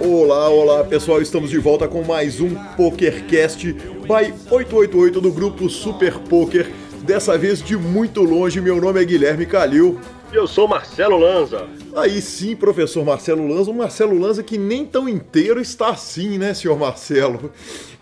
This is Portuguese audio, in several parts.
Olá, olá pessoal, estamos de volta com mais um PokerCast by 888 do grupo Super Poker. Dessa vez de muito longe, meu nome é Guilherme Calil. E eu sou Marcelo Lanza. Aí sim, professor Marcelo Lanza, um Marcelo Lanza que nem tão inteiro está assim, né, senhor Marcelo?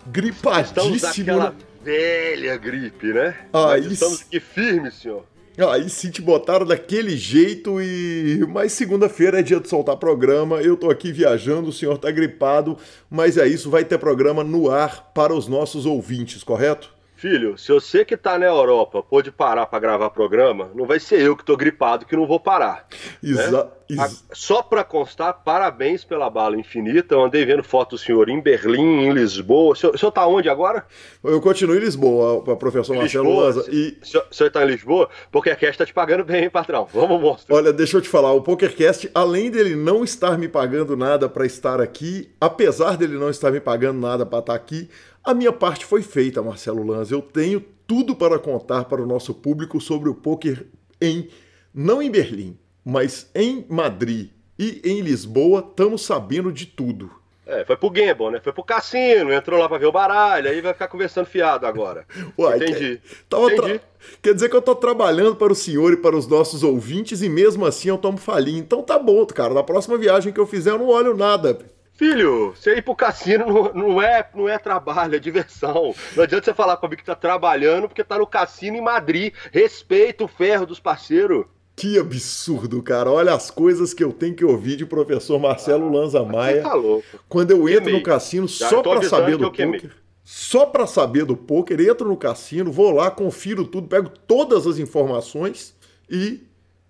Gripadíssimo. Estamos naquela velha gripe, né? Aí Mas estamos aqui firmes, senhor. Aí sim te botaram daquele jeito e. Mas segunda-feira é dia de soltar programa. Eu tô aqui viajando, o senhor tá gripado, mas é isso, vai ter programa no ar para os nossos ouvintes, correto? Filho, se você que tá na Europa pôde parar para gravar programa, não vai ser eu que tô gripado que não vou parar. Exa A- Só para constar, parabéns pela bala infinita. Eu andei vendo foto do senhor em Berlim, em Lisboa. O senhor, o senhor tá onde agora? Eu continuo em Lisboa, para professor Marcelo Lisboa? Lanza. E O senhor, o senhor tá em Lisboa? Porque a Cash tá te pagando bem, hein, patrão? Vamos, monstro. Olha, deixa eu te falar, o PokerCast, além dele não estar me pagando nada para estar aqui, apesar dele não estar me pagando nada para estar aqui, a minha parte foi feita, Marcelo Lanza. Eu tenho tudo para contar para o nosso público sobre o poker em não em Berlim, mas em Madrid e em Lisboa, estamos sabendo de tudo. É, foi pro Gamble, né? Foi pro cassino, entrou lá pra ver o baralho, aí vai ficar conversando fiado agora. Uai, Entendi. que- tava tra- Entendi. Quer dizer que eu tô trabalhando para o senhor e para os nossos ouvintes e mesmo assim eu tomo falinha. Então tá bom, cara. Na próxima viagem que eu fizer eu não olho nada. Filho, você ir pro cassino não, não é, não é trabalho, é diversão. Não adianta você falar comigo que tá trabalhando porque tá no cassino em Madrid. Respeita o ferro dos parceiros. Que absurdo, cara. Olha as coisas que eu tenho que ouvir de professor Marcelo Lanza Você Maia tá louco. quando eu entro Queimei. no cassino Já só avisando saber do queimei. poker. Só pra saber do poker, entro no cassino, vou lá, confiro tudo, pego todas as informações e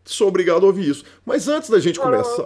sou obrigado a ouvir isso. Mas antes da gente começar,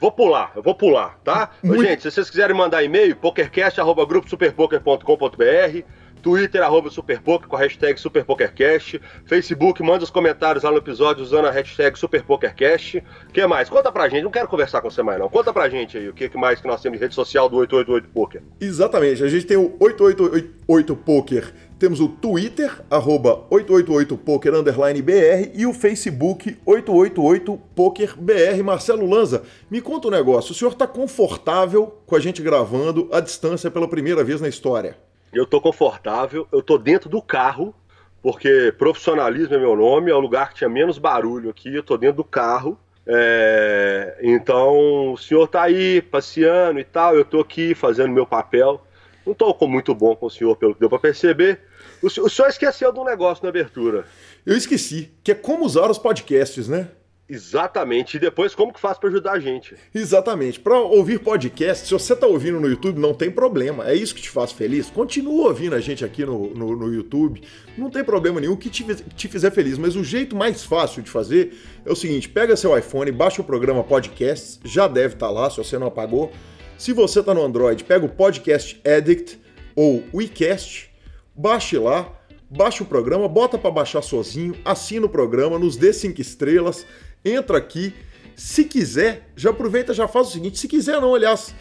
Vou pular, eu vou pular, tá? Muito- Gente, se vocês quiserem mandar e-mail, pokercast.gruposuperpoker.com.br Twitter, arroba Superpoker, com a hashtag SuperPokerCast. Facebook, manda os comentários lá no episódio usando a hashtag SuperPokerCast. O que mais? Conta pra gente, não quero conversar com você mais não. Conta pra gente aí o que que mais que nós temos de rede social do 888 Poker. Exatamente, a gente tem o 888 Poker, temos o Twitter, arroba 888poker underline BR e o Facebook 888 Poker BR. Marcelo Lanza, me conta um negócio, o senhor está confortável com a gente gravando à distância pela primeira vez na história? Eu tô confortável, eu tô dentro do carro, porque profissionalismo é meu nome, é o lugar que tinha menos barulho aqui, eu tô dentro do carro. É, então, o senhor tá aí passeando e tal, eu tô aqui fazendo meu papel. Não com muito bom com o senhor, pelo que deu pra perceber. O, senhor- o senhor esqueceu de um negócio na abertura. Eu esqueci, que é como usar os podcasts, né? Exatamente. E depois, como que faz pra ajudar a gente? Exatamente. Para ouvir podcast, se você está ouvindo no YouTube, não tem problema. É isso que te faz feliz. Continua ouvindo a gente aqui no, no, no YouTube. Não tem problema nenhum que te, te fizer feliz. Mas o jeito mais fácil de fazer é o seguinte: pega seu iPhone, baixa o programa Podcasts. Já deve estar lá, se você não apagou. Se você está no Android, pega o Podcast Addict ou WeCast, baixe lá, baixa o programa, bota para baixar sozinho, assina o programa, nos dê cinco estrelas, entra aqui. Se quiser, já aproveita, já faz o seguinte. Se quiser não, aliás,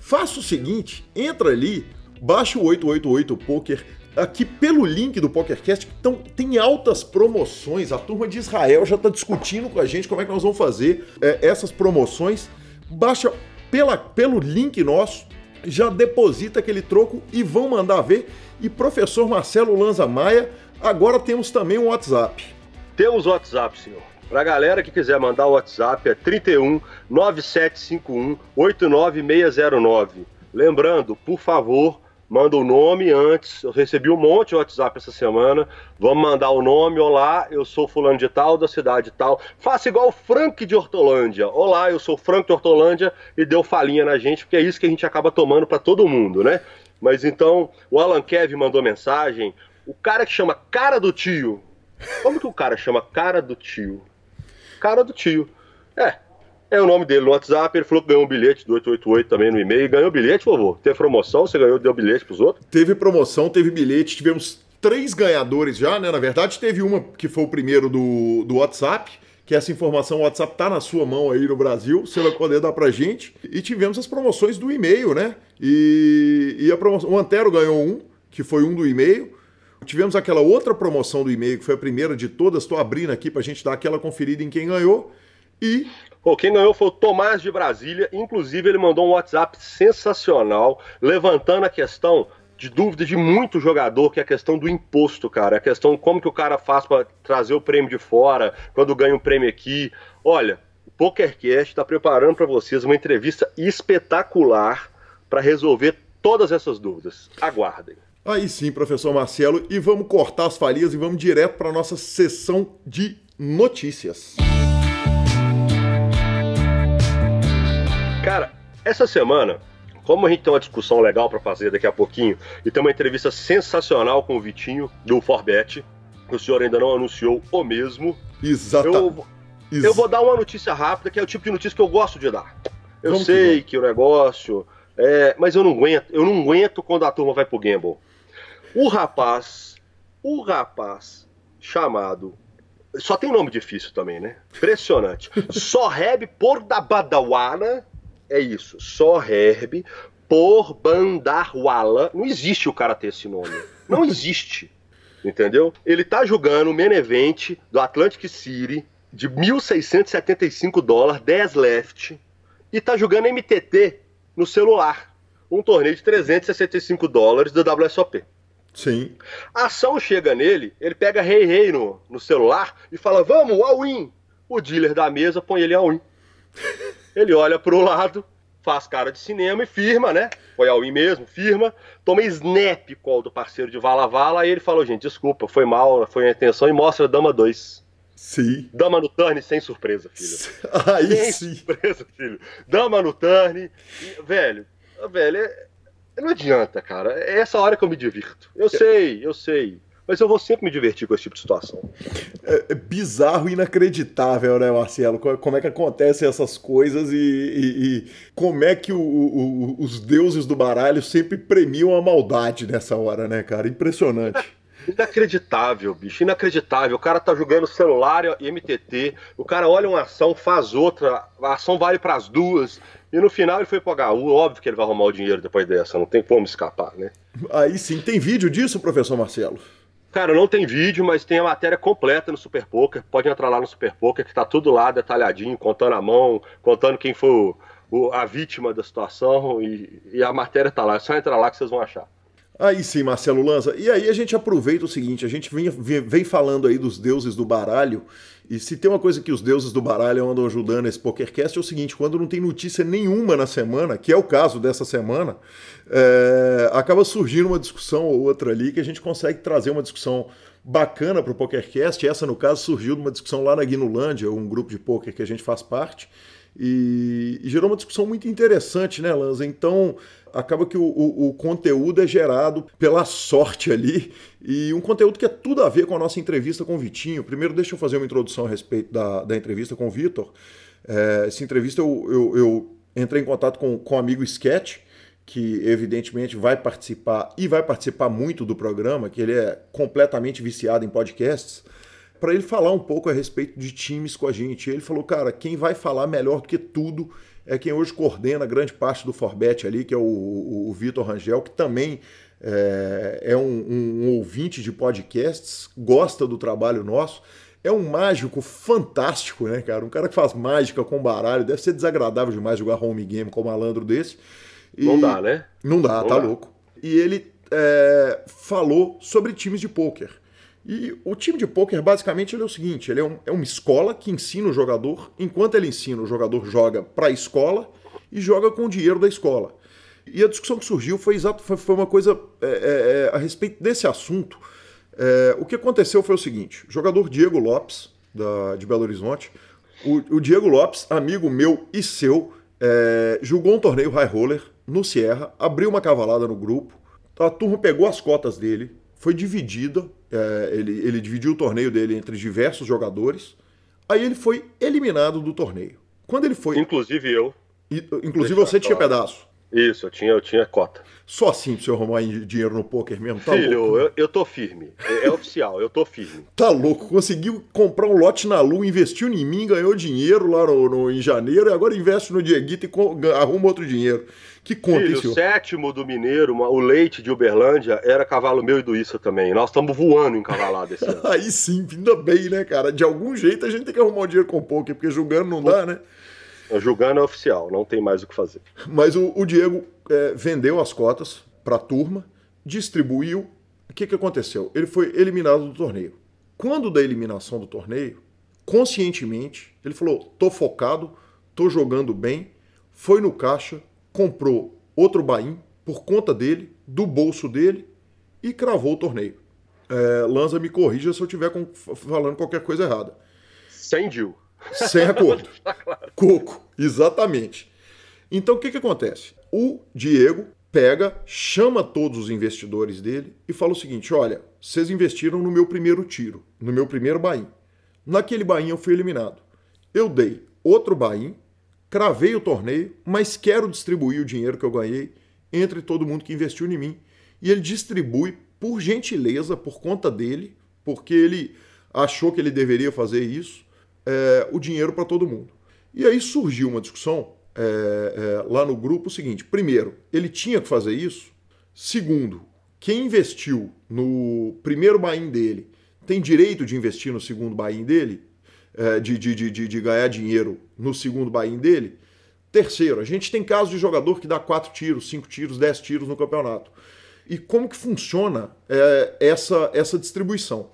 faça o seguinte, entra ali, baixa o 888 Poker aqui pelo link do PokerCast, então tem altas promoções. A turma de Israel já está discutindo com a gente como é que nós vamos fazer é, essas promoções. Baixa pela, pelo link nosso, já deposita aquele troco e vão mandar ver. E professor Marcelo Lanza Maia, agora temos também um WhatsApp. Temos WhatsApp, senhor. Pra galera que quiser mandar o WhatsApp é 31 9751 89609. Lembrando, por favor, manda o nome antes. Eu recebi um monte de WhatsApp essa semana. Vamos mandar o nome. Olá, eu sou fulano de tal, da cidade tal. Faça igual o Frank de Hortolândia. Olá, eu sou Frank de Hortolândia e deu falinha na gente, porque é isso que a gente acaba tomando pra todo mundo, né? Mas então, o Alan Kev mandou mensagem. O cara que chama Cara do Tio. Como que o cara chama Cara do Tio? Cara do Tio. É, é o nome dele no WhatsApp. Ele falou que ganhou um bilhete do 888 também no e-mail. Ganhou bilhete, vovô? Teve promoção? Você ganhou, deu bilhete pros outros? Teve promoção, teve bilhete, tivemos três ganhadores já, né? Na verdade, teve uma que foi o primeiro do, do WhatsApp, que essa informação, WhatsApp tá na sua mão aí no Brasil, você vai poder dar pra gente. E tivemos as promoções do e-mail, né? E, e a promoção, o Antero ganhou um, que foi um do e-mail. Tivemos aquela outra promoção do e-mail, que foi a primeira de todas. Estou abrindo aqui para a gente dar aquela conferida em quem ganhou. E. Pô, quem ganhou foi o Tomás de Brasília. Inclusive, ele mandou um WhatsApp sensacional, levantando a questão de dúvida de muito jogador, que é a questão do imposto, cara. A questão como que o cara faz para trazer o prêmio de fora, quando ganha um prêmio aqui. Olha, o PokerCast está preparando para vocês uma entrevista espetacular para resolver todas essas dúvidas. Aguardem. Aí sim, professor Marcelo, e vamos cortar as falias e vamos direto para nossa sessão de notícias. Cara, essa semana, como a gente tem uma discussão legal para fazer daqui a pouquinho, e tem uma entrevista sensacional com o Vitinho do Forbet, que o senhor ainda não anunciou o mesmo. Exatamente. Eu, eu vou dar uma notícia rápida, que é o tipo de notícia que eu gosto de dar. Eu vamos sei que, que o negócio. É, mas eu não aguento, eu não aguento quando a turma vai pro Gamble. O rapaz, o rapaz chamado. Só tem nome difícil também, né? Impressionante. Sorreb por da Badawana. É isso. Sorreb por Bandarwala. Não existe o cara ter esse nome. Não existe. Entendeu? Ele tá jogando o main event do Atlantic City de 1.675 dólares, 10 left. E tá jogando MTT no celular. Um torneio de 365 dólares da WSOP. Sim. A ação chega nele, ele pega rei rei no, no celular e fala: Vamos, all-in. O dealer da mesa põe ele all-in. ele olha pro lado, faz cara de cinema e firma, né? Foi all-in mesmo, firma. Toma snap call do parceiro de Vala Vala. Aí ele falou: Gente, desculpa, foi mal, foi a intenção. E mostra Dama 2. Sim. Dama no turn sem surpresa, filho. Aí sem sim. surpresa, filho. Dama no turn. E, velho, velho, é não adianta, cara. É essa hora que eu me divirto. Eu sei, eu sei. Mas eu vou sempre me divertir com esse tipo de situação. É, é bizarro e inacreditável, né, Marcelo? Como é que acontecem essas coisas e, e, e como é que o, o, os deuses do baralho sempre premiam a maldade nessa hora, né, cara? Impressionante. Inacreditável, bicho, inacreditável. O cara tá jogando celular e MTT, o cara olha uma ação, faz outra, a ação vale para as duas, e no final ele foi pro HU, óbvio que ele vai arrumar o dinheiro depois dessa, não tem como escapar, né? Aí sim, tem vídeo disso, professor Marcelo? Cara, não tem vídeo, mas tem a matéria completa no Super Poker. Pode entrar lá no Super Poker, que tá tudo lá detalhadinho, contando a mão, contando quem foi o, o, a vítima da situação, e, e a matéria tá lá. É só entrar lá que vocês vão achar. Aí sim, Marcelo Lanza. E aí a gente aproveita o seguinte: a gente vem, vem, falando aí dos deuses do baralho. E se tem uma coisa que os deuses do baralho andam ajudando esse PokerCast é o seguinte: quando não tem notícia nenhuma na semana, que é o caso dessa semana, é, acaba surgindo uma discussão ou outra ali que a gente consegue trazer uma discussão bacana para o PokerCast. Essa, no caso, surgiu de uma discussão lá na Guinulândia, um grupo de poker que a gente faz parte. E, e, gerou uma discussão muito interessante, né, Lanza? Então, acaba que o, o, o, conteúdo é gerado pela sorte ali, e um conteúdo que é tudo a ver com a nossa entrevista com o Vitinho. Primeiro, deixa eu fazer uma introdução a respeito da, da entrevista com o Vitor. É, essa entrevista eu, eu, eu, entrei em contato com, com o amigo Sketch, que evidentemente vai participar e vai participar muito do programa, que ele é completamente viciado em podcasts para ele falar um pouco a respeito de times com a gente. Ele falou, cara, quem vai falar melhor do que tudo é quem hoje coordena grande parte do Forbet ali, que é o, o, o Vitor Rangel, que também é, é um, um, ouvinte de podcasts, gosta do trabalho nosso. É um mágico fantástico, né, cara? Um cara que faz mágica com baralho. Deve ser desagradável demais jogar home game com um malandro desse. E... Não dá, né? Não dá, Não tá dá. louco. E ele é, falou sobre times de pôquer. E o time de poker basicamente é o seguinte: ele é, um, é, uma escola que ensina o jogador, enquanto ele ensina, o jogador joga para a escola e joga com o dinheiro da escola. E a discussão que surgiu foi, exato, foi, uma coisa é, é, é a respeito desse assunto. É, o que aconteceu foi o seguinte: o jogador Diego Lopes, da, de Belo Horizonte, o, o Diego Lopes, amigo meu e seu, é, jogou um torneio high roller no Sierra, abriu uma cavalada no grupo, a turma pegou as cotas dele, foi dividida, é, ele, ele dividiu o torneio dele entre diversos jogadores, aí ele foi eliminado do torneio. Quando ele foi. Inclusive eu. inclusive você tinha pedaço. Isso, eu tinha, eu tinha cota. Só assim pra você arrumar dinheiro no poker mesmo? Tá Filho, louco, né? eu, eu tô firme. É, é oficial, eu tô firme. Tá louco, conseguiu comprar um lote na Lu, investiu em mim, ganhou dinheiro lá no, no- em janeiro e agora investe no Dieguito e arruma outro dinheiro. Que conta, hein, Filho, o senhor? sétimo do Mineiro, o leite de Uberlândia, era cavalo meu e do Issa também. Nós estamos voando em cavalada esse ano. Aí sim, ainda bem, né, cara? De algum jeito a gente tem que arrumar um dinheiro com poker, porque julgando não dá, né? Julgando é oficial, não tem mais o que fazer. Mas o, o Diego é, vendeu as cotas para a turma, distribuiu. O que, que aconteceu? Ele foi eliminado do torneio. Quando da eliminação do torneio, conscientemente, ele falou: tô focado, tô jogando bem, foi no caixa, comprou outro bain por conta dele, do bolso dele, e cravou o torneio. É, Lanza, me corrija se eu estiver falando qualquer coisa errada. Sem Dil. Sem acordo. Coco, exatamente. Então o que, que acontece? O Diego pega, chama todos os investidores dele e fala o seguinte: olha, vocês investiram no meu primeiro tiro, no meu primeiro bain. Naquele bain eu fui eliminado. Eu dei outro bain, cravei o torneio, mas quero distribuir o dinheiro que eu ganhei entre todo mundo que investiu em mim. E ele distribui, por gentileza, por conta dele, porque ele achou que ele deveria fazer isso, é, o dinheiro para todo mundo. E aí surgiu uma discussão é, é, lá no grupo o seguinte: primeiro, ele tinha que fazer isso. Segundo, quem investiu no primeiro buy-in dele tem direito de investir no segundo buy-in dele, é, de, de, de, de, ganhar dinheiro no segundo buy-in dele. Terceiro, a gente tem casos de jogador que dá quatro tiros, cinco tiros, dez tiros no campeonato. E como que funciona é, essa, essa distribuição?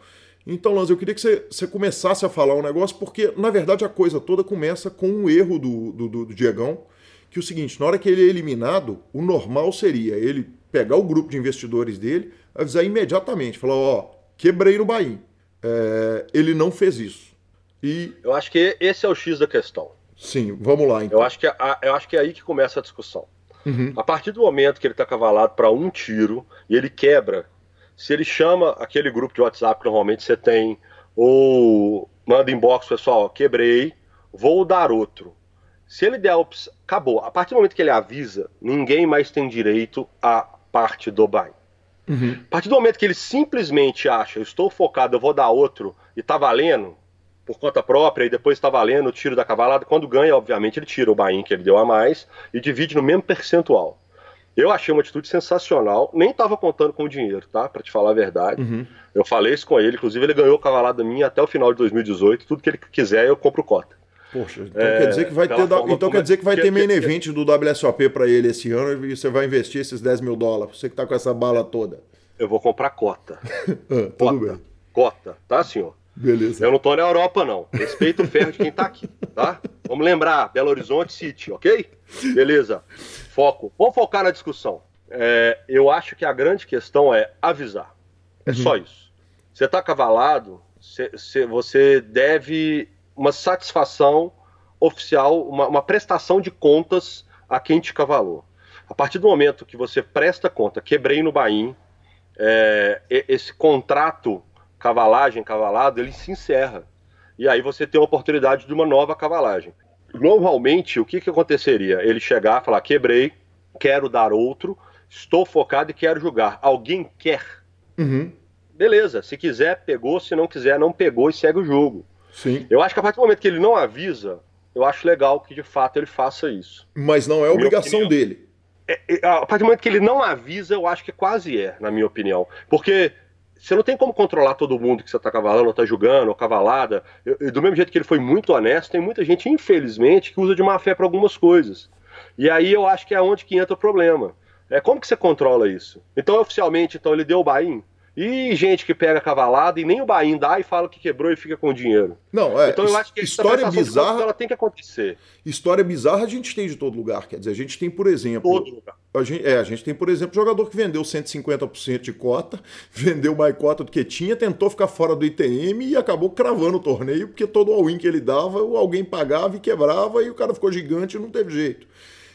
Então, Lanz, eu queria que você, você, começasse a falar um negócio, porque, na verdade, a coisa toda começa com um erro do, do, do, do Diegão, que é o seguinte, na hora que ele é eliminado, o normal seria ele pegar o grupo de investidores dele, avisar imediatamente, falar, ó, quebrei no Bahia. É, ele não fez isso. E... Eu acho que esse é o X da questão. Sim, vamos lá, então. Eu acho que, a, eu acho que é aí que começa a discussão. Uhum. A partir do momento que ele está cavalado para um tiro e ele quebra se ele chama aquele grupo de WhatsApp que normalmente você tem, ou manda inbox, pessoal, quebrei, vou dar outro. Se ele der a opção, acabou. A partir do momento que ele avisa, ninguém mais tem direito à parte do buy. Uhum. A partir do momento que ele simplesmente acha, eu estou focado, eu vou dar outro, e tá valendo, por conta própria, e depois tá valendo o tiro da cavalada, quando ganha, obviamente, ele tira o buy que ele deu a mais e divide no mesmo percentual. Eu achei uma atitude sensacional, nem estava contando com o dinheiro, tá? Para te falar a verdade. Uhum. Eu falei isso com ele, inclusive ele ganhou cavalada minha até o final de 2018. Tudo que ele quiser, eu compro cota. Poxa, então é, quer dizer que vai ter, então quer dizer que vai ter main event do WSOP para ele esse ano e você vai investir esses 10 mil dólares. Você que tá com essa bala toda. Eu vou comprar cota. ah, tudo cota. bem. Cota, tá, senhor? Beleza. Eu não tô na Europa, não. Respeito o ferro de quem tá aqui, tá? Vamos lembrar, Belo Horizonte City, ok? Beleza. Foco. Vamos focar na discussão. É, eu acho que a grande questão é avisar. É uhum. só isso. Você está cavalado, cê, cê, você deve uma satisfação oficial, uma, uma, prestação de contas a quem te cavalou. A partir do momento que você presta conta, quebrei no Bahia, é, esse contrato cavalagem, cavalado, ele se encerra. E aí você tem a oportunidade de uma nova cavalagem. Normalmente, o que, que aconteceria? Ele chegar e falar: quebrei, quero dar outro, estou focado e quero jogar. Alguém quer? Uhum. Beleza, se quiser, pegou, se não quiser, não pegou e segue o jogo. Sim. Eu acho que a partir do momento que ele não avisa, eu acho legal que de fato ele faça isso. Mas não é obrigação dele. É, é, a partir do momento que ele não avisa, eu acho que quase é, na minha opinião. Porque você não tem como controlar todo mundo que você está cavalando, ou está julgando, ou cavalada. Eu, eu, do mesmo jeito que ele foi muito honesto, tem muita gente, infelizmente, que usa de má fé para algumas coisas. E aí eu acho que é onde que entra o problema. É como que você controla isso? Então, oficialmente, então ele deu o bain. E gente que pega cavalada e nem o bain dá e fala que quebrou e fica com dinheiro. Não, é. Então eu acho que história bizarra. Ela tem que acontecer. História bizarra a gente tem de todo lugar. Quer dizer, a gente tem, por exemplo. Todo lugar. A gente, é, a gente tem, por exemplo, jogador que vendeu 150% de cota, vendeu mais cota do que tinha, tentou ficar fora do ITM e acabou cravando o torneio, porque todo all-in que ele dava, alguém pagava e quebrava e o cara ficou gigante e não teve jeito.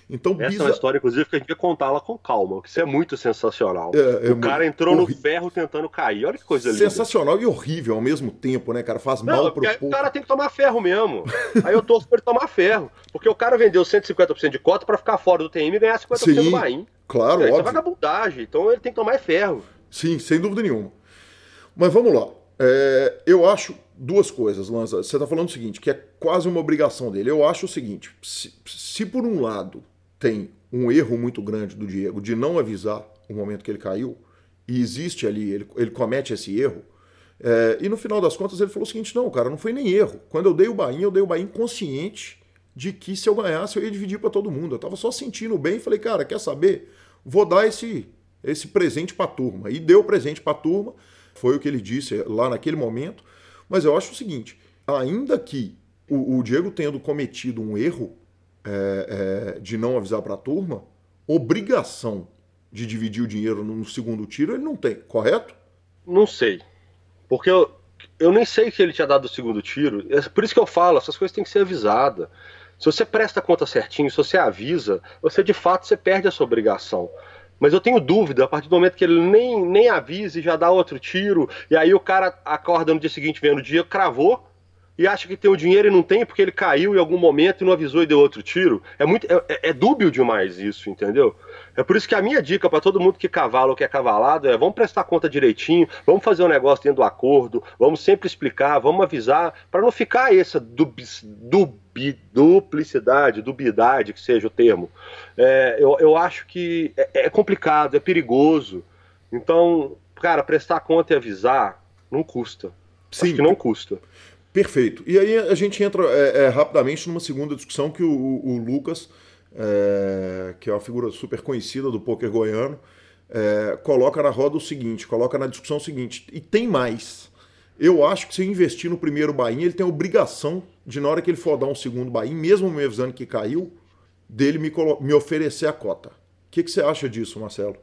Então, Essa Bisa... é uma história, inclusive, que a gente ia contá-la com calma, que isso é muito sensacional. É, é o cara entrou no ferro tentando cair. Olha que coisa linda. Sensacional e horrível ao mesmo tempo, né, cara? Faz Não, mal pro povo. O cara tem que tomar ferro mesmo. Aí eu torço pra ele tomar ferro. Porque o cara vendeu 150% de cota para ficar fora do TM e ganhar 50% Sim, do Bahia. Claro, é, óbvio. Isso é vagabundagem. Então ele tem que tomar ferro. Sim, sem dúvida nenhuma. Mas vamos lá. É, eu acho duas coisas, Lanza. Você está falando o seguinte, que é quase uma obrigação dele. Eu acho o seguinte: se, se por um lado tem um erro muito grande do Diego de não avisar o momento que ele caiu, e existe ali, ele, ele comete esse erro, é, e no final das contas ele falou o seguinte: não, cara, não foi nem erro. Quando eu dei o Bahia, eu dei o Bahia consciente de que se eu ganhasse eu ia dividir para todo mundo. Eu estava só sentindo bem e falei, cara, quer saber? Vou dar esse, esse presente para a turma. E deu o presente para a turma, foi o que ele disse lá naquele momento. Mas eu acho o seguinte: ainda que o, o Diego tendo cometido um erro é, é, de não avisar para a turma, obrigação de dividir o dinheiro no segundo tiro ele não tem, correto? Não sei. Porque eu, eu nem sei que ele tinha dado o segundo tiro. É por isso que eu falo, essas coisas têm que ser avisadas. Se você presta conta certinho, se você avisa, você de fato você perde essa obrigação. Mas eu tenho dúvida, a partir do momento que ele nem, nem avisa e já dá outro tiro, e aí o cara acorda no dia seguinte vendo o dia, cravou, e acha que tem o dinheiro e não tem porque ele caiu em algum momento e não avisou e deu outro tiro. É muito é, é, é dúbio demais isso, entendeu? É por isso que a minha dica para todo mundo que cavalo ou que é cavalado é: vamos prestar conta direitinho, vamos fazer um negócio dentro do acordo, vamos sempre explicar, vamos avisar, para não ficar essa dub, dub, duplicidade, dubidade, que seja o termo. É, eu, eu acho que é, é complicado, é perigoso. Então, cara, prestar conta e avisar não custa. Sim, acho que não custa. Perfeito. E aí a gente entra é, é, rapidamente numa segunda discussão que o, o Lucas, é, que é uma figura super conhecida do poker goiano, é, coloca na roda o seguinte, coloca na discussão o seguinte, e tem mais. Eu acho que se eu investir no primeiro Bahia, ele tem a obrigação de, na hora que ele for dar um segundo Bahia, mesmo me avisando que caiu, dele me, me oferecer a cota. O que, que você acha disso, Marcelo?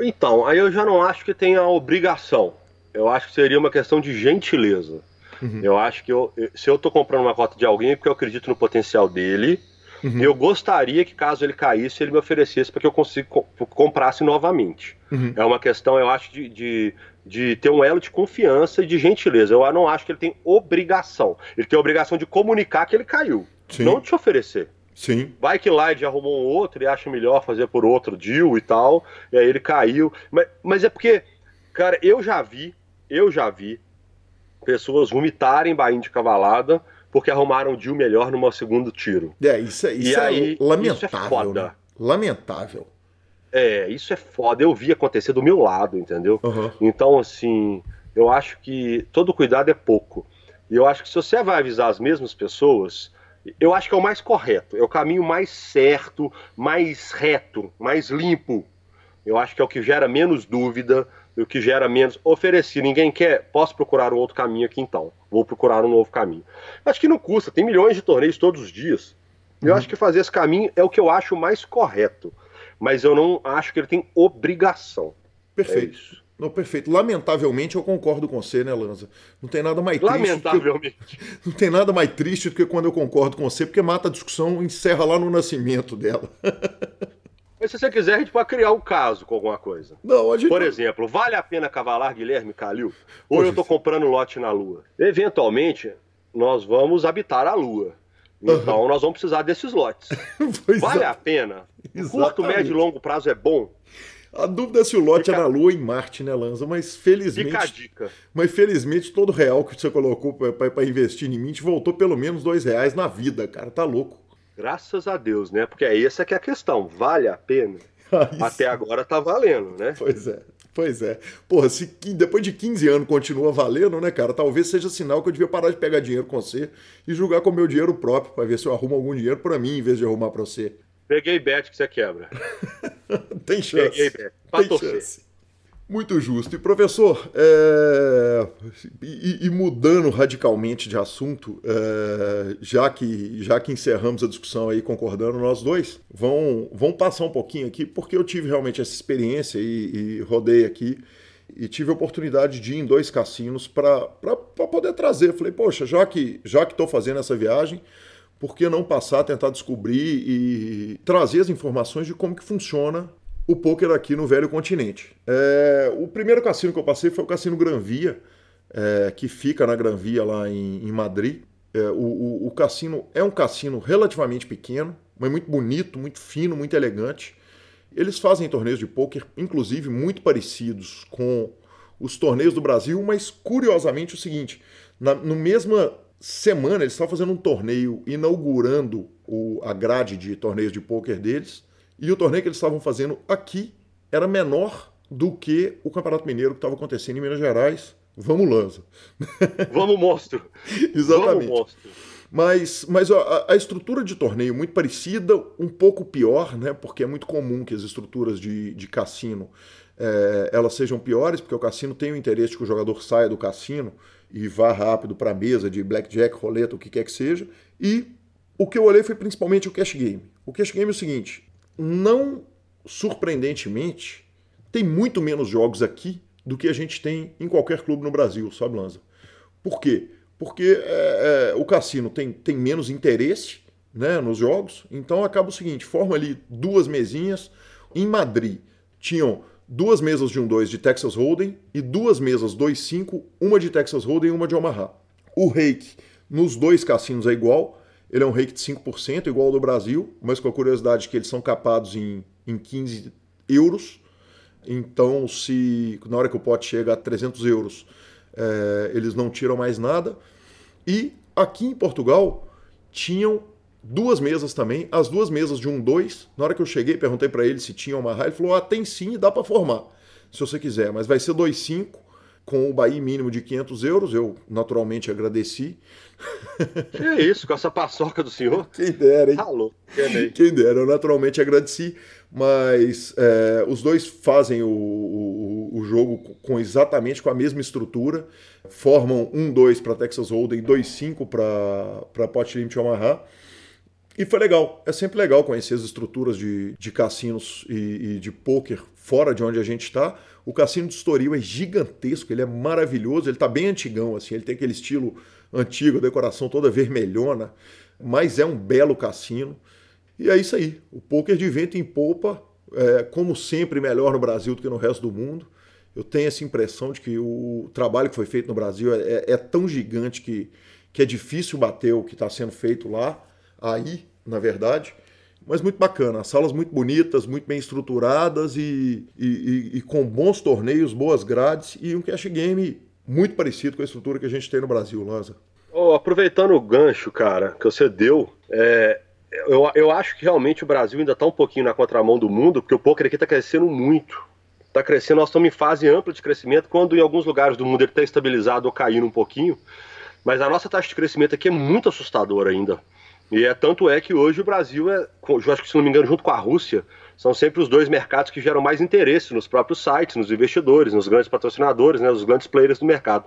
Então, aí eu já não acho que tem a obrigação. Eu acho que seria uma questão de gentileza. Uhum. Eu acho que eu, se eu estou comprando uma cota de alguém é porque eu acredito no potencial dele. Uhum. Eu gostaria que, caso ele caísse, ele me oferecesse para que eu consiga comprasse novamente. Uhum. É uma questão, eu acho, de, de, de, ter um elo de confiança e de gentileza. Eu não acho que ele tem obrigação. Ele tem a obrigação de comunicar que ele caiu, Sim. não te oferecer. Sim. Vai que lá ele arrumou um outro e acha melhor fazer por outro deal e tal, e aí ele caiu. Mas, mas é porque, cara, eu já vi, eu já vi pessoas vomitarem Bahia de cavalada porque arrumaram um deal melhor no meu segundo tiro. É, isso, é, isso é aí, lamentável. Isso é foda. Né? Lamentável. É, isso é foda. Eu vi acontecer do meu lado, entendeu? Uhum. Então, assim, eu acho que todo cuidado é pouco. E eu acho que se você vai avisar as mesmas pessoas, eu acho que é o mais correto, é o caminho mais certo, mais reto, mais limpo. Eu acho que é o que gera menos dúvida, e o que gera menos. Ofereci, ninguém quer, posso procurar um outro caminho aqui então. Vou procurar um novo caminho. Acho que não custa, tem milhões de torneios todos os dias. Eu uhum. acho que fazer esse caminho é o que eu acho mais correto. Mas eu não acho que ele tem obrigação. Perfeito. É não, perfeito. Lamentavelmente eu concordo com você, né, Lanza? Não tem nada mais triste. Lamentavelmente. Não tem nada mais triste do que quando eu concordo com você, porque mata a discussão e encerra lá no nascimento dela. Mas se você quiser, a gente pode criar um caso com alguma coisa. Não, gente... Por exemplo, vale a pena cavalar Guilherme Calil? Ou Poxa, eu estou comprando lote na Lua? Eventualmente, nós vamos habitar a Lua. Então, uhum. nós vamos precisar desses lotes. vale é. a pena? Exatamente. Curto, médio e longo prazo é bom? A dúvida é se o lote Fica... é na Lua ou em Marte, né, Lanza? Mas felizmente. Fica a dica. Mas felizmente todo real que você colocou para investir em mim te voltou pelo menos dois reais na vida, cara. Tá louco. Graças a Deus, né? Porque é essa que é a questão. Vale a pena? Até agora tá valendo, né? Pois é. Pois é. Porra, se depois de 15 anos continua valendo, né, cara? Talvez seja sinal que eu devia parar de pegar dinheiro com você e jogar com o meu dinheiro próprio, para ver se eu arrumo algum dinheiro para mim em vez de arrumar para você. Peguei bet que você quebra. Tem chance. Peguei bet. Pra Tem torcer. Chance. Muito justo. E professor, é... e, e, mudando radicalmente de assunto, é... já, que, já que encerramos a discussão aí concordando nós dois, vão, vão passar um pouquinho aqui, porque eu tive realmente essa experiência e, e rodei aqui e tive a oportunidade de ir em dois cassinos para poder trazer. Falei, poxa, já que já que estou fazendo essa viagem, por que não passar a tentar descobrir e trazer as informações de como que funciona o poker aqui no velho continente. É, o primeiro cassino que eu passei foi o Cassino Gran Via, é, que fica na Gran Via lá em, em Madrid. É, o, o, o, cassino é um cassino relativamente pequeno, mas muito bonito, muito fino, muito elegante. Eles fazem torneios de pôquer, inclusive, muito parecidos com os torneios do Brasil, mas curiosamente o seguinte: na no mesma semana eles estavam fazendo um torneio inaugurando o, a grade de torneios de pôquer deles. E o torneio que eles estavam fazendo aqui era menor do que o Campeonato Mineiro que estava acontecendo em Minas Gerais. Vamos, Lanza. Vamos, monstro. Exatamente. Vamos, monstro. Mas, mas a, a, estrutura de torneio muito parecida, um pouco pior, né? Porque é muito comum que as estruturas de, de cassino é, elas sejam piores, porque o cassino tem o interesse de que o jogador saia do cassino e vá rápido para a mesa de blackjack, roleta, o que quer que seja. E o que eu olhei foi principalmente o cash game. O cash game é o seguinte: não surpreendentemente, tem muito menos jogos aqui do que a gente tem em qualquer clube no Brasil, sabe, Lanza? Por quê? Porque é, é, o cassino tem, tem menos interesse né, nos jogos, então acaba o seguinte: forma ali duas mesinhas. Em Madrid tinham duas mesas de 1-2 de Texas Hold'em e duas mesas 2-5, uma de Texas Hold'em e uma de Omaha. O rake nos dois cassinos é igual, ele é um rake de 5%, igual ao do Brasil, mas com a curiosidade que eles são capados em, em 15 euros. Então, se na hora que o pote chega a 300 euros, é, eles não tiram mais nada. E aqui em Portugal tinham duas mesas também, as duas mesas de um dois. Na hora que eu cheguei, perguntei para ele se tinha uma ele falou: "Ah, tem sim, dá para formar, se você quiser, mas vai ser 2,5 com o Bahia mínimo de 500 euros. Eu naturalmente agradeci. Que é isso, com essa paçoca do senhor? Quem dera, hein? Alô, quem dera, eu naturalmente agradeci, mas é, os dois fazem o, o, o, jogo com exatamente com a mesma estrutura, formam um 2 para Texas Hold'em, 2-5 para Pot Limit Omaha. E foi legal, é sempre legal conhecer as estruturas de, de cassinos e, e de poker fora de onde a gente está. O cassino de Estoril é gigantesco, ele é maravilhoso, ele está bem antigão, assim, ele tem aquele estilo antigo, decoração toda vermelhona, mas é um belo cassino. E é isso aí, o poker de vento em polpa, é, como sempre, melhor no Brasil do que no resto do mundo. Eu tenho essa impressão de que o trabalho que foi feito no Brasil é, é, é tão gigante que, que é difícil bater o que está sendo feito lá aí, na verdade. Mas muito bacana, as salas muito bonitas, muito bem estruturadas e, e, e, e com bons torneios, boas grades e um cash game muito parecido com a estrutura que a gente tem no Brasil, Lanza. Oh, aproveitando o gancho, cara, que você deu, é, eu, eu acho que realmente o Brasil ainda está um pouquinho na contramão do mundo, porque o poker aqui está crescendo muito. Está crescendo, nós estamos em fase ampla de crescimento, quando em alguns lugares do mundo ele está estabilizado ou caindo um pouquinho. Mas a nossa taxa de crescimento aqui é muito assustadora ainda. E é tanto é que hoje o Brasil é, eu acho que se não me engano, junto com a Rússia, são sempre os dois mercados que geram mais interesse nos próprios sites, nos investidores, nos grandes patrocinadores, né, os grandes players do mercado.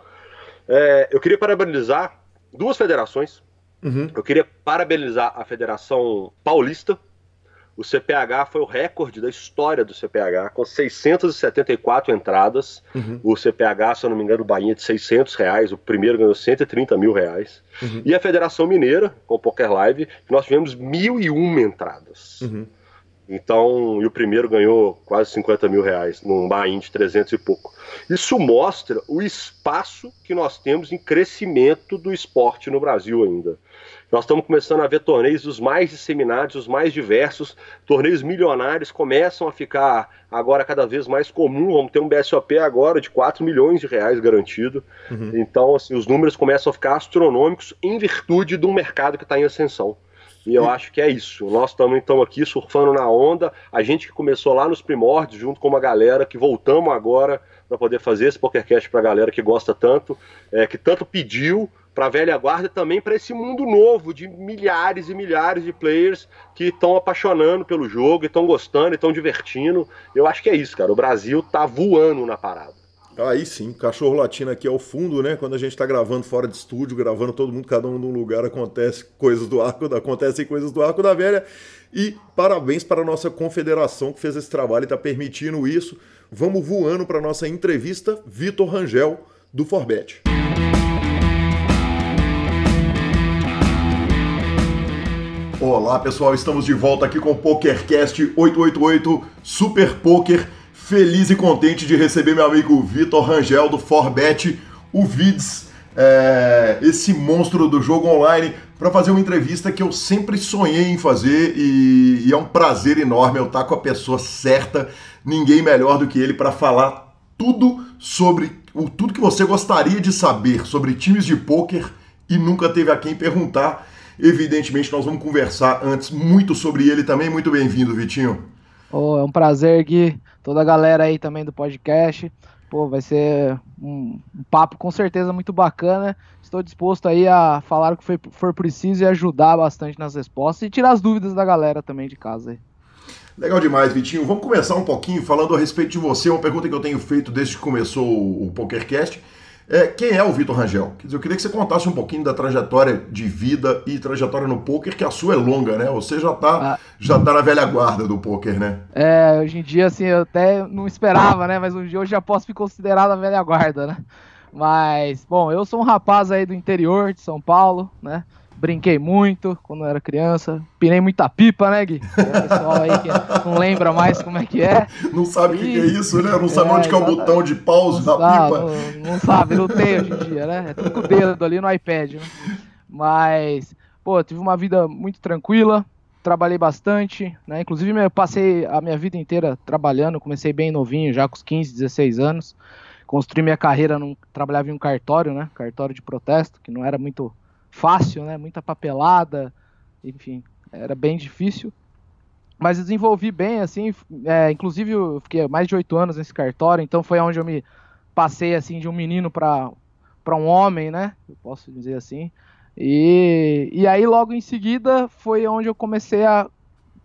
É, eu queria parabenizar duas federações. Uhum. Eu queria parabenizar a Federação Paulista, o CPH foi o recorde da história do CPH, com 674 entradas. Uhum. O CPH, se eu não me engano, o Bahia de 600 reais, o primeiro ganhou 130 mil reais. Uhum. E a Federação Mineira, com o Poker Live, nós tivemos 1.001 entradas. Então, e o primeiro ganhou quase 50 mil reais, num buy de 300 e pouco. Isso mostra o espaço que nós temos em crescimento do esporte no Brasil ainda. Nós estamos começando a ver torneios os mais disseminados, os mais diversos, torneios milionários começam a ficar agora cada vez mais comum. Vamos ter um BSOP agora de 4 milhões de reais garantido. Uhum. Então, assim, os números começam a ficar astronômicos em virtude de um mercado que está em ascensão. E eu acho que é isso. Nós também estamos aqui surfando na onda. A gente que começou lá nos primórdios, junto com uma galera que voltamos agora para poder fazer esse PokerCast para a galera que gosta tanto, é, que tanto pediu para a velha guarda também para esse mundo novo de milhares e milhares de players que estão apaixonando pelo jogo, estão gostando, estão divertindo. Eu acho que é isso, cara. O Brasil tá voando na parada. Aí sim, cachorro latino aqui ao fundo, né? Quando a gente está gravando fora de estúdio, gravando todo mundo, cada um num lugar, acontece coisas do arco, acontecem coisas do arco da velha. E parabéns para a nossa confederação que fez esse trabalho e está permitindo isso. Vamos voando para nossa entrevista, Vitor Rangel, do Forbet. Olá pessoal, estamos de volta aqui com o PokerCast 888 Super Poker. Feliz e contente de receber meu amigo Vitor Rangel do Forbet, o Vids, é, esse monstro do jogo online, para fazer uma entrevista que eu sempre sonhei em fazer e, e é um prazer enorme eu estar com a pessoa certa, ninguém melhor do que ele para falar tudo sobre o tudo que você gostaria de saber sobre times de poker e nunca teve a quem perguntar. Evidentemente, nós vamos conversar antes muito sobre ele também. Muito bem-vindo, Vitinho. Oh, é um prazer, Gui. Toda a galera aí também do podcast. Pô, vai ser um, um papo com certeza muito bacana. Estou disposto aí a falar o que for, for preciso e ajudar bastante nas respostas e tirar as dúvidas da galera também de casa aí. Legal demais, Vitinho. Vamos começar um pouquinho falando a respeito de você, uma pergunta que eu tenho feito desde que começou o PokerCast. É, quem é o Vitor Rangel? Quer dizer, eu queria que você contasse um pouquinho da trajetória de vida e trajetória no poker, que a sua é longa, né? Você já tá, ah. já tá na velha guarda do poker, né? É, hoje em dia, assim, eu até não esperava, né? Mas um dia eu já posso me considerar na velha guarda, né? Mas, bom, eu sou um rapaz aí do interior de São Paulo, né? Brinquei muito quando eu era criança. Pinei muita pipa, né, Gui? O pessoal aí que não lembra mais como é que é. Não sabe o que, é isso, né? Não sabe é, onde que é o botão de pause da pipa. Não, não, sabe, não tem hoje em dia, né? É tudo com o dedo ali no iPad, né? Mas, pô, tive uma vida muito tranquila. Trabalhei bastante, né? Inclusive, eu passei a minha vida inteira trabalhando. Comecei bem novinho, já com os 15, 16 anos. Construí minha carreira, num, trabalhava em um cartório, né? Cartório de protesto, que não era muito fácil, né? Muita papelada, enfim, era bem difícil. Mas desenvolvi bem, assim, é, inclusive eu fiquei mais de oito anos nesse cartório, então foi onde eu me passei, assim, de um menino para um homem, né? Eu posso dizer assim. E, e aí, logo em seguida, foi onde eu comecei a,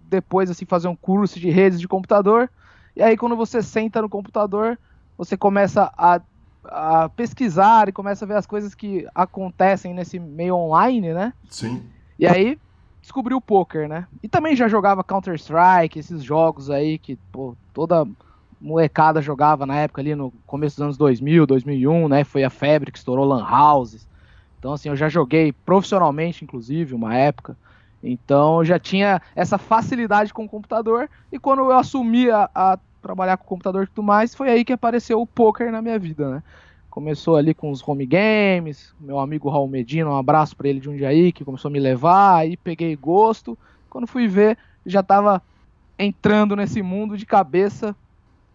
depois, assim, fazer um curso de redes de computador. E aí, quando você senta no computador, você começa a a pesquisar e começa a ver as coisas que acontecem nesse meio online, né? Sim. E aí descobriu o poker, né? E também já jogava Counter Strike, esses jogos aí que pô, toda molecada jogava na época ali no começo dos anos 2000, 2001, né? Foi a febre que estourou lan houses. Então assim, eu já joguei profissionalmente inclusive uma época. Então eu já tinha essa facilidade com o computador e quando eu assumi a, a trabalhar com computador e tudo mais, foi aí que apareceu o poker na minha vida, né? Começou ali com os home games, meu amigo Raul Medina, um abraço para ele de um dia aí, que começou a me levar, aí peguei gosto. Quando fui ver, já estava entrando nesse mundo de cabeça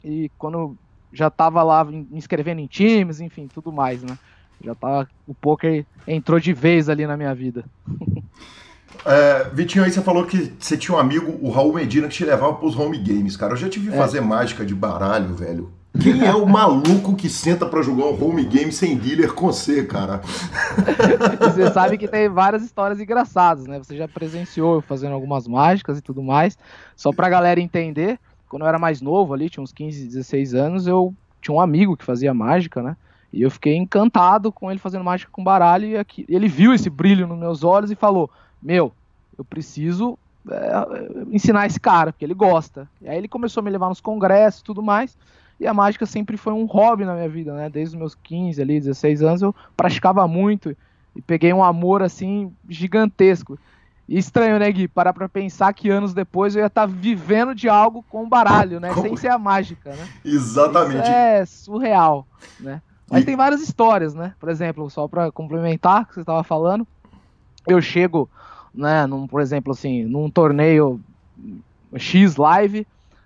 e quando já estava lá me inscrevendo em times, enfim, tudo mais, né? Já tava, o poker entrou de vez ali na minha vida. É, Vitinho, aí você falou que você tinha um amigo, o Raul Medina, que te levava pros home games, cara. Eu já tive é. fazer mágica de baralho, velho. Quem é o maluco que senta para jogar um home game sem dealer com você, cara? você sabe que tem várias histórias engraçadas, né? Você já presenciou fazendo algumas mágicas e tudo mais. Só pra galera entender, quando eu era mais novo ali, tinha uns 15, 16 anos, eu tinha um amigo que fazia mágica, né? E eu fiquei encantado com ele fazendo mágica com baralho e aqui, ele viu esse brilho nos meus olhos e falou: meu, eu preciso é, ensinar esse cara, porque ele gosta. E aí ele começou a me levar nos congressos e tudo mais. E a mágica sempre foi um hobby na minha vida, né? Desde os meus 15 ali, 16 anos, eu praticava muito e peguei um amor assim gigantesco. E estranho, né, Gui? Parar pra pensar que anos depois eu ia estar tá vivendo de algo com baralho, né? Como? Sem ser a mágica, né? Exatamente. Isso é surreal, né? Mas e... tem várias histórias, né? Por exemplo, só para complementar o que você estava falando, eu chego né, num, por exemplo, assim, num torneio X live,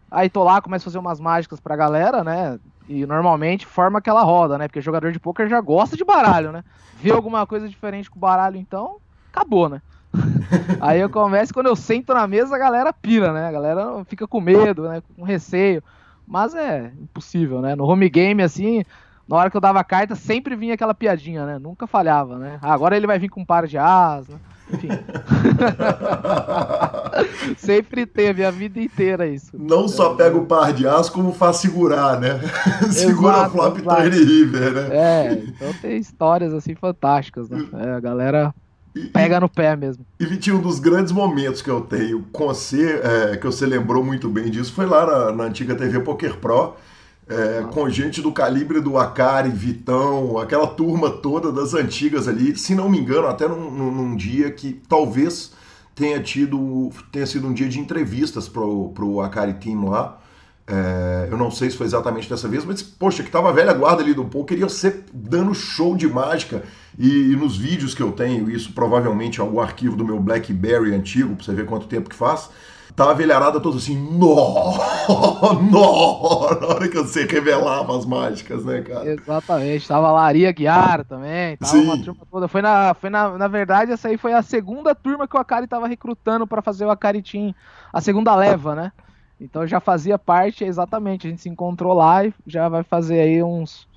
aí tô lá, começo a fazer umas mágicas pra galera, né, e normalmente forma aquela roda, né, porque jogador de poker já gosta de baralho, né, vê alguma coisa diferente com o baralho, então, acabou, né. aí eu começo, quando eu sento na mesa, a galera pira, né, a galera fica com medo, né, com receio, mas é impossível, né, no home game, assim, na hora que eu dava carta, sempre vinha aquela piadinha, né? Nunca falhava, né? Ah, agora ele vai vir com um par de as, né? Enfim. Sempre teve a vida inteira isso. Não só pega o par de as, como faz segurar, né? Segura exato, flop Tiny River, né? É, então tem histórias assim fantásticas, né? É, a galera pega no pé mesmo. E Vitinho, um dos grandes momentos que eu tenho com você, é, que você lembrou muito bem disso, foi lá na, na antiga TV Poker Pro é, com gente do calibre do Akari, Vitão, aquela turma toda das antigas ali, se não me engano, até num, num dia que talvez tenha tido, tenha sido um dia de entrevistas pro, pro Akari Team lá. É, eu não sei se foi exatamente dessa vez, mas poxa, que tava a velha guarda ali do poker ia ser dando show de mágica. E, e, nos vídeos que eu tenho, isso provavelmente é algum arquivo do meu Blackberry antigo, pra você ver quanto tempo que faz. Tava a velharada toda assim, nó, nó, na hora que você revelava as mágicas, né, cara? Exatamente, tava lá Aria Guiar também, tava Sim. uma turma toda. Foi, na, foi na, na verdade, essa aí foi a segunda turma que o Akari tava recrutando para fazer o Akari Team, a segunda leva, né? Então já fazia parte, exatamente, a gente se encontrou lá e já vai fazer aí uns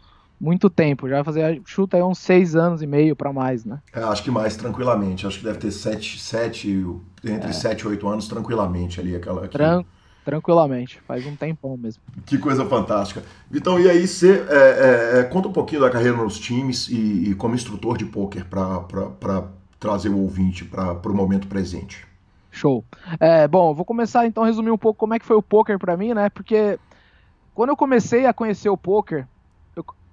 muito tempo, já vai fazer, chuta aí uns seis anos e meio para mais, né? É, acho que mais, tranquilamente, acho que deve ter sete, sete entre é. sete e oito anos, tranquilamente ali, aquela... Tran tranquilamente, faz um tempão mesmo. Que coisa fantástica. Então, e aí você é, é, é, conta um pouquinho da carreira nos times e, e como instrutor de pôquer para trazer o ouvinte para o momento presente. Show. É, bom, vou começar então a resumir um pouco como é que foi o poker para mim, né? Porque quando eu comecei a conhecer o poker,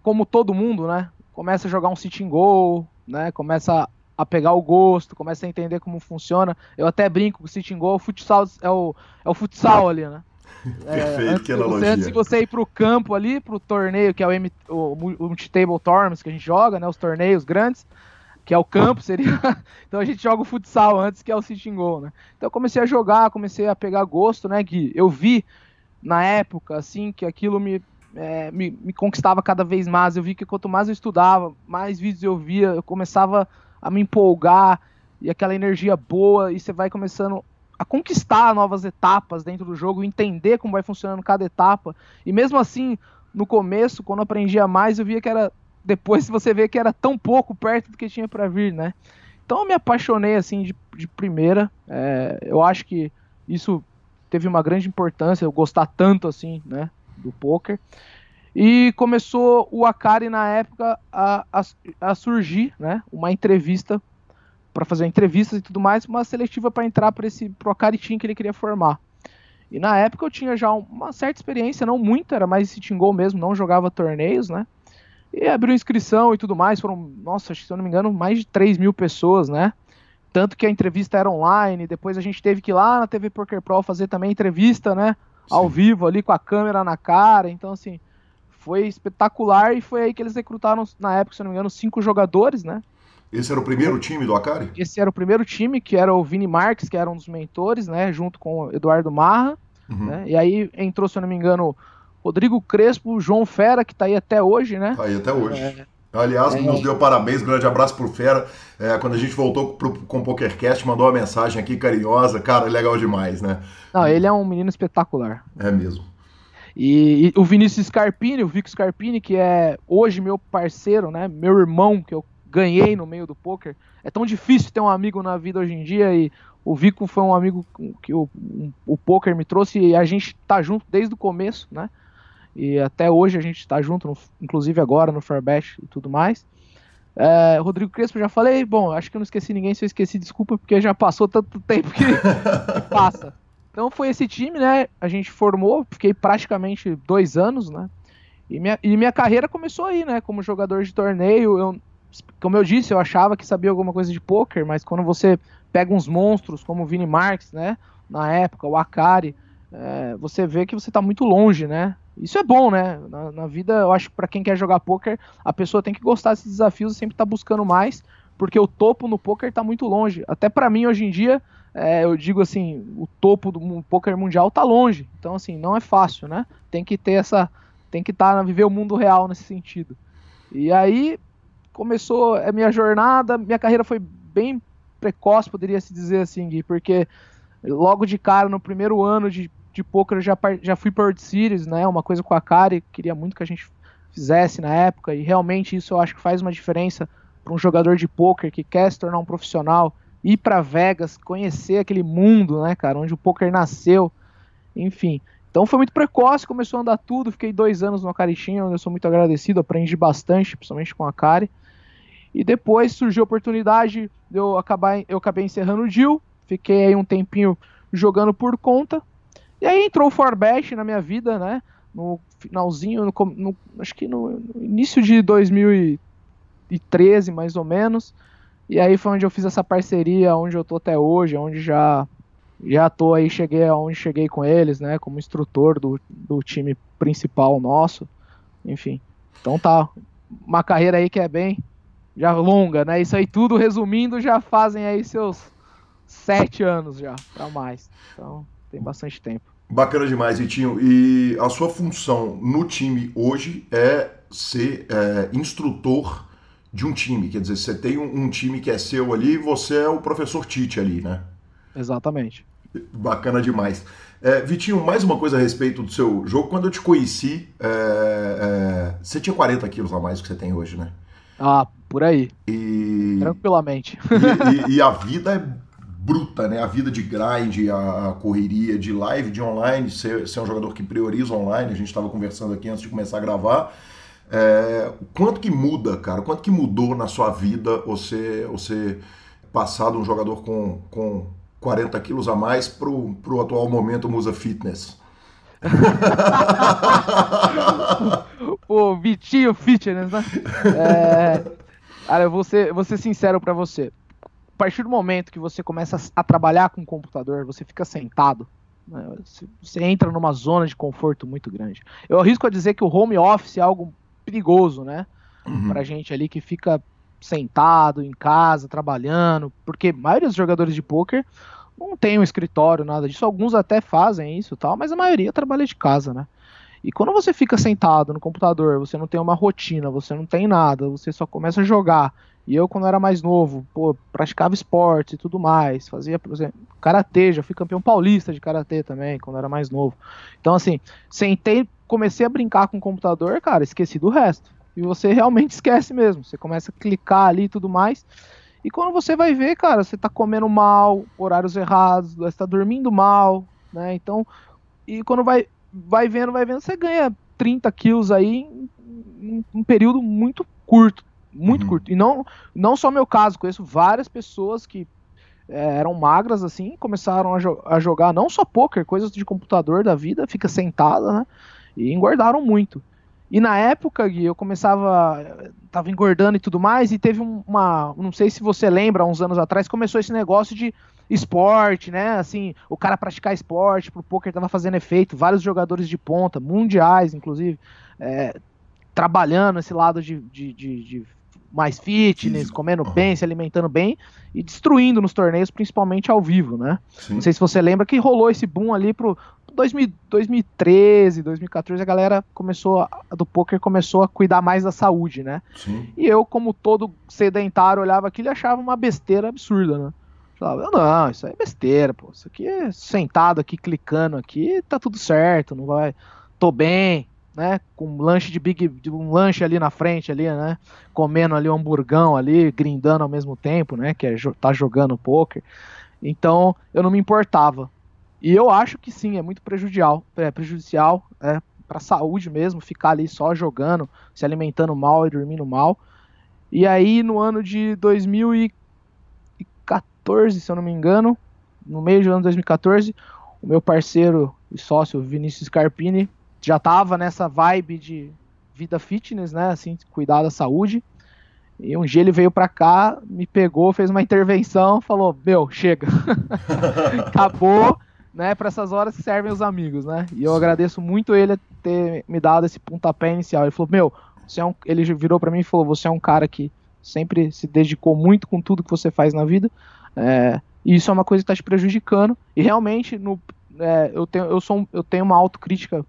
como todo mundo, né? Começa a jogar um sitting goal, né? Começa a pegar o gosto, começa a entender como funciona. Eu até brinco com o sitting goal, o futsal é o, é o futsal ali, né? Perfeito, é, que analogia. Você, antes de você ir pro campo ali, pro torneio, que é o, M, o, o Multitable Tournaments que a gente joga, né? Os torneios grandes, que é o campo, seria. então a gente joga o futsal antes, que é o sitting goal, né? Então eu comecei a jogar, comecei a pegar gosto, né, Gui? Eu vi na época, assim, que aquilo me, é, me, me, conquistava cada vez mais. Eu vi que quanto mais eu estudava, mais vídeos eu via, eu começava a me empolgar e aquela energia boa, e você vai começando a conquistar novas etapas dentro do jogo, entender como vai funcionando cada etapa. E mesmo assim, no começo, quando eu aprendia mais, eu via que era depois você vê que era tão pouco perto do que tinha para vir, né? Então eu me apaixonei assim de, de primeira. É, eu acho que isso teve uma grande importância, eu gostar tanto assim, né, do poker. E começou o Akari na época a, a, a surgir, né, uma entrevista para fazer entrevistas e tudo mais, uma seletiva para entrar para esse pro Akari Team que ele queria formar. E na época eu tinha já uma certa experiência, não muito, era mais esse Tingol mesmo, não jogava torneios, né? E abriu inscrição e tudo mais. Foram, nossa, se eu não me engano, mais de 3 mil pessoas, né? Tanto que a entrevista era online. Depois a gente teve que ir lá na TV Poker Pro fazer também entrevista, né? Ao vivo ali com a câmera na cara. Então, assim, foi espetacular. E foi aí que eles recrutaram, na época, se não me engano, cinco jogadores, né? Esse era o primeiro time do Akari? Esse era o primeiro time, que era o Vini Marques, que era um dos mentores, né? Junto com o Eduardo Marra. Uhum. Né? E aí entrou, se eu não me engano, Rodrigo Crespo, João Fera, que está aí até hoje, né? Tá aí até hoje. É, Aliás, é, nos deu parabéns, grande abraço pro Fera. É, quando a gente voltou pro, com o PokerCast, mandou uma mensagem aqui carinhosa. Cara, legal demais, né? Não, ele é um menino espetacular. É mesmo. E, e o Vinícius Scarpini, o Vico Scarpini, que é hoje meu parceiro, né? Meu irmão, que eu ganhei no meio do poker. É tão difícil ter um amigo na vida hoje em dia e o Vico foi um amigo que o, um, o poker me trouxe e a gente tá junto desde o começo, né? E até hoje a gente está junto, no, inclusive agora no Fairbest e tudo mais. É, Rodrigo Crespo, já falei. Bom, acho que eu não esqueci ninguém. Se eu esqueci, desculpa, porque já passou tanto tempo que, que passa. Então foi esse time, né? A gente formou, fiquei praticamente dois anos, né? E minha, e minha carreira começou aí, né? Como jogador de torneio. Eu, como eu disse, eu achava que sabia alguma coisa de poker, mas quando você pega uns monstros como o Vini Marks, né? Na época, o Akari, é, você vê que você está muito longe, né? Isso é bom, né? Na, na vida, eu acho que para quem quer jogar poker, a pessoa tem que gostar desses desafios e sempre tá buscando mais, porque o topo no poker tá muito longe. Até para mim, hoje em dia, é, eu digo assim, o topo do poker mundial tá longe. Então, assim, não é fácil, né? Tem que ter essa. Tem que estar tá, viver o mundo real nesse sentido. E aí começou a minha jornada, minha carreira foi bem precoce, poderia se dizer assim, Gui, porque logo de cara, no primeiro ano de de poker já, já fui para World Series, né? Uma coisa com a Kari, queria muito que a gente fizesse na época, e realmente isso eu acho que faz uma diferença para um jogador de poker que quer se tornar um profissional, ir para Vegas, conhecer aquele mundo, né, cara, onde o poker nasceu, enfim. Então foi muito precoce, começou a andar tudo, fiquei dois anos no Acarichinha, onde eu sou muito agradecido, aprendi bastante, principalmente com a Kari. E depois surgiu a oportunidade de eu acabar, eu acabei encerrando o deal, fiquei aí um tempinho jogando por conta, e aí entrou o Forbest na minha vida, né? No finalzinho, no, no, acho que no, no, início de 2013, mais ou menos. E aí foi onde eu fiz essa parceria, onde eu tô até hoje, onde já já tô aí, cheguei aonde cheguei com eles, né, como instrutor do, do time principal nosso, enfim. Então tá, uma carreira aí que é bem já longa, né, isso aí tudo resumindo já fazem aí seus sete anos já, para mais, então tem bastante tempo. Bacana demais, Vitinho. E a sua função no time hoje é ser é, instrutor de um time, quer dizer, você tem um, um time que é seu ali, você é o professor Tite ali, né? Exatamente. Bacana demais. É, Vitinho, mais uma coisa a respeito do seu jogo. Quando eu te conheci, é, é, você tinha 40 quilos a mais do que você tem hoje, né? Ah, por aí. E... Tranquilamente. E, e, e, a vida é bruta, né? A vida de grind, a, correria de live, de online. Você, você, é um jogador que prioriza online. A gente estava conversando aqui antes de começar a gravar. É, quanto que muda, cara? Quanto que mudou na sua vida você, você passar de um jogador com, com 40 quilos a mais para o atual momento Musa Fitness. o Vitinho Fitness, né? É, cara, eu vou ser, vou ser sincero para você. A partir do momento que você começa a trabalhar com o computador, você fica sentado, né? você entra numa zona de conforto muito grande. Eu arrisco a dizer que o home office é algo perigoso, né? Uhum. Pra gente ali que fica sentado em casa, trabalhando, porque a maioria dos jogadores de poker não tem um escritório, nada disso. Alguns até fazem isso tal, mas a maioria trabalha de casa, né? E quando você fica sentado no computador, você não tem uma rotina, você não tem nada, você só começa a jogar. E eu, quando era mais novo, pô, praticava esporte e tudo mais, fazia, por exemplo, karatê, já fui campeão paulista de karatê também, quando era mais novo. Então, assim, sentei, comecei a brincar com o computador, cara, esqueci do resto. E você realmente esquece mesmo. Você começa a clicar ali e tudo mais. E quando você vai ver, cara, você tá comendo mal, horários errados, você tá dormindo mal, né? Então, e quando vai, vai vendo, vai vendo, você ganha 30 quilos aí em, um período muito curto. Muito uhum. curto. E não, não só meu caso, conheço várias pessoas que é, eram magras assim, começaram a, jo a, jogar não só poker, coisas de computador da vida, fica sentada, né? E engordaram muito. E na época, Gui, eu começava. Tava engordando e tudo mais, e teve uma. Não sei se você lembra, uns anos atrás, começou esse negócio de esporte, né? Assim, o cara praticar esporte pro poker tava fazendo efeito, vários jogadores de ponta, mundiais, inclusive, é, trabalhando esse lado de, de, de, de mais fitness, Físico. comendo uhum. bem, se alimentando bem e destruindo nos torneios, principalmente ao vivo, né? Sim. Não sei se você lembra que rolou esse boom ali pro 2000, 2013, 2014, a galera começou, a, do poker começou a cuidar mais da saúde, né? Sim. E eu, como todo sedentário, olhava aquilo e achava uma besteira absurda, né? Falava, não, isso aí é besteira, pô. Isso aqui é sentado aqui, clicando aqui, tá tudo certo, não vai. Tô bem, né? Com um lanche de big. um lanche ali na frente, ali, né? Comendo ali um hamburgão ali, grindando ao mesmo tempo, né? Que é tá jogando poker. Então eu não me importava. E eu acho que sim, é muito prejudicial, é, prejudicial é, para a saúde mesmo, ficar ali só jogando, se alimentando mal e dormindo mal. E aí, no ano de 2014, se eu não me engano, no meio do ano de 2014, o meu parceiro e sócio Vinícius Carpini já tava nessa vibe de vida fitness, né, assim, cuidar da saúde. E um dia ele veio para cá, me pegou, fez uma intervenção, falou: "Meu, chega. Acabou né, para essas horas que servem os amigos, né? E eu agradeço muito ele ter me dado esse pontapé inicial. Ele falou: "Meu, você é um... ele virou para mim e falou: "Você é um cara que sempre se dedicou muito com tudo que você faz na vida. É... e isso é uma coisa que está te prejudicando. E realmente no é, eu tenho eu sou eu tenho uma autocrítica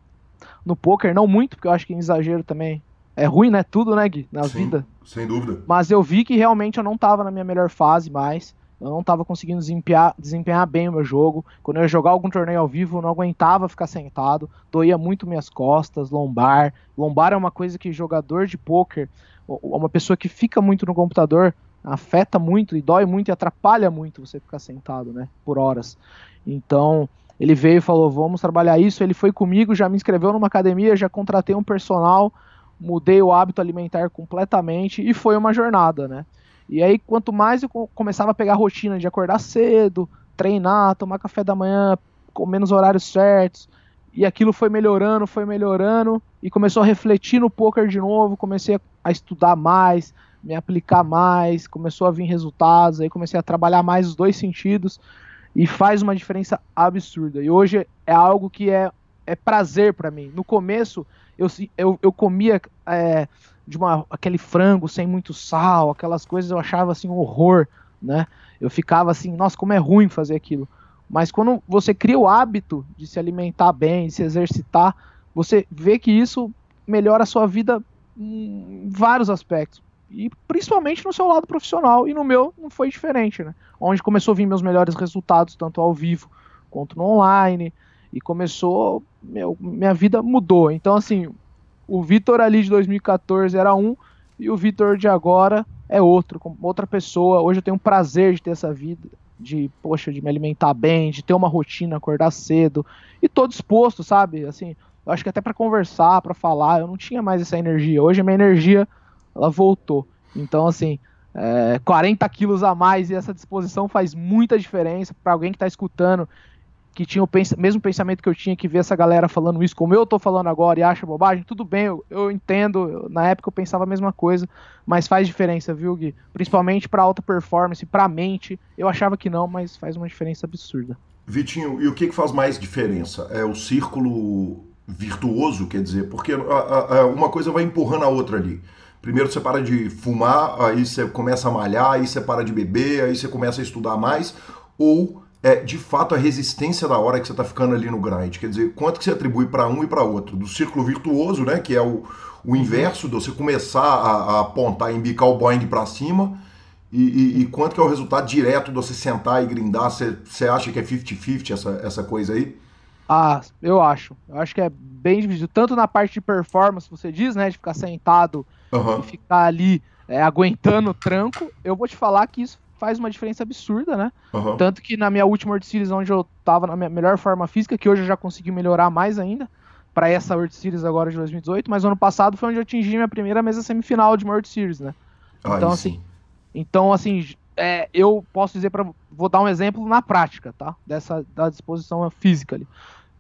no poker, não muito, porque eu acho que em exagero também é ruim, né? Tudo, né, Gui? Na Sim, vida. Sem dúvida. Mas eu vi que realmente eu não estava na minha melhor fase mais. Eu não estava conseguindo desempenhar, desempenhar bem o meu jogo. Quando eu ia jogar algum torneio ao vivo, eu não aguentava ficar sentado. Doía muito minhas costas, lombar. Lombar é uma coisa que jogador de poker, uma pessoa que fica muito no computador, afeta muito e dói muito e atrapalha muito você ficar sentado, né? Por horas. Então, ele veio e falou: vamos trabalhar isso. Ele foi comigo, já me inscreveu numa academia, já contratei um personal, mudei o hábito alimentar completamente e foi uma jornada, né? E aí, quanto mais eu começava a pegar a rotina de acordar cedo, treinar, tomar café da manhã, comer nos horários certos, e aquilo foi melhorando, foi melhorando, e começou a refletir no poker de novo, comecei a, estudar mais, me aplicar mais, começou a vir resultados, aí comecei a trabalhar mais os dois sentidos e faz uma diferença absurda. E hoje é algo que é, é prazer para mim. No começo eu, eu, eu comia é, de uma, aquele frango sem muito sal, aquelas coisas eu achava assim um horror, né? Eu ficava assim, nossa, como é ruim fazer aquilo. Mas quando você cria o hábito de se alimentar bem, de se exercitar, você vê que isso melhora a sua vida em vários aspectos. E principalmente no seu lado profissional. E no meu não foi diferente, né? Onde começou a vir meus melhores resultados, tanto ao vivo quanto no online. E começou. Meu, minha vida mudou. Então, assim, o Vitor ali de 2014 era um. E o Vitor de agora é outro, outra pessoa. Hoje eu tenho o prazer de ter essa vida, de, poxa, de me alimentar bem, de ter uma rotina, acordar cedo. E tô disposto, sabe? Assim, eu acho que até para conversar, para falar, eu não tinha mais essa energia. Hoje minha energia, ela voltou. Então, assim, é, 40 quilos a mais e essa disposição faz muita diferença para alguém que está escutando, que tinha o pens mesmo pensamento que eu tinha, que vê essa galera falando isso como eu tô falando agora e acha bobagem, tudo bem, eu, eu entendo, eu, na época eu pensava a mesma coisa, mas faz diferença, viu, Gui? Principalmente para alta performance, para mente, eu achava que não, mas faz uma diferença absurda. Vitinho, e o que, que faz mais diferença? É o círculo virtuoso, quer dizer, porque a, a, a, uma coisa vai empurrando a outra ali. Primeiro você para de fumar, aí você começa a malhar, aí você para de beber, aí você começa a estudar mais, ou é de fato a resistência da hora que você está ficando ali no grind. Quer dizer, quanto que você atribui para um e para outro? Do círculo virtuoso, né, que é o, o inverso de você começar a, a apontar embicar o Boeing para cima, e, e, e, quanto que é o resultado direto de você sentar e grindar? Você, você acha que é 50-50 essa, essa coisa aí? Ah, eu acho. Eu acho que é bem dividido. Tanto na parte de performance, você diz, né? De ficar sentado uhum. e ficar ali é, aguentando o tranco. Eu vou te falar que isso faz uma diferença absurda, né? Uhum. Tanto que na minha última World Series, onde eu tava na minha melhor forma física, que hoje eu já consegui melhorar mais ainda, para essa World Series agora de 2018, mas ano passado foi onde eu atingi minha primeira mesa semifinal de uma World Series, né? Ah, então, assim. Então, assim, é, eu posso dizer para vou dar um exemplo na prática, tá? Dessa da disposição física ali.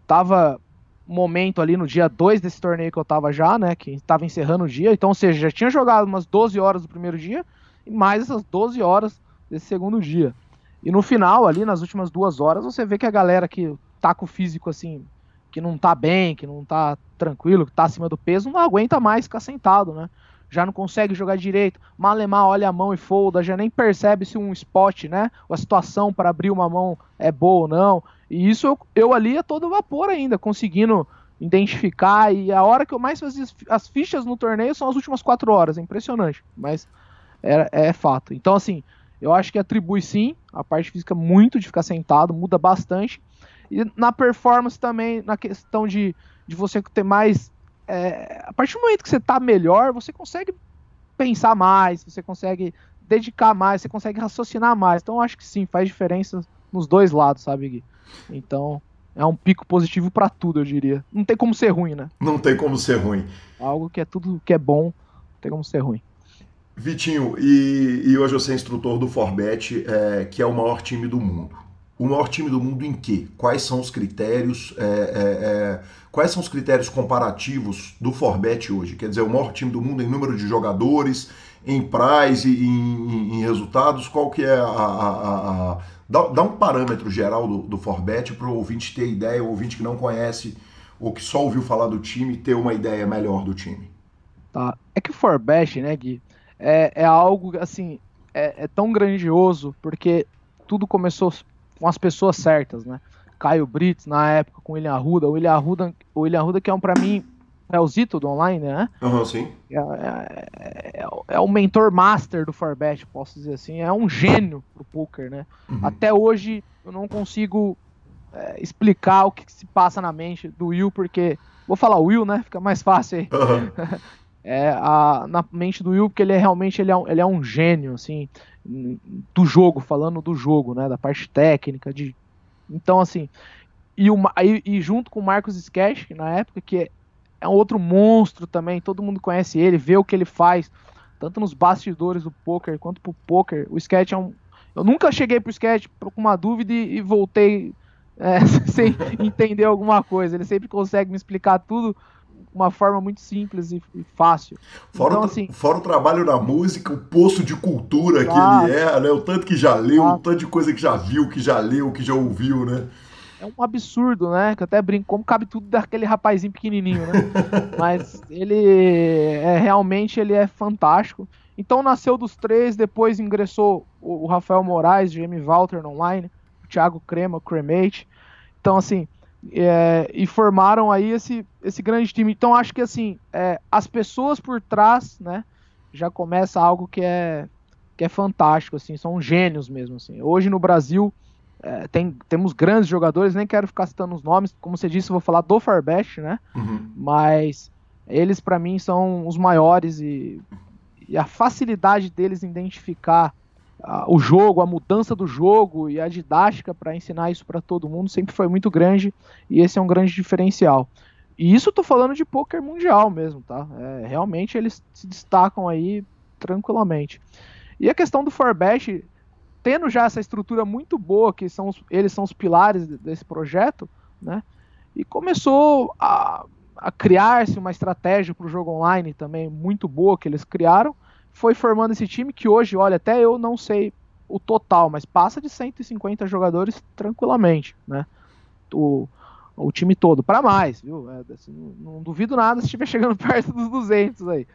Tava momento ali no dia 2 desse torneio que eu tava já, né, que tava encerrando o dia, então, ou seja, já tinha jogado umas 12 horas do primeiro dia e mais essas 12 horas desse segundo dia. E no final ali, nas últimas duas horas, você vê que a galera que tá com o físico assim, que não tá bem, que não tá tranquilo, que tá acima do peso, não aguenta mais ficar sentado, né? Já não consegue jogar direito. Malemar olha a mão e folda, já nem percebe se um spot, né? Ou a situação para abrir uma mão é boa ou não. E isso eu, eu ali a todo vapor ainda, conseguindo identificar. E a hora que eu mais fazia as fichas no torneio são as últimas quatro horas. É impressionante, mas é, é fato. Então, assim, eu acho que atribui sim a parte física muito de ficar sentado, muda bastante. E na performance também, na questão de, de você ter mais é, a partir do momento que você está melhor, você consegue pensar mais, você consegue dedicar mais, você consegue raciocinar mais. Então, eu acho que sim, faz diferença nos dois lados, sabe, Gui? Então, é um pico positivo para tudo, eu diria. Não tem como ser ruim, né? Não tem como ser ruim. Algo que é tudo que é bom, não tem como ser ruim. Vitinho, e, e hoje você é instrutor do Forbet, é, que é o maior time do mundo. O maior time do mundo em quê? Quais são os critérios? É, é, é Quais são os critérios comparativos do Forbet hoje? Quer dizer, o maior time do mundo em número de jogadores, em prize e em, em, resultados, qual que é a... a, a, a dá, dá, um parâmetro geral do, do Forbet para o ouvinte ter ideia, o ouvinte que não conhece ou que só ouviu falar do time, ter uma ideia melhor do time. Tá. É que o Forbet, né, Gui, é, é algo, assim, é, é tão grandioso porque tudo começou com as pessoas certas, né? Caio Brits na época com o William Arruda. O William Arruda, o William Arruda que é um para mim é o Zito do online, né? Uhum, sim. É, é, é, é, o mentor master do Forbet, posso dizer assim. É um gênio pro poker, né? Uhum. Até hoje eu não consigo é, explicar o que, que, se passa na mente do Will, porque vou falar o Will, né? Fica mais fácil aí. Uhum. é, a, na mente do Will, porque ele é realmente ele é, um, ele é um gênio, assim, do jogo, falando do jogo, né? Da parte técnica, de então, assim, e, o, e, e junto com o Marcos Sketch, na época, que é, é um outro monstro também, todo mundo conhece ele, vê o que ele faz, tanto nos bastidores do poker quanto pro poker. O Sketch é um. Eu nunca cheguei pro Sketch com uma dúvida e, e voltei é, sem entender alguma coisa. Ele sempre consegue me explicar tudo uma forma muito simples e, e fácil. Fora, então, o, assim, fora o trabalho na música, o poço de cultura que ele é, né? O tanto que já leu, o tanto de coisa que já viu, que já leu, que já ouviu, né? É um absurdo, né? Que eu até brinco, como cabe tudo daquele rapazinho pequenininho, né? Mas ele é realmente ele é fantástico. Então nasceu dos três, depois ingressou o, o Rafael Moraes, Jamie Walter online, o Thiago Crema, o Cremate. Então, assim, é, e formaram aí esse, esse grande time. Então acho que assim, é, as pessoas por trás, né, já começa algo que é que é fantástico, assim, são gênios mesmo, assim. Hoje no Brasil é, tem, temos grandes jogadores, nem quero ficar citando os nomes, como você disse, eu vou falar do Farbest, né? Uhum. Mas eles para mim são os maiores e, e a facilidade deles em identificar o jogo, a mudança do jogo e a didática para ensinar isso para todo mundo sempre foi muito grande e esse é um grande diferencial. E isso tô falando de poker mundial mesmo, tá? É, realmente eles se destacam aí tranquilamente. E a questão do Forbet, tendo já essa estrutura muito boa, que são os, eles são os pilares desse projeto, né? E começou a, a criar-se uma estratégia para o jogo online também muito boa que eles criaram foi formando esse time que hoje, olha, até eu não sei o total, mas passa de 150 jogadores tranquilamente, né? O, o time todo, para mais, viu? É, assim, não, não, duvido nada se estiver chegando perto dos 200 aí.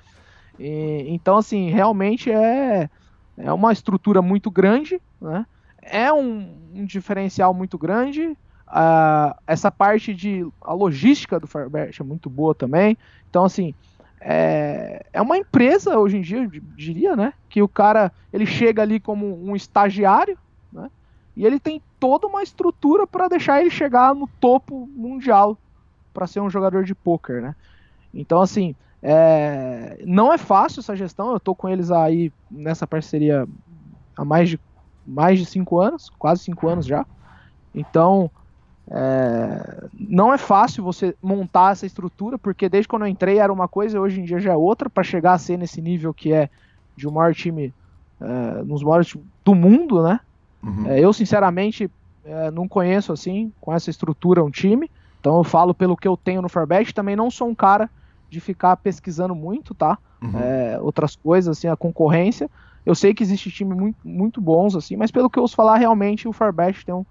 E, então, assim, realmente é, é uma estrutura muito grande, né? É um, um diferencial muito grande. Uh, essa parte de a logística do Firebird é muito boa também. Então, assim, é, é uma empresa hoje em dia, eu diria, né? Que o cara ele chega ali como um estagiário, né? E ele tem toda uma estrutura para deixar ele chegar no topo mundial para ser um jogador de poker, né? Então assim, é, não é fácil essa gestão. Eu tô com eles aí nessa parceria há mais de mais de cinco anos, quase cinco anos já. Então é, não é fácil você montar essa estrutura, porque desde quando eu entrei era uma coisa, hoje em dia já é outra, para chegar a ser nesse nível que é de um maior time, é, nos maiores do mundo, né? Uhum. É, eu, sinceramente, é, não conheço assim, com essa estrutura, um time. Então eu falo pelo que eu tenho no Farbet, também não sou um cara de ficar pesquisando muito, tá? Uhum. É, outras coisas, assim, a concorrência. Eu sei que existe time muito, muito bons, assim, mas pelo que eu ouço falar, realmente o Farbet tem um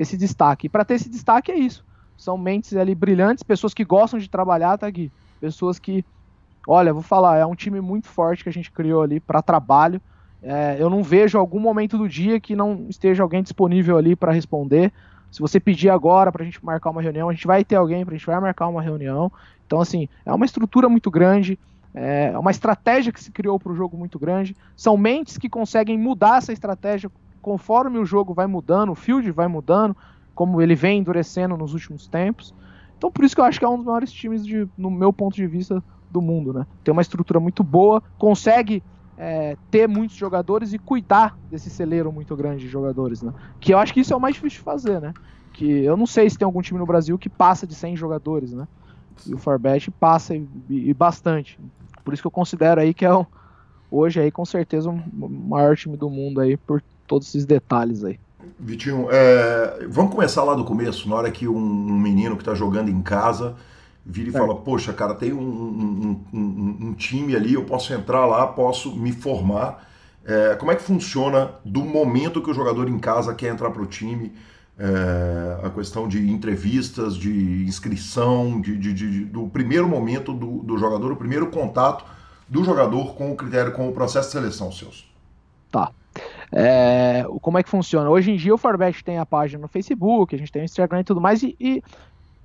esse destaque. E para ter esse destaque é isso. São mentes ali brilhantes, pessoas que gostam de trabalhar, tá aqui. Pessoas que, olha, vou falar, é um time muito forte que a gente criou ali para trabalho. É, eu não vejo algum momento do dia que não esteja alguém disponível ali para responder. Se você pedir agora para a gente marcar uma reunião, a gente vai ter alguém para a gente vai marcar uma reunião. Então, assim, é uma estrutura muito grande, é uma estratégia que se criou para o jogo muito grande. São mentes que conseguem mudar essa estratégia conforme o jogo vai mudando, o field vai mudando, como ele vem endurecendo nos últimos tempos. Então por isso que eu acho que é um dos maiores times, de, no meu ponto de vista, do mundo, né? Tem uma estrutura muito boa, consegue é, ter muitos jogadores e cuidar desse celeiro muito grande de jogadores, né? Que eu acho que isso é o mais difícil de fazer, né? Que eu não sei se tem algum time no Brasil que passa de 100 jogadores, né? E o Forbet passa e, e, bastante. Por isso que eu considero aí que é hoje aí com certeza o maior time do mundo aí por todos esses detalhes aí. Vitinho, é, vamos começar lá do começo, na hora que um, um menino que está jogando em casa vira e é. fala, poxa, cara, tem um, um, um, time ali, eu posso entrar lá, posso me formar. É, como é que funciona do momento que o jogador em casa quer entrar para o time? É, a questão de entrevistas, de inscrição, de, de, de do primeiro momento do, do, jogador, o primeiro contato do jogador com o critério, com o processo de seleção, seus. Tá. É, como é que funciona? Hoje em dia o Forbet tem a página no Facebook, a gente tem o Instagram e tudo mais, e, e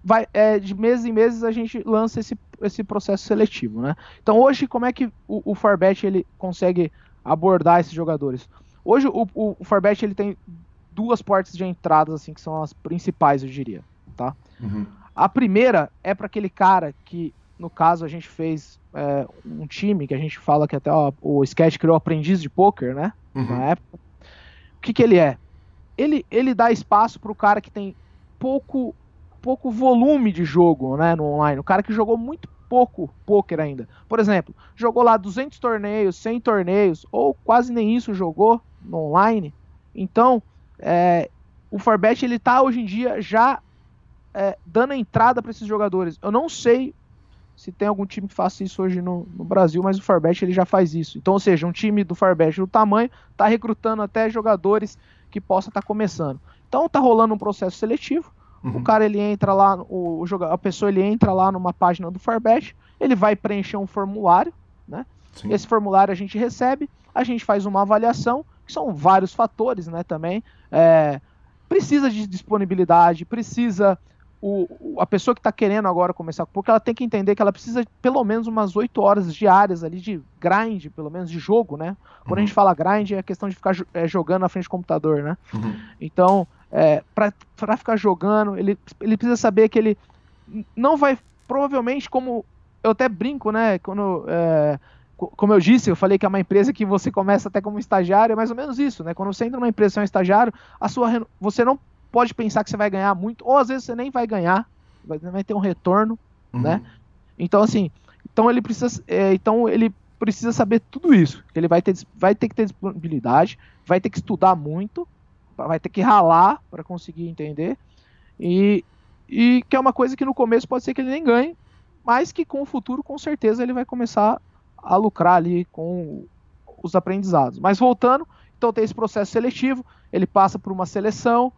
vai, é, de meses em meses a gente lança esse, esse processo seletivo, né? Então hoje como é que o, o Forbet ele consegue abordar esses jogadores? Hoje o, o, o Forbet ele tem duas portas de entradas assim que são as principais, eu diria, tá? Uhum. A primeira é para aquele cara que, no caso, a gente fez é, um time que a gente fala que até ó, o Sketch criou aprendiz de poker, né? uhum. na época. O que, que ele é? Ele, ele dá espaço para o cara que tem pouco, pouco volume de jogo né, no online. O cara que jogou muito pouco poker ainda. Por exemplo, jogou lá 200 torneios, 100 torneios, ou quase nem isso jogou no online. Então, é, o Forbet ele tá hoje em dia já é, dando entrada para esses jogadores. Eu não sei se tem algum time que faça isso hoje no, no Brasil, mas o Farbet ele já faz isso. Então, ou seja, um time do Farbet do tamanho está recrutando até jogadores que possa estar tá começando. Então tá rolando um processo seletivo. Uhum. O cara ele entra lá, o, o a pessoa ele entra lá numa página do Farbet, ele vai preencher um formulário, né? Sim. Esse formulário a gente recebe, a gente faz uma avaliação, que são vários fatores, né? Também é, precisa de disponibilidade, precisa o, a pessoa que está querendo agora começar, porque ela tem que entender que ela precisa de pelo menos umas 8 horas diárias ali de grind, pelo menos de jogo, né? Quando uhum. a gente fala grind é a questão de ficar é, jogando na frente do computador, né? Uhum. Então, é, para ficar jogando, ele, ele precisa saber que ele não vai, provavelmente, como eu até brinco, né? Quando. É, como eu disse, eu falei que é uma empresa que você começa até como estagiário, é mais ou menos isso, né? Quando você entra numa empresa e é um estagiário, a sua, você não pode pensar que você vai ganhar muito, ou às vezes você nem vai ganhar, vai, vai ter um retorno, uhum. né? Então, assim, então ele precisa, é, então ele precisa saber tudo isso. Ele vai ter, vai ter que ter disponibilidade, vai ter que estudar muito, vai ter que ralar para conseguir entender, e, e que é uma coisa que no começo pode ser que ele nem ganhe, mas que com o futuro, com certeza, ele vai começar a lucrar ali com os aprendizados. Mas voltando, então tem esse processo seletivo, ele passa por uma seleção,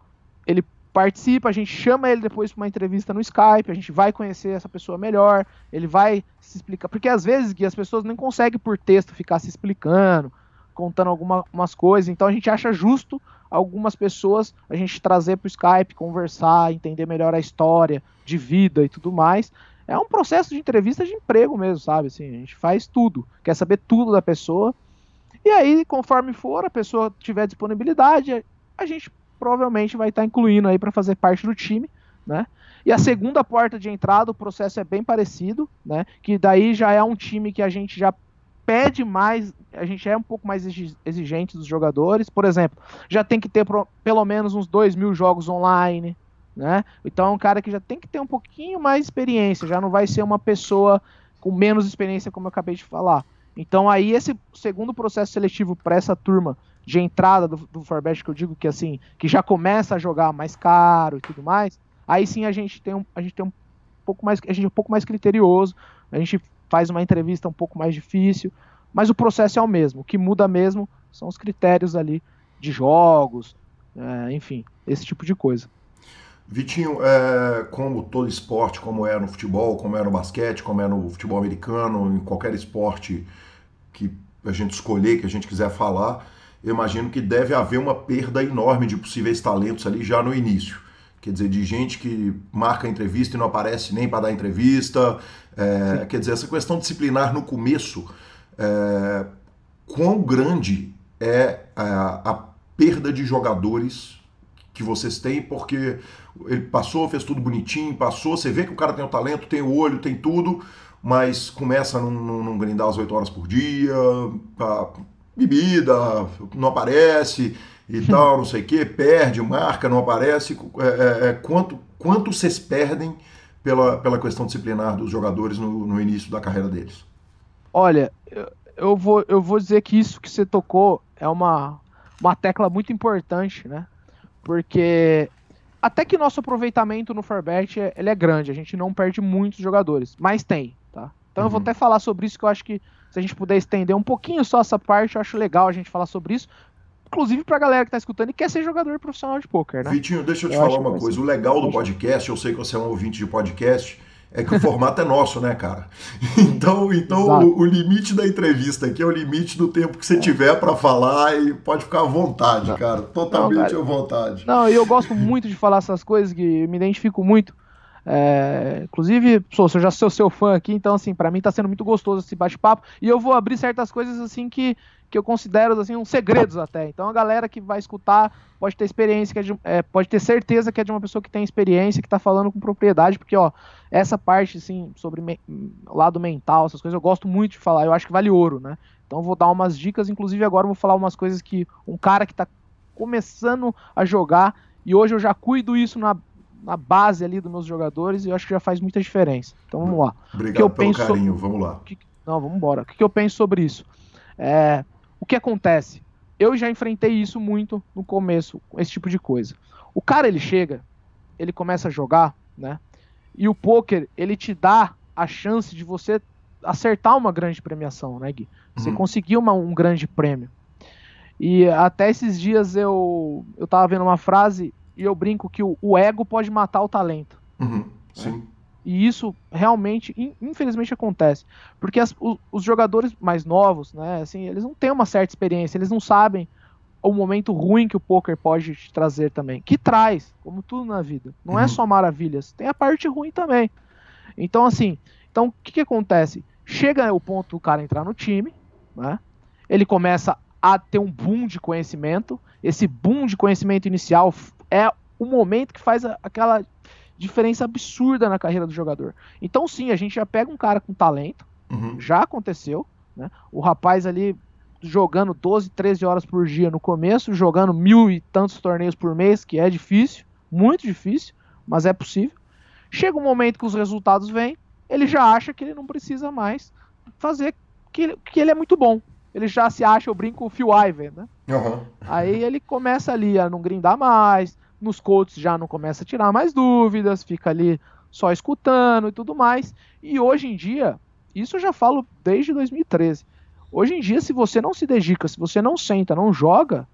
ele participa, a gente chama ele depois para uma entrevista no Skype, a gente vai conhecer essa pessoa melhor, ele vai se explicar, porque às vezes Gui, as pessoas não conseguem por texto ficar se explicando, contando algumas coisas, então a gente acha justo algumas pessoas a gente trazer para o Skype, conversar, entender melhor a história de vida e tudo mais. É um processo de entrevista de emprego mesmo, sabe? Assim, a gente faz tudo, quer saber tudo da pessoa. E aí, conforme for, a pessoa tiver disponibilidade, a gente provavelmente vai estar tá incluindo aí para fazer parte do time, né? E a segunda porta de entrada, o processo é bem parecido, né? Que daí já é um time que a gente já pede mais, a gente é um pouco mais exigente dos jogadores. Por exemplo, já tem que ter pro, pelo menos uns 2 mil jogos online, né? Então é um cara que já tem que ter um pouquinho mais experiência, já não vai ser uma pessoa com menos experiência, como eu acabei de falar. Então aí esse segundo processo seletivo para essa turma de entrada do, do que eu digo que assim, que já começa a jogar mais caro e tudo mais, aí sim a gente tem um, a gente tem um pouco mais, a gente é um pouco mais criterioso, a gente faz uma entrevista um pouco mais difícil, mas o processo é o mesmo. O que muda mesmo são os critérios ali de jogos, é, enfim, esse tipo de coisa. Vitinho, é, como todo esporte, como é no futebol, como é no basquete, como é no futebol americano, em qualquer esporte que a gente escolher, que a gente quiser falar, eu imagino que deve haver uma perda enorme de possíveis talentos ali já no início. Quer dizer, de gente que marca entrevista e não aparece nem para dar entrevista. É, quer dizer, essa questão disciplinar no começo, é, quão grande é a, a perda de jogadores que vocês têm, porque ele passou, fez tudo bonitinho, passou, você vê que o cara tem o talento, tem o olho, tem tudo, mas começa a não, grindar as 8 horas por dia, bebida, não aparece e tal, não sei o que, perde, marca, não aparece. É, é, é, quanto, quanto vocês perdem pela, pela questão disciplinar dos jogadores no, no início da carreira deles? Olha, eu, vou, eu vou dizer que isso que você tocou é uma, uma tecla muito importante, né? Porque até que nosso aproveitamento no Forbet é, ele é grande, a gente não perde muitos jogadores, mas tem, tá? Então uhum. eu vou uhum. até falar sobre isso que eu acho que se a gente puder estender um pouquinho só essa parte, eu acho legal a gente falar sobre isso. Inclusive pra galera que tá escutando e quer ser jogador profissional de poker, né? Vitinho, deixa eu te eu falar uma coisa. O legal do podcast, eu sei que você é um ouvinte de podcast, é que o formato é nosso, né, cara? Então, então o, o, limite da entrevista aqui é o limite do tempo que você é. tiver para falar e pode ficar à vontade, cara. Totalmente Não, cara. à vontade. Não, e eu gosto muito de falar essas coisas que me identifico muito. É, inclusive, sou, eu já sou seu fã aqui, então assim, para mim tá sendo muito gostoso esse bate-papo e eu vou abrir certas coisas assim que, que eu considero assim uns segredos até. Então a galera que vai escutar pode ter experiência, que é de, é, pode ter certeza que é de uma pessoa que tem experiência, que tá falando com propriedade, porque ó, essa parte assim sobre me, lado mental, essas coisas eu gosto muito de falar, eu acho que vale ouro, né? Então vou dar umas dicas, inclusive agora vou falar umas coisas que um cara que tá começando a jogar e hoje eu já cuido isso na na base ali dos meus jogadores e eu acho que já faz muita diferença. Então vamos lá. Obrigado que eu pelo penso carinho, sobre... vamos lá. Não, vamos embora. O que eu penso sobre isso? É... O que acontece? Eu já enfrentei isso muito no começo, esse tipo de coisa. O cara ele chega, ele começa a jogar, né? E o poker ele te dá a chance de você acertar uma grande premiação, né, Gui? Você Uhum. conseguir uma- um grande prêmio. E até esses dias eu, eu tava vendo uma frase e eu brinco que o, o ego pode matar o talento. Uhum, sim. E isso realmente, in- infelizmente, acontece. Porque as- o- os jogadores mais novos, né, assim, eles não têm uma certa experiência, eles não sabem o momento ruim que o poker pode te trazer também. Que traz, como tudo na vida. Não é Uhum. só maravilhas, tem a parte ruim também. Então, assim, então o que, que acontece? Chega o ponto do cara entrar no time, né? Ele começa a ter um boom de conhecimento. Esse boom de conhecimento inicial é o momento que faz a- aquela diferença absurda na carreira do jogador. Então, sim, a gente já pega um cara com talento, Uhum. já aconteceu, né? O rapaz ali jogando 12, 13 horas por dia no começo, jogando mil e tantos torneios por mês, que é difícil, muito difícil, mas é possível. Chega um momento que os resultados vêm, ele já acha que ele não precisa mais fazer, que ele, que ele é muito bom. Ele já se acha, eu brinco, o Phil Ivey, né? Aham. Aí ele começa ali a não grindar mais, nos coaches já não começa a tirar mais dúvidas, fica ali só escutando e tudo mais. E hoje em dia, isso eu já falo desde 2013. Hoje em dia, se você não se dedica, se você não senta, não joga,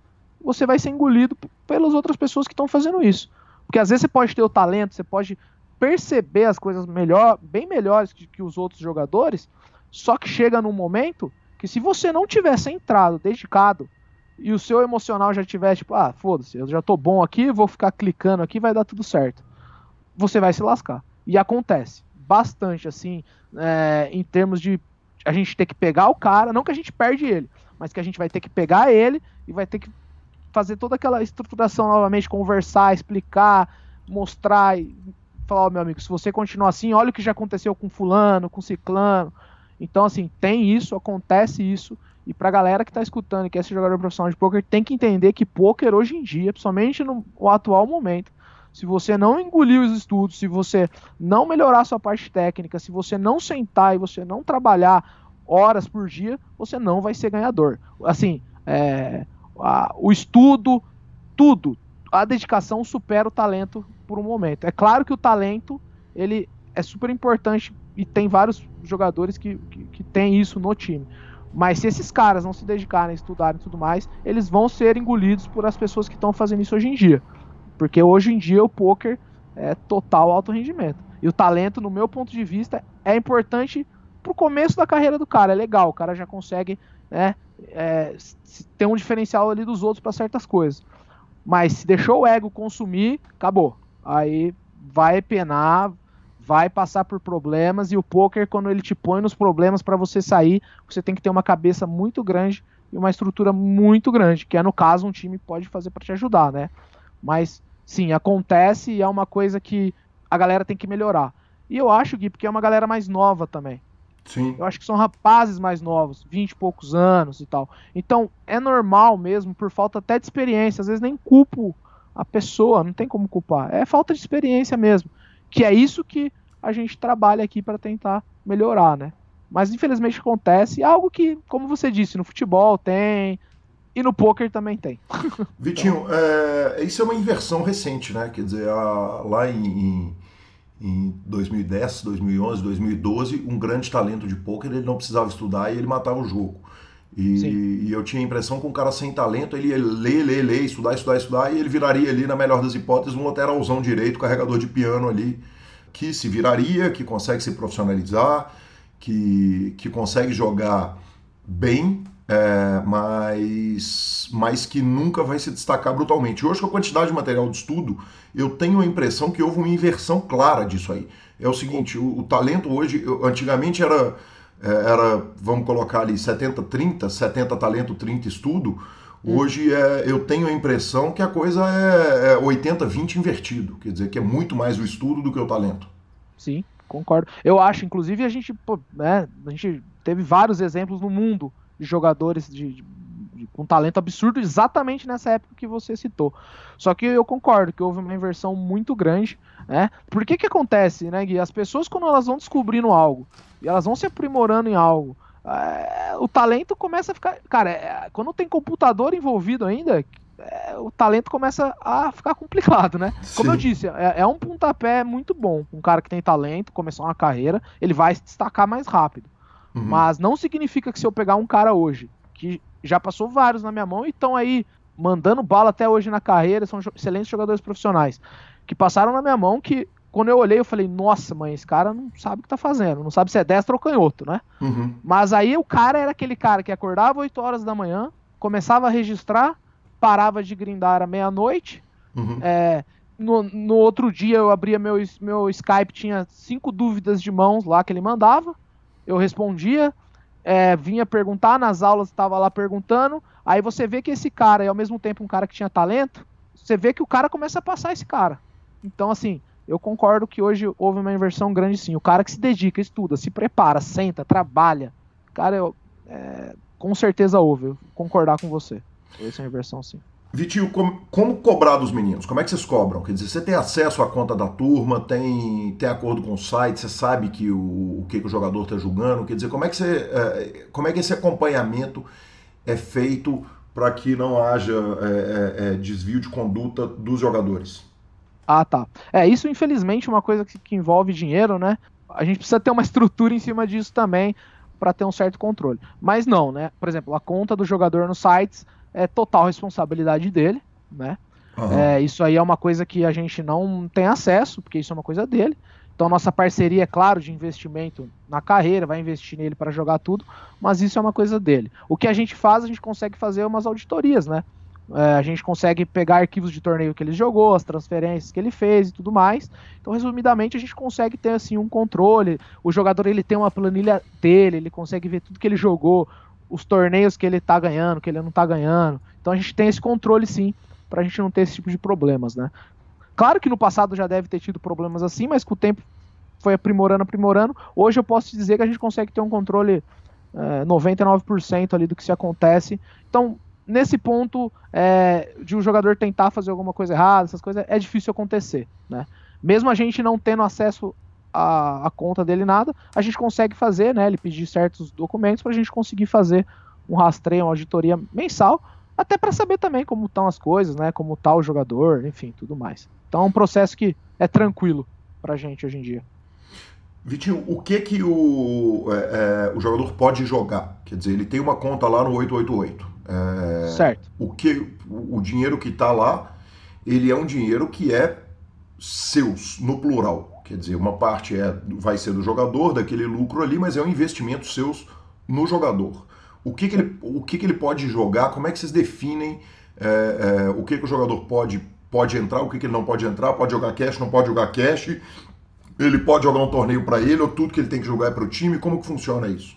você vai ser engolido pelas outras pessoas que estão fazendo isso. Porque às vezes você pode ter o talento, você pode perceber as coisas melhor, bem melhores que, que os outros jogadores, só que chega num momento que se você não tiver centrado, dedicado, e o seu emocional já tiver tipo, ah, foda-se, eu já tô bom aqui, vou ficar clicando aqui, vai dar tudo certo. Você vai se lascar. E acontece bastante, assim, é, em termos de a gente ter que pegar o cara, não que a gente perde ele, mas que a gente vai ter que pegar ele e vai ter que fazer toda aquela estruturação novamente, conversar, explicar, mostrar e falar, ó, meu amigo, se você continuar assim, olha o que já aconteceu com fulano, com ciclano. Então, assim, tem isso, acontece isso, e pra galera que tá escutando e quer ser jogador profissional de poker, tem que entender que poker hoje em dia, principalmente no, atual momento, se você não engolir os estudos, se você não melhorar sua parte técnica, se você não sentar e você não trabalhar horas por dia, você não vai ser ganhador. Assim, é, a- o estudo, tudo, a dedicação supera o talento por um momento. É claro que o talento ele é super importante e tem vários jogadores que, que, que têm isso no time. Mas se esses caras não se dedicarem, estudarem e tudo mais, eles vão ser engolidos por as pessoas que estão fazendo isso hoje em dia. Porque hoje em dia o poker é total alto rendimento. E o talento, no meu ponto de vista, é importante pro começo da carreira do cara. É legal, o cara já consegue né, é, ter um diferencial ali dos outros para certas coisas. Mas se deixou o ego consumir, acabou. Aí vai penar, vai passar por problemas e o poker quando ele te põe nos problemas para você sair, você tem que ter uma cabeça muito grande e uma estrutura muito grande, que é no caso um time pode fazer para te ajudar, né? Mas sim, acontece e é uma coisa que a galera tem que melhorar. E eu acho, Gui, porque é uma galera mais nova também. Sim. Eu acho que são rapazes mais novos, 20 e poucos anos e tal. Então, é normal mesmo, por falta até de experiência. Às vezes nem culpo a pessoa, não tem como culpar. É falta de experiência mesmo. Que é isso que a gente trabalha aqui para tentar melhorar, né? Mas infelizmente acontece. Algo que, como você disse, no futebol tem. E no poker também tem. Vitinho, é, isso é uma inversão recente, né? Quer dizer, a- lá em, em, em 2010, 2011, 2012, um grande talento de pôquer, ele não precisava estudar e ele matava o jogo. E, e eu tinha a impressão que um cara sem talento, ele ia ler, ler, ler, estudar, estudar, estudar, e ele viraria ali, na melhor das hipóteses, um lateralzão direito, carregador de piano ali, que se viraria, que consegue se profissionalizar, que, que consegue jogar bem, é, mas, mas que nunca vai se destacar brutalmente. Hoje, com a quantidade de material de estudo, eu tenho a impressão que houve uma inversão clara disso aí. É o seguinte, o, o talento hoje, eu- antigamente era, era, vamos colocar ali, 70-30, 70 talento, 30 estudo. Hoje é, eu tenho a impressão que a coisa é, é 80-20 invertido. Quer dizer, que é muito mais o estudo do que o talento. Sim, concordo. Eu acho, inclusive, a gente, pô, né, a gente teve vários exemplos no mundo de jogadores de, de- de- com talento absurdo exatamente nessa época que você citou. Só que eu concordo que houve uma inversão muito grande, né? Por que que acontece, né, Gui? As pessoas quando elas vão descobrindo algo e elas vão se aprimorando em algo, é, o talento começa a ficar, cara, é, quando tem computador envolvido ainda, é, o talento começa a ficar complicado, né? Sim. Como eu disse, é, é, um pontapé muito bom. Um cara que tem talento, começar uma carreira, ele vai se destacar mais rápido. Uhum. Mas não significa que se eu pegar um cara hoje, que já passou vários na minha mão e estão aí mandando bala até hoje na carreira, são excelentes jogadores profissionais, que passaram na minha mão que quando eu olhei, eu falei, nossa, mãe, esse cara não sabe o que tá fazendo, não sabe se é destro ou canhoto, né? Uhum. Mas aí o cara era aquele cara que acordava 8 horas da manhã, começava a registrar, parava de grindar à meia-noite. Uhum. É, no, no, outro dia eu abria meu, meu Skype, tinha cinco dúvidas de mãos lá que ele mandava. Eu respondia, é, vinha perguntar nas aulas, estava lá perguntando. Aí você vê que esse cara é ao mesmo tempo um cara que tinha talento. Você vê que o cara começa a passar esse cara. Então, assim, eu concordo que hoje houve uma inversão grande sim. O cara que se dedica, estuda, se prepara, senta, trabalha. Cara, eu, é, com certeza houve. Eu concordar com você. Essa é inversão sim. Vitinho, como, como, cobrar dos meninos? Como é que vocês cobram? Quer dizer, você tem acesso à conta da turma, tem, tem acordo com o site, você sabe que o, o que, que o jogador está julgando? Quer dizer, como é que você, é, como é que esse acompanhamento é feito para que não haja é, é, é, desvio de conduta dos jogadores? Ah, tá. É, isso infelizmente é uma coisa que, que envolve dinheiro, né? A gente precisa ter uma estrutura em cima disso também para ter um certo controle. Mas não, né? Por exemplo, a conta do jogador nos sites é total responsabilidade dele, né? Uhum. É, isso aí é uma coisa que a gente não tem acesso, porque isso é uma coisa dele. Então, nossa parceria, é claro, de investimento na carreira, vai investir nele para jogar tudo, mas isso é uma coisa dele. O que a gente faz, a gente consegue fazer umas auditorias, né? É, a gente consegue pegar arquivos de torneio que ele jogou, as transferências que ele fez e tudo mais. Então, resumidamente, a gente consegue ter assim um controle. O jogador ele tem uma planilha dele, ele consegue ver tudo que ele jogou, os torneios que ele tá ganhando, que ele não tá ganhando. Então a gente tem esse controle sim, pra gente não ter esse tipo de problemas, né? Claro que no passado já deve ter tido problemas assim, mas com o tempo foi aprimorando, aprimorando. Hoje eu posso dizer que a gente consegue ter um controle é, 99% ali do que se acontece. Então, nesse ponto é, de um jogador tentar fazer alguma coisa errada, essas coisas, é difícil acontecer, né? Mesmo a gente não tendo acesso à, à conta dele nada, a gente consegue fazer, né? Ele pedir certos documentos para a gente conseguir fazer um rastreio, uma auditoria mensal, até para saber também como estão as coisas, né? Como está o jogador, enfim, tudo mais. Então é um processo que é tranquilo para a gente hoje em dia. Vitinho, o que que o, é, é, o jogador pode jogar? Quer dizer, ele tem uma conta lá no 888. É, certo. O, que, o dinheiro que está lá, ele é um dinheiro que é seus, no plural. Quer dizer, uma parte é, vai ser do jogador, daquele lucro ali, mas é um investimento seus no jogador. O que, que, ele, o que, que ele pode jogar? Como é que vocês definem é, é, o que, que o jogador pode, pode entrar, o que, que ele não pode entrar? Pode jogar cash, não pode jogar cash? Ele pode jogar um torneio para ele ou tudo que ele tem que jogar é para o time? Como que funciona isso?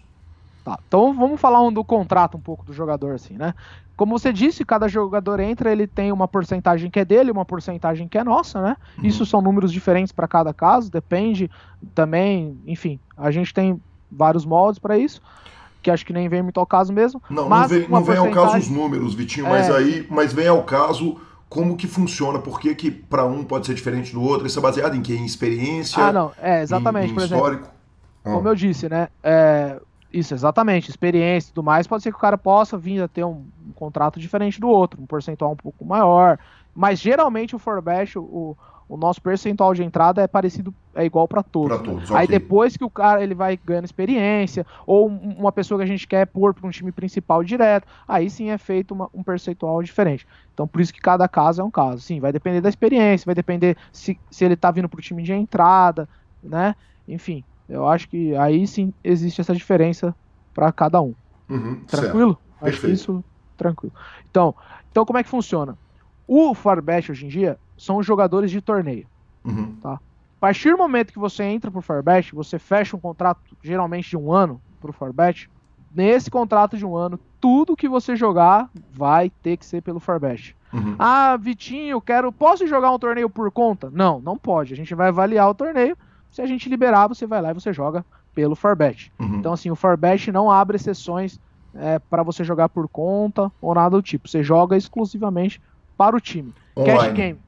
Tá, então vamos falar um do contrato um pouco do jogador, assim, né? Como você disse, cada jogador entra, ele tem uma porcentagem que é dele, uma porcentagem que é nossa, né? Uhum. Isso são números diferentes para cada caso, depende também, enfim, a gente tem vários moldes para isso, que acho que nem vem muito ao caso mesmo. Não, não vem, não vem ao caso os números, Vitinho, é... mas aí, mas vem ao caso como que funciona, por que que para um pode ser diferente do outro, isso é baseado em que? Em experiência? Ah, não, é, exatamente, em, em por histórico? exemplo, ah. como eu disse, né, é, isso, exatamente. Experiência e tudo mais. Pode ser que o cara possa vir a ter um, um contrato diferente do outro, um percentual um pouco maior. Mas geralmente o Forbest, o, o nosso percentual de entrada é parecido, é igual para todos. Pra todos né? Aí depois que o cara ele vai ganhando experiência, ou uma pessoa que a gente quer pôr para um time principal direto, aí sim é feito uma, um percentual diferente. Então por isso que cada caso é um caso. Sim, vai depender da experiência, vai depender se, se ele está vindo para o time de entrada, né? Enfim, eu acho que aí sim existe essa diferença para cada um. Uhum, tranquilo? Certo. Acho Perfeito. isso tranquilo. Então, então, como é que funciona? O Farbest hoje em dia são os jogadores de torneio. Uhum. Tá? A partir do momento que você entra pro Farbest, você fecha um contrato geralmente de um ano pro Farbest. Nesse contrato de um ano, tudo que você jogar vai ter que ser pelo Farbest. Uhum. Ah, Vitinho, quero. Posso jogar um torneio por conta? Não, não pode. A gente vai avaliar o torneio se a gente liberar, você vai lá e você joga pelo Farbet. Uhum. Então, assim, o Farbet não abre exceções é, para você jogar por conta ou nada do tipo. Você joga exclusivamente para o time. Online. Cash game.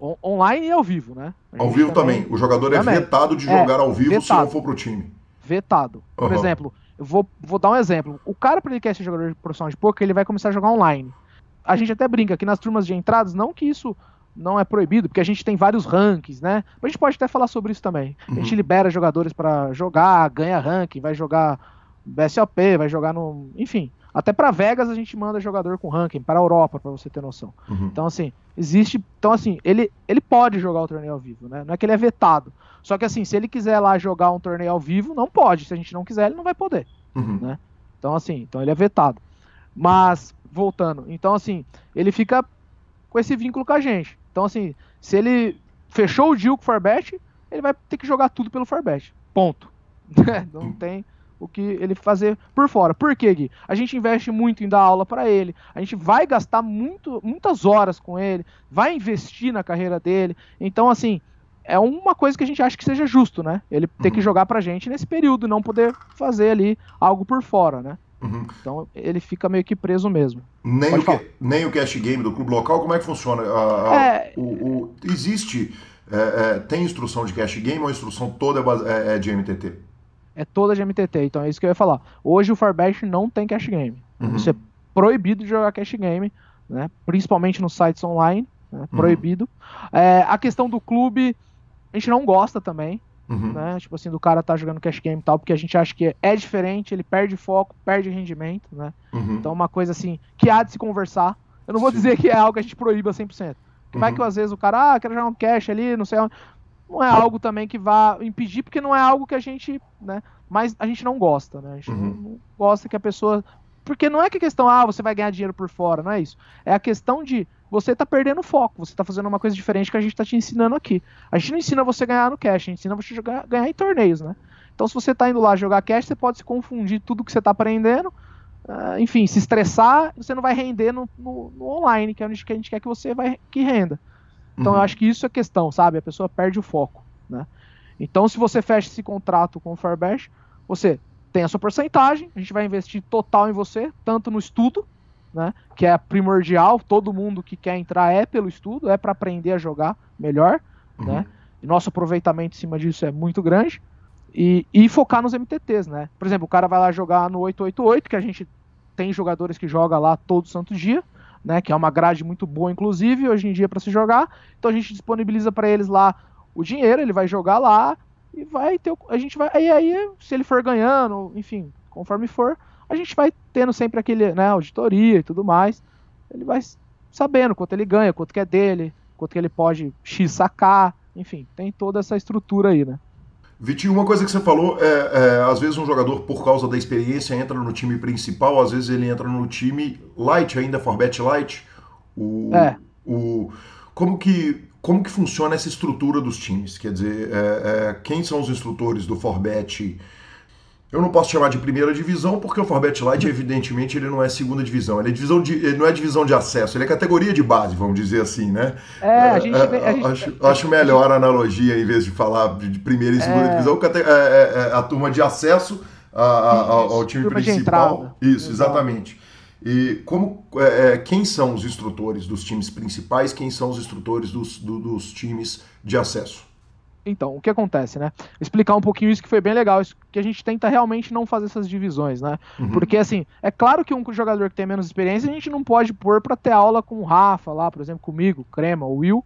On online e ao vivo, né? Ao vivo também. também. O jogador é também. vetado de é, jogar é, ao vivo vetado. se não for para o time. Vetado. Por exemplo, eu vou, vou dar um exemplo. O cara, para ele quer ser jogador profissional de poker, ele vai começar a jogar online. a gente até brinca que nas turmas de entradas, não que isso não é proibido, porque a gente tem vários rankings, né? Mas a gente pode até falar sobre isso também. Uhum. A gente uhum. libera jogadores para jogar, ganha ranking, vai jogar BSOP, vai jogar no. Enfim. Até para Vegas a gente manda jogador com ranking, para a Europa, para você ter noção. Uhum. Então, assim, existe. Então, assim, ele, ele pode jogar o torneio ao vivo, né? Não é que ele é vetado. Só que, assim, se ele quiser lá jogar um torneio ao vivo, não pode. Se a gente não quiser, ele não vai poder. Uhum. Né? Então, assim, então ele é vetado. Mas, voltando, então, assim, ele fica com esse vínculo com a gente. Então, assim, se ele fechou o deal com o Farbet, ele vai ter que jogar tudo pelo Farbet. Ponto. Não tem o que ele fazer por fora. Por quê, Gui? A gente investe muito em dar aula para ele, a gente vai gastar muito, muitas horas com ele, vai investir na carreira dele. Então, assim, é uma coisa que a gente acha que seja justo, né? Ele ter uhum. que jogar pra gente nesse período, não poder fazer ali algo por fora, né? Uhum. Então ele fica meio que preso mesmo. Nem o, que, nem o cash game do clube local, como é que funciona? A, a, é... o, o, existe, é, é, tem instrução de cash game ou a instrução toda é, é, de MTT? É toda de MTT, então é isso que eu ia falar. Hoje o Farbash não tem cash game. Uhum. Isso é proibido de jogar cash game, né? principalmente nos sites online, né? Uhum. proibido. É, a questão do clube, a gente não gosta também. Uhum. Né? Tipo assim, do cara tá jogando cash game e tal, porque a gente acha que é diferente, ele perde foco, perde rendimento, né? Uhum. Então, uma coisa assim, que há de se conversar. Eu não vou Sim. dizer que é algo que a gente proíba 100%. Que uhum. vai que às vezes o cara, ah, quero jogar um cash ali, não sei onde. Não é algo também que vá impedir, porque não é algo que a gente, né? Mas a gente não gosta, né? A gente uhum. não gosta que a pessoa. Porque não é que a questão, ah, você vai ganhar dinheiro por fora, não é isso. É a questão de você está perdendo foco, você está fazendo uma coisa diferente que a gente está te ensinando aqui. A gente não ensina você a ganhar no cash, a gente ensina você a jogar, ganhar em torneios, né? Então, se você está indo lá jogar cash, você pode se confundir tudo que você está aprendendo, uh, enfim, se estressar, você não vai render no, no, no, online, que é onde a gente quer que você vai que renda. Então, uhum. eu acho que isso é questão, sabe? A pessoa perde o foco, né? Então, se você fecha esse contrato com o Firebash, você tem a sua porcentagem, a gente vai investir total em você, tanto no estudo, né? Que é primordial, todo mundo que quer entrar é pelo estudo, é para aprender a jogar melhor, uhum. né? E nosso aproveitamento em cima disso é muito grande. E, e focar nos MTTs, né? Por exemplo, o cara vai lá jogar no 888, que a gente tem jogadores que jogam lá todo santo dia, né? Que é uma grade muito boa, inclusive, hoje em dia para se jogar. Então a gente disponibiliza para eles lá o dinheiro, ele vai jogar lá e vai ter. A gente vai. E aí, se ele for ganhando, enfim, conforme for, a gente vai tendo sempre aquele, né, auditoria e tudo mais. Ele vai sabendo quanto ele ganha, quanto que é dele, quanto que ele pode X sacar, enfim, tem toda essa estrutura aí, né? Vitinho, uma coisa que você falou é, é, às vezes um jogador, por causa da experiência, entra no time principal, às vezes ele entra no time light ainda, Forbet light. O, é. o, como, que, como que funciona essa estrutura dos times? Quer dizer, é, é quem são os instrutores do Forbet eu não posso chamar de primeira divisão, porque o Forbet Light, evidentemente, ele não é segunda divisão. Ele, é divisão de, ele não é divisão de acesso, ele é categoria de base, vamos dizer assim, né? É, a gente. É, a gente acho, acho melhor a analogia, em vez de falar de primeira e segunda é... divisão, é, é, é, a turma de acesso a, a, ao time principal. Isso, exatamente. E como, é, quem são os instrutores dos times principais, quem são os instrutores dos, do, dos times de acesso? Então, o que acontece, né? Explicar um pouquinho isso que foi bem legal, isso que a gente tenta realmente não fazer essas divisões, né? Uhum. Porque, assim, é claro que um jogador que tem menos experiência, a gente não pode pôr para ter aula com o Rafa lá, por exemplo, comigo, Crema, o Will,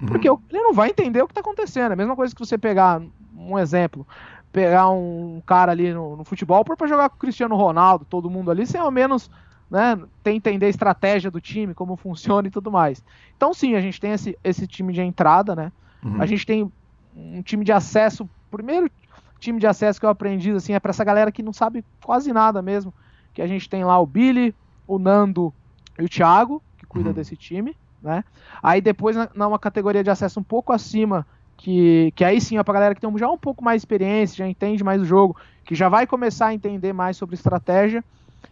uhum. porque ele não vai entender o que tá acontecendo. É a mesma coisa que você pegar, um exemplo, pegar um cara ali no, no futebol, pôr pra jogar com o Cristiano Ronaldo, todo mundo ali, sem ao menos né, tem entender a estratégia do time, como funciona e tudo mais. Então, sim, a gente tem esse, esse time de entrada, né? Uhum. A gente tem um time de acesso, primeiro time de acesso que eu aprendi assim é para essa galera que não sabe quase nada mesmo, que a gente tem lá o Billy, o Nando e o Thiago, que cuida uhum. desse time, né? Aí depois na uma categoria de acesso um pouco acima, que, que aí sim é pra galera que tem já um pouco mais de experiência, já entende mais o jogo, que já vai começar a entender mais sobre estratégia,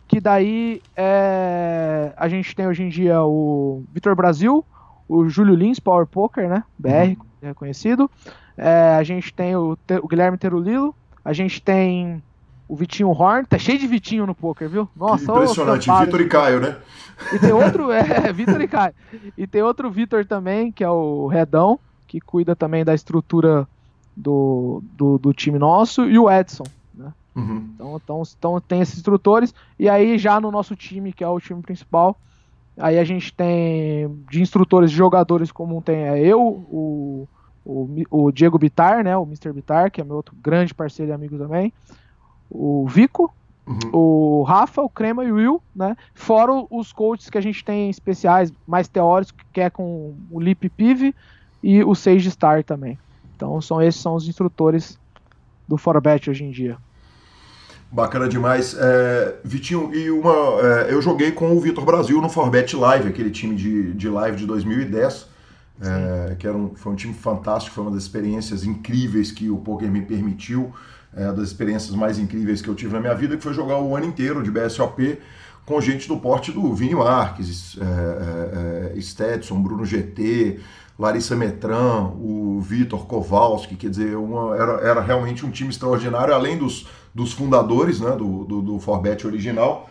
que daí é, a gente tem hoje em dia o Vitor Brasil, o Júlio Lins, Power Poker, né? BR, uhum. reconhecido. É, a gente tem o, o, Guilherme Terulilo, a gente tem o Vitinho Horn, tá cheio de Vitinho no poker, viu? Nossa, impressionante, Vitor e Caio, né? E tem outro, é, Vitor e Caio. E tem outro Vitor também, que é o Redão, que cuida também da estrutura do, do, do time nosso, e o Edson. Né? Uhum. Então, então, então tem esses instrutores, e aí já no nosso time, que é o time principal, Aí a gente tem de instrutores de jogadores como tem é eu, o, o, o Diego Bitar, né, o Mr. Bitar, que é meu outro grande parceiro e amigo também, o Vico, uhum. o Rafa, o Crema e o Will, né, fora os coaches que a gente tem especiais, mais teóricos, que é com o Lip Pive e o Sage Star também. Então são esses são os instrutores do Forbet hoje em dia. Bacana demais. É, Vitinho, e uma. É, eu joguei com o Vitor Brasil no Forbet Live, aquele time de, de live de 2010, é, que era um, foi um time fantástico, foi uma das experiências incríveis que o poker me permitiu, é, das experiências mais incríveis que eu tive na minha vida, que foi jogar o ano inteiro de BSOP com gente do porte do Vinho Marques, é, é, é Stetson, Bruno GT, Larissa Metran, o Vitor Kowalski, quer dizer, uma, era, era realmente um time extraordinário, além dos, dos fundadores né, do, do, do Forbet original.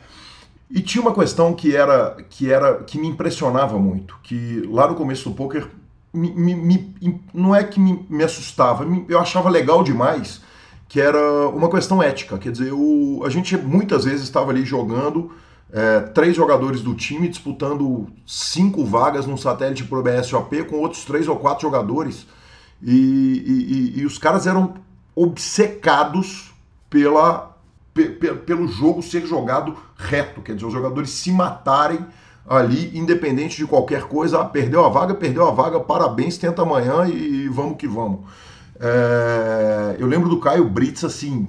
E tinha uma questão que era que era que me impressionava muito, que lá no começo do poker me, me, me, não é que me, assustava, eu achava legal demais, que era uma questão ética. Quer dizer, o, a gente muitas vezes estava ali jogando é, três jogadores do time disputando cinco vagas num satélite pro BSOP com outros três ou quatro jogadores. E, e, e, e os caras eram obcecados pela, pe, pe, pelo jogo ser jogado reto, quer dizer, os jogadores se matarem ali, independente de qualquer coisa. Ah, perdeu a vaga, perdeu a vaga, parabéns, tenta amanhã e, vamos que vamos. É, eu lembro do Caio Brits, assim,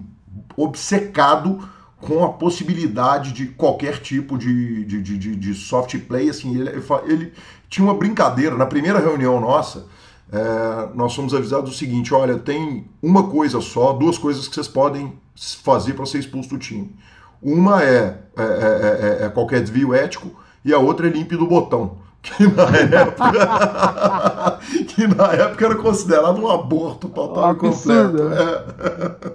obcecado com a possibilidade de qualquer tipo de, de, de, de soft play. Assim, ele, ele, tinha uma brincadeira. Na primeira reunião nossa, é, nós fomos avisados o seguinte: olha, tem uma coisa só, duas coisas que vocês podem fazer para ser expulso do time. Uma é, é, é, é, é qualquer desvio ético e a outra é limpe do botão. Que na época, que na época era considerado um aborto total e completo. É.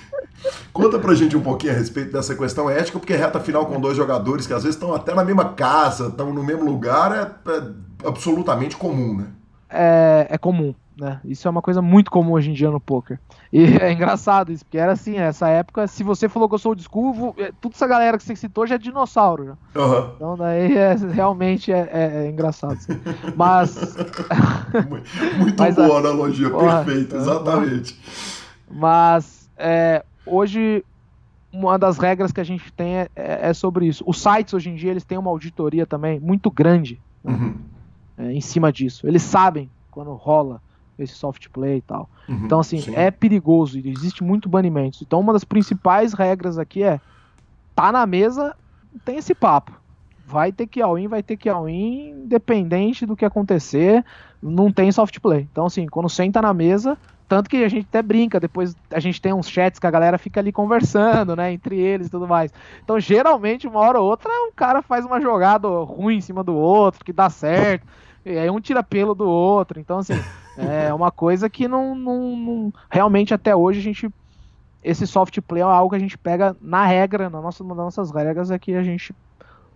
Conta pra gente um pouquinho a respeito dessa questão ética, porque reta final com dois jogadores que às vezes estão até na mesma casa, estão no mesmo lugar, é, é absolutamente comum, né? É, é, comum, né? Isso é uma coisa muito comum hoje em dia no poker. E é engraçado isso, porque era assim, nessa época, se você falou que eu sou o desculvo, é, toda essa galera que você citou já é dinossauro. Uhum. Então daí é, realmente é, é, é engraçado. Assim. Mas. muito Mas, boa a analogia, perfeita, exatamente. Mas é, hoje uma das regras que a gente tem é, é, é, sobre isso. Os sites hoje em dia eles têm uma auditoria também muito grande né, uhum. é, em cima disso. Eles sabem quando rola esse soft play e tal. Uhum, então assim sim. é perigoso e existe muito banimento. Então uma das principais regras aqui é tá na mesa tem esse papo. Vai ter que all-in, vai ter que all-in, independente do que acontecer, não tem soft play. Então assim, quando senta na mesa, tanto que a gente até brinca, depois a gente tem uns chats que a galera fica ali conversando, né, entre eles e tudo mais. Então, geralmente, uma hora ou outra, um cara faz uma jogada ruim em cima do outro, que dá certo, e aí um tira pelo do outro. Então, assim, é uma coisa que não, não, não realmente até hoje a gente esse soft play é algo que a gente pega na regra, na nossa, nas nossas regras é que a gente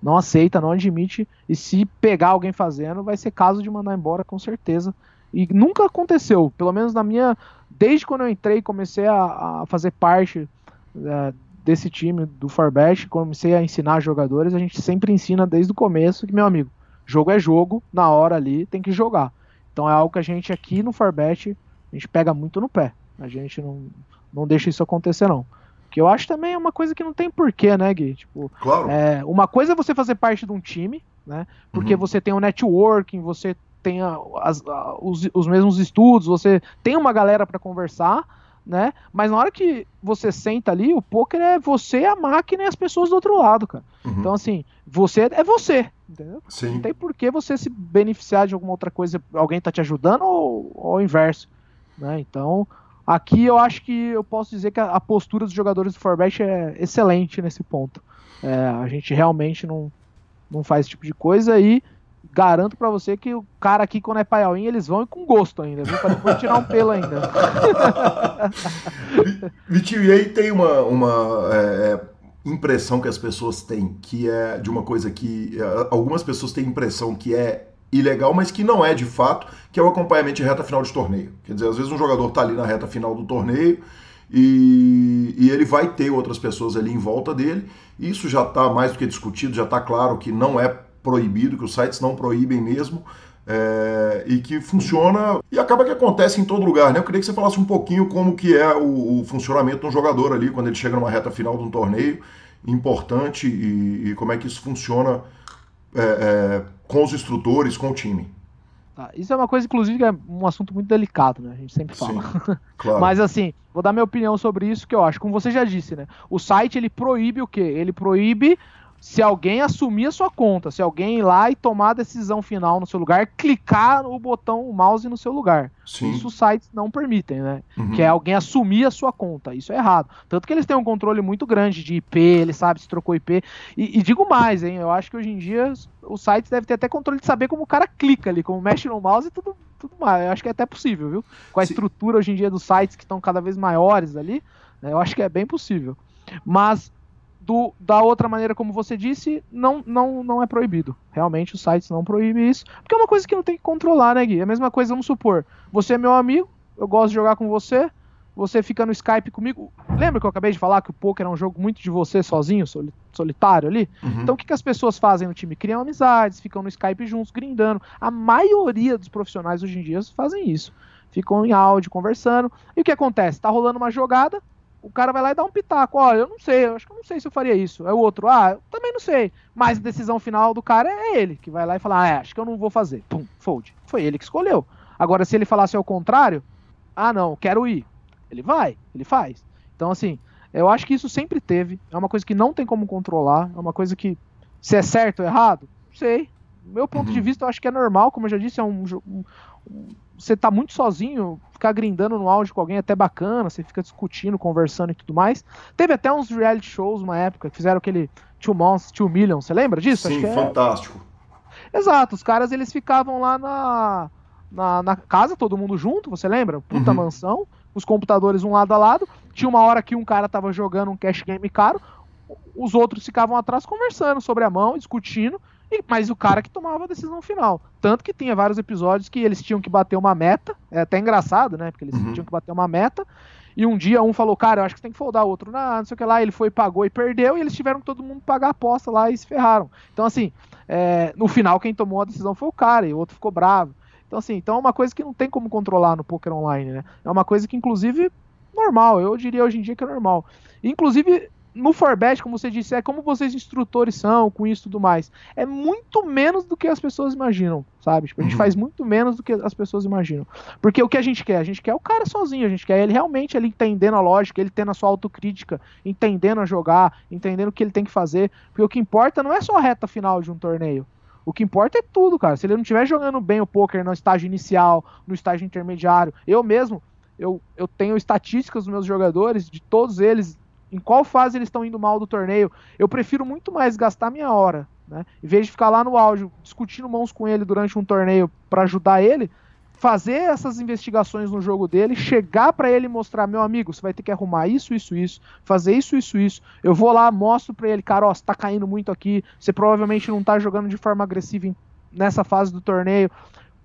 não aceita, não admite, e se pegar alguém fazendo, vai ser caso de mandar embora com certeza. E nunca aconteceu, pelo menos na minha. Desde quando eu entrei e comecei a, a, fazer parte é, desse time do Farbest, comecei a ensinar jogadores, a gente sempre ensina desde o começo que, meu amigo, jogo é jogo, na hora ali tem que jogar. Então é algo que a gente aqui no Farbet, a gente pega muito no pé. A gente não, não deixa isso acontecer, não. Que eu acho também é uma coisa que não tem porquê, né, Gui? Tipo, claro. É, uma coisa é você fazer parte de um time, né? Porque uhum. você tem um networking, você tem as, os, os mesmos estudos, você tem uma galera para conversar, né? Mas na hora que você senta ali, o poker é você, a máquina e as pessoas do outro lado, cara. Uhum. Então, assim, você é você, entendeu? Sim. Não tem por que você se beneficiar de alguma outra coisa, alguém tá te ajudando ou, ou ao inverso, né? Então, aqui eu acho que eu posso dizer que a, a postura dos jogadores do Forbet é excelente nesse ponto. É, a gente realmente não, não faz esse tipo de coisa e garanto para você que o cara aqui, quando é paiauinho, eles vão e com gosto ainda, viu? Pra depois tirar um pelo ainda. Vitinho, e aí tem uma, uma é, é, impressão que as pessoas têm, que é de uma coisa que é, algumas pessoas têm impressão que é ilegal, mas que não é de fato, que é o acompanhamento de reta final de torneio. Quer dizer, às vezes um jogador tá ali na reta final do torneio e, e ele vai ter outras pessoas ali em volta dele. Isso já está mais do que discutido, já está claro que não é proibido, que os sites não proíbem mesmo. É, e que funciona e acaba que acontece em todo lugar, né? Eu queria que você falasse um pouquinho como que é o, o funcionamento de um jogador ali quando ele chega numa reta final de um torneio importante e, e como é que isso funciona é, é, com os instrutores, com o time. Tá, isso é uma coisa, inclusive, que é um assunto muito delicado, né? A gente sempre fala. Sim, claro. Mas assim, vou dar minha opinião sobre isso, que eu acho, como você já disse, né? O site ele proíbe o quê? Ele proíbe se alguém assumir a sua conta, se alguém ir lá e tomar a decisão final no seu lugar, clicar no botão o mouse no seu lugar. Sim. Isso os sites não permitem, né? Uhum. Que é alguém assumir a sua conta. Isso é errado. Tanto que eles têm um controle muito grande de IP, ele sabe se trocou IP. E, e digo mais, hein? Eu acho que hoje em dia os sites devem ter até controle de saber como o cara clica ali, como mexe no mouse e tudo, tudo mais. Eu acho que é até possível, viu? Com a Sim. estrutura hoje em dia dos sites que estão cada vez maiores ali, né? eu acho que é bem possível. Mas do, da outra maneira, como você disse, não, não, não é proibido. Realmente os sites não proíbem isso, porque é uma coisa que não tem que controlar, né, Gui? É a mesma coisa, vamos supor, você é meu amigo, eu gosto de jogar com você, você fica no Skype comigo. Lembra que eu acabei de falar que o poker é um jogo muito de você sozinho, solitário ali? Uhum. Então o que, que as pessoas fazem no time? Criam amizades, ficam no Skype juntos, grindando. A maioria dos profissionais hoje em dia fazem isso. Ficam em áudio, conversando. E o que acontece? Tá rolando uma jogada, o cara vai lá e dá um pitaco. Ó, eu não sei, eu acho que eu não sei se eu faria isso. É o outro, ah, eu também não sei. Mas a decisão final do cara é ele, que vai lá e fala, ah, é, acho que eu não vou fazer. Pum, fold. Foi ele que escolheu. Agora, se ele falasse ao contrário, ah, não, quero ir. Ele vai, ele faz. Então, assim, eu acho que isso sempre teve. É uma coisa que não tem como controlar. É uma coisa que, se é certo ou errado, sei. Do meu ponto uhum. de vista, eu acho que é normal. Como eu já disse, é um, um, você tá muito sozinho, ficar grindando no áudio com alguém é até bacana, você fica discutindo, conversando e tudo mais. Teve até uns reality shows uma época que fizeram aquele Two Months, Two Million, você lembra disso? Sim, é... fantástico. Exato, os caras eles ficavam lá na, na, na, casa, todo mundo junto, você lembra? Puta uhum. mansão, os computadores um lado a lado. Tinha uma hora que um cara tava jogando um cash game caro, os outros ficavam atrás conversando sobre a mão, discutindo, mas o cara que tomava a decisão final. Tanto que tinha vários episódios que eles tinham que bater uma meta, é até engraçado, né? Porque eles uhum. tinham que bater uma meta, e um dia um falou, cara, eu acho que tem que foldar, o outro, não, não sei o que lá, ele foi, pagou e perdeu, e eles tiveram que todo mundo pagar a aposta lá e se ferraram. Então, assim, é, no final quem tomou a decisão foi o cara, e o outro ficou bravo. Então, assim, então é uma coisa que não tem como controlar no poker online, né? É uma coisa que, inclusive, normal, eu diria hoje em dia que é normal. Inclusive, no Forbet, como você disse, é como vocês instrutores são com isso e tudo mais. É muito menos do que as pessoas imaginam, sabe? Tipo, a gente uhum. faz muito menos do que as pessoas imaginam. Porque o que a gente quer? A gente quer o cara sozinho, a gente quer ele realmente ele entendendo a lógica, ele tendo a sua autocrítica, entendendo a jogar, entendendo o que ele tem que fazer. Porque o que importa não é só a reta final de um torneio. O que importa é tudo, cara. Se ele não estiver jogando bem o poker no estágio inicial, no estágio intermediário, eu mesmo, eu, eu tenho estatísticas dos meus jogadores, de todos eles, em qual fase eles estão indo mal do torneio. Eu prefiro muito mais gastar minha hora, né? Em vez de ficar lá no áudio discutindo mãos com ele durante um torneio para ajudar ele, fazer essas investigações no jogo dele, chegar para ele e mostrar, meu amigo, você vai ter que arrumar isso, isso, isso, fazer isso, isso, isso. Eu vou lá, mostro para ele, cara, ó, você tá caindo muito aqui, você provavelmente não tá jogando de forma agressiva nessa fase do torneio.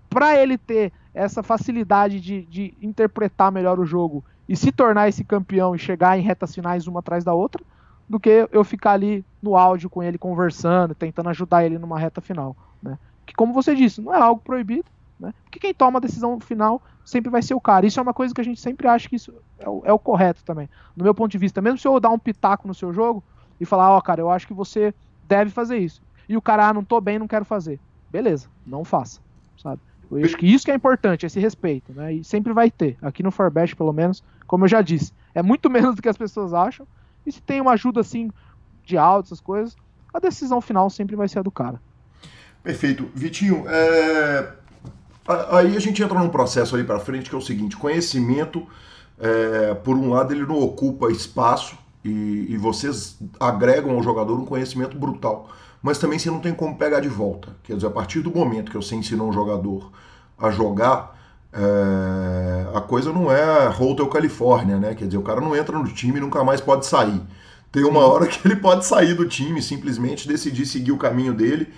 Para ele ter essa facilidade de, de interpretar melhor o jogo e se tornar esse campeão e chegar em retas finais uma atrás da outra, do que eu ficar ali no áudio com ele conversando, tentando ajudar ele numa reta final, né? Que como você disse, não é algo proibido, né? Porque quem toma a decisão final sempre vai ser o cara. Isso é uma coisa que a gente sempre acha que isso é o, é o correto também. No meu ponto de vista, mesmo se eu dar um pitaco no seu jogo e falar, ó, oh, cara, eu acho que você deve fazer isso. E o cara, ah, não tô bem, não quero fazer. Beleza, não faça, sabe? Eu acho que isso que é importante, esse respeito, né? E sempre vai ter. Aqui no Forbest, pelo menos, como eu já disse, é muito menos do que as pessoas acham. E se tem uma ajuda assim de áudio, essas coisas, a decisão final sempre vai ser a do cara. Perfeito. Vitinho, é... aí a gente entra num processo ali para frente que é o seguinte: conhecimento, é... por um lado, ele não ocupa espaço e, e vocês agregam ao jogador um conhecimento brutal mas também você não tem como pegar de volta. Quer dizer, a partir do momento que você ensinou um jogador a jogar, é, a coisa não é Hotel Califórnia, né? Quer dizer, o cara não entra no time e nunca mais pode sair. Tem uma hora que ele pode sair do time, simplesmente decidir seguir o caminho dele.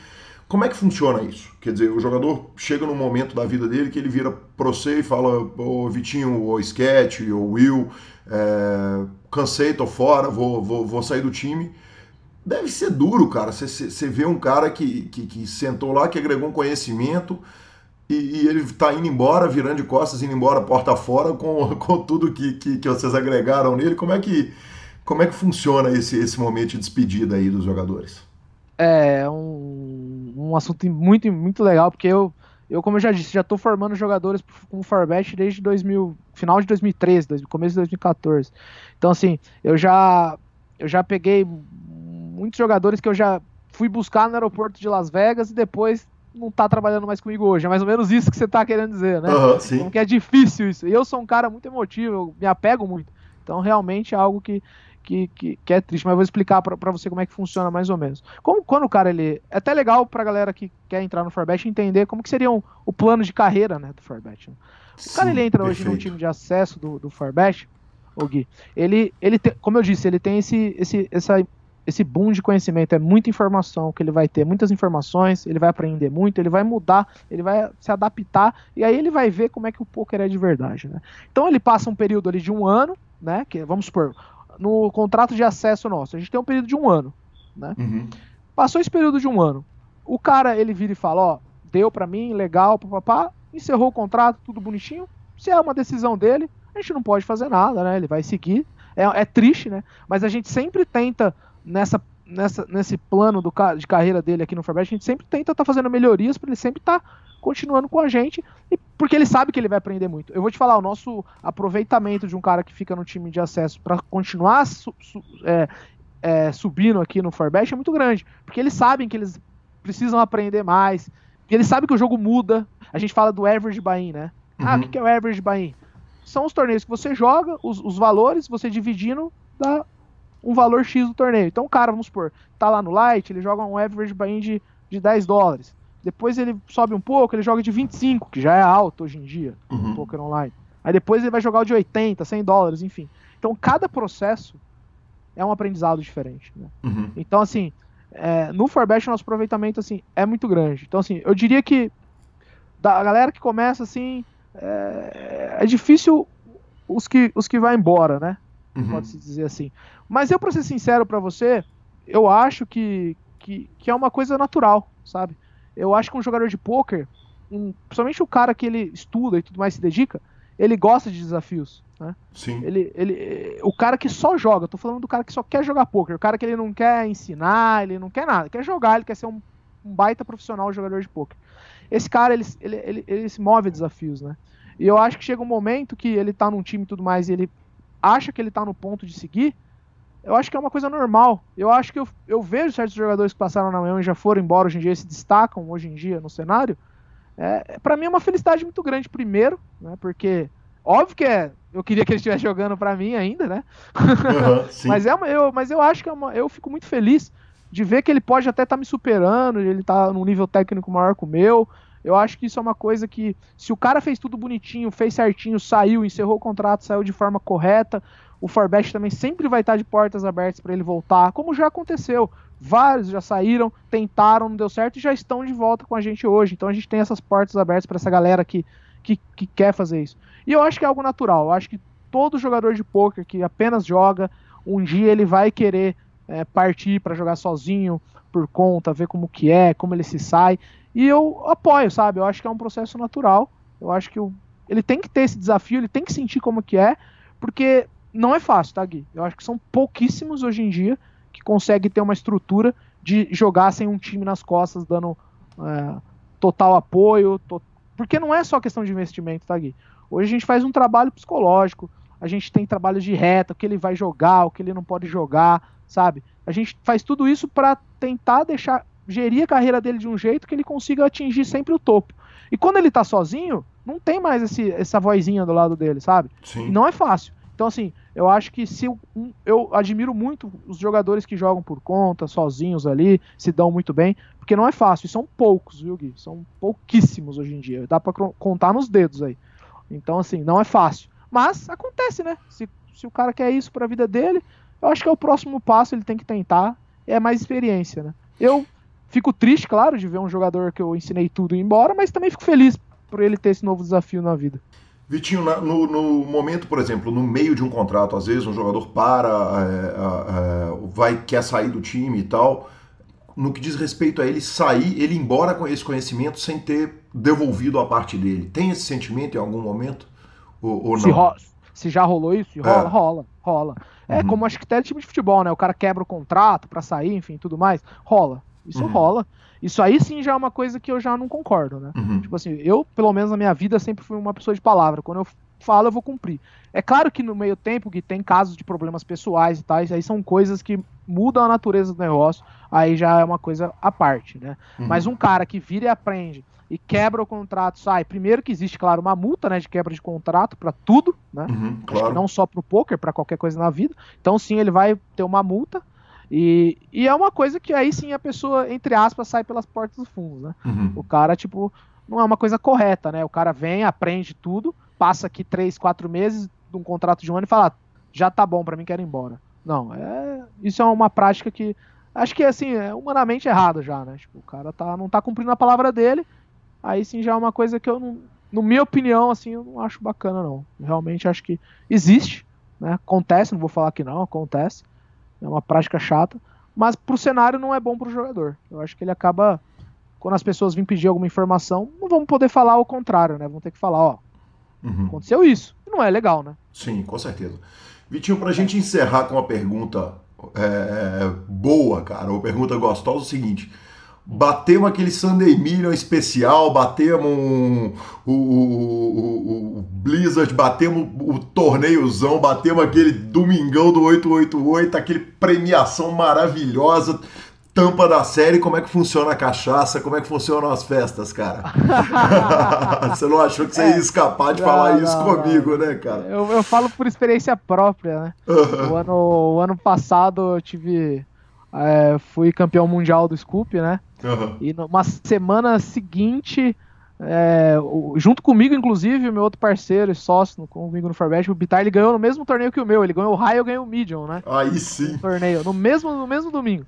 Como é que funciona isso? Quer dizer, o jogador chega num momento da vida dele que ele vira pro você e fala, ô Vitinho, ou Sketch, ou Will, é, cansei, tô fora, vou, vou, vou sair do time Deve ser duro, cara. Você vê um cara que, que, que, sentou lá, que agregou um conhecimento e, e, ele tá indo embora, virando de costas, indo embora porta fora com, com tudo que, que, que vocês agregaram nele. Como é que, como é que funciona esse, esse momento de despedida aí dos jogadores? É um, um assunto muito, muito legal, porque eu, eu, como eu já disse, já estou formando jogadores com o Farbest desde 2000, final de 2013, começo de 2014. Então, assim, eu já, eu já peguei muitos jogadores que eu já fui buscar no aeroporto de Las Vegas e depois não tá trabalhando mais comigo hoje. É mais ou menos isso que você tá querendo dizer, né? Uhum, sim. Como que é difícil isso. E eu sou um cara muito emotivo, eu me apego muito. Então, realmente é algo que, que, que, que é triste. Mas eu vou explicar para você como é que funciona mais ou menos. Como, quando o cara, ele... É até legal pra galera que quer entrar no Forbet entender como que seria um, o plano de carreira, né, do Forbet. Né? O Sim, cara, ele entra perfeito. hoje no time de acesso do, do Forbet, o Gui, ele, ele como eu disse, ele tem esse, esse, essa esse boom de conhecimento, é muita informação que ele vai ter, muitas informações, ele vai aprender muito, ele vai mudar, ele vai se adaptar e aí ele vai ver como é que o poker é de verdade, né? Então ele passa um período ali de um ano, né? Que vamos supor, no contrato de acesso nosso, a gente tem um período de um ano, né? Uhum. Passou esse período de um ano, o cara ele vira e fala, ó, deu para mim, legal, papapá, encerrou o contrato, tudo bonitinho. Se é uma decisão dele, a gente não pode fazer nada, né? Ele vai seguir. É, é triste, né? Mas a gente sempre tenta nessa, nessa, nesse plano do, de carreira dele aqui no Forbet, a gente sempre tenta estar tá fazendo melhorias para ele sempre estar tá continuando com a gente, e, porque ele sabe que ele vai aprender muito. Eu vou te falar, o nosso aproveitamento de um cara que fica no time de acesso para continuar su, su, é, é, subindo aqui no Forbet é muito grande, porque eles sabem que eles precisam aprender mais, e eles sabem que o jogo muda. A gente fala do average buy-in, né? Uhum. Ah, o que é o average buy-in? São os torneios que você joga, os, os valores, você dividindo dá um valor X do torneio. Então o cara, vamos supor, tá lá no Light, ele joga um average buy-in de, de 10 dólares. Depois ele sobe um pouco, ele joga de 25, que já é alto hoje em dia, uhum. no poker online. Aí depois ele vai jogar o de 80, 100 dólares, enfim. Então cada processo é um aprendizado diferente. Né? Uhum. Então, assim, é, no Forbest nosso aproveitamento assim, é muito grande. Então, assim, eu diria que da galera que começa assim, é, é difícil os que, os que vai embora, né? Uhum. Pode-se dizer assim. Mas eu, pra ser sincero para você, eu acho que, que, que, é uma coisa natural, sabe? Eu acho que um jogador de pôquer, um, principalmente o cara que ele estuda e tudo mais se dedica, ele gosta de desafios, né? Sim. Ele, ele, o cara que só joga, tô falando do cara que só quer jogar pôquer, o cara que ele não quer ensinar, ele não quer nada, quer jogar, ele quer ser um, um baita profissional jogador de pôquer. Esse cara, ele, ele, ele, ele se move a desafios, né? E eu acho que chega um momento que ele tá num time e tudo mais, e ele acha que ele tá no ponto de seguir, eu acho que é uma coisa normal. Eu acho que eu, eu vejo certos jogadores que passaram na Miami e já foram embora hoje em dia, se destacam hoje em dia no cenário. É, para mim é uma felicidade muito grande, primeiro, né? Porque, óbvio que é, eu queria que ele estivesse jogando para mim ainda, né? Uhum, mas, é uma, eu, mas eu acho que é uma, eu fico muito feliz de ver que ele pode até estar tá me superando, ele tá num nível técnico maior que o meu. Eu acho que isso é uma coisa que, se o cara fez tudo bonitinho, fez certinho, saiu, encerrou o contrato, saiu de forma correta, o Forbest também sempre vai estar de portas abertas para ele voltar, como já aconteceu. Vários já saíram, tentaram, não deu certo e já estão de volta com a gente hoje. Então a gente tem essas portas abertas para essa galera que, que, que, quer fazer isso. E eu acho que é algo natural. Eu acho que todo jogador de poker que apenas joga, um dia ele vai querer é, partir para jogar sozinho, por conta, ver como que é, como ele se sai. E eu apoio, sabe? Eu acho que é um processo natural. Eu acho que o, ele tem que ter esse desafio, ele tem que sentir como que é, porque não é fácil, tá, Gui? Eu acho que são pouquíssimos hoje em dia que conseguem ter uma estrutura de jogar sem um time nas costas, dando é, total apoio. To... Porque não é só questão de investimento, tá, Gui? Hoje a gente faz um trabalho psicológico, a gente tem trabalhos de reta, o que ele vai jogar, o que ele não pode jogar, sabe? A gente faz tudo isso para tentar deixar gerir a carreira dele de um jeito que ele consiga atingir sempre o topo. E quando ele tá sozinho, não tem mais esse, essa vozinha do lado dele, sabe? Sim. Não é fácil. Então, assim, eu acho que se um, eu admiro muito os jogadores que jogam por conta, sozinhos ali, se dão muito bem, porque não é fácil, e são poucos, viu, Gui? São pouquíssimos hoje em dia. Dá para contar nos dedos aí. Então, assim, não é fácil. Mas acontece, né? Se, se o cara quer isso para a vida dele, eu acho que é o próximo passo, ele tem que tentar. É mais experiência, né? Eu fico triste, claro, de ver um jogador que eu ensinei tudo ir embora, mas também fico feliz por ele ter esse novo desafio na vida. Vitinho, no, no, momento, por exemplo, no meio de um contrato, às vezes um jogador para, é, é, vai quer sair do time e tal. No que diz respeito a ele sair, ele ir embora com esse conhecimento sem ter devolvido a parte dele. Tem esse sentimento em algum momento? Ou, ou não? Se, ro se, já rolou isso, rola, é. rola, rola. É uhum. como acho que até time de futebol, né? O cara quebra o contrato para sair, enfim, tudo mais. Rola. Isso uhum. rola. Isso aí sim já é uma coisa que eu já não concordo, né? Uhum. Tipo assim, eu, pelo menos na minha vida, sempre fui uma pessoa de palavra. Quando eu falo, eu vou cumprir. É claro que no meio tempo que tem casos de problemas pessoais e tais, aí são coisas que mudam a natureza do negócio, aí já é uma coisa à parte, né? Uhum. Mas um cara que vira e aprende e quebra o contrato, sai. Primeiro que existe, claro, uma multa, né, de quebra de contrato para tudo, né? Uhum, claro. não só para o poker, para qualquer coisa na vida. Então sim, ele vai ter uma multa. E, e é uma coisa que aí sim a pessoa, entre aspas, sai pelas portas dos fundos, né? Uhum. O cara, tipo, não é uma coisa correta, né? O cara vem, aprende tudo, passa aqui três, quatro meses de um contrato de um ano e fala, ah, já tá bom para mim, quero ir embora. Não, é, isso é uma prática que acho que assim, é humanamente errado já, né? Tipo, o cara tá, não tá cumprindo a palavra dele, aí sim já é uma coisa que eu não, no minha opinião, assim, eu não acho bacana não. Realmente acho que existe, né? Acontece, não vou falar que não, acontece é uma prática chata, mas pro cenário não é bom pro jogador. Eu acho que ele acaba, quando as pessoas vêm pedir alguma informação, não vão poder falar o contrário, né? Vão ter que falar, ó, uhum. aconteceu isso. Não é legal, né? Sim, com certeza. Vitinho, pra gente encerrar com uma pergunta é, é boa, cara, uma pergunta gostosa, é o seguinte batemos aquele Sunday Million especial, batemos um, o, o, o, Blizzard, batemos o torneiozão, batemos aquele domingão do 888, aquele premiação maravilhosa, tampa da série, como é que funciona a cachaça, como é que funcionam as festas, cara? você não achou que você ia é. escapar de não, falar não, isso não, comigo, né, cara? Eu, eu falo por experiência própria, né? Uhum. O, ano, o ano passado eu tive... É, fui campeão mundial do Scoop, né? Uhum. E numa semana seguinte, é, junto comigo, inclusive, o meu outro parceiro e sócio comigo no Forbet, o Bitar, ele ganhou no mesmo torneio que o meu. Ele ganhou o High, eu ganhei o Medium, né? Aí sim. No torneio, no mesmo, no mesmo domingo.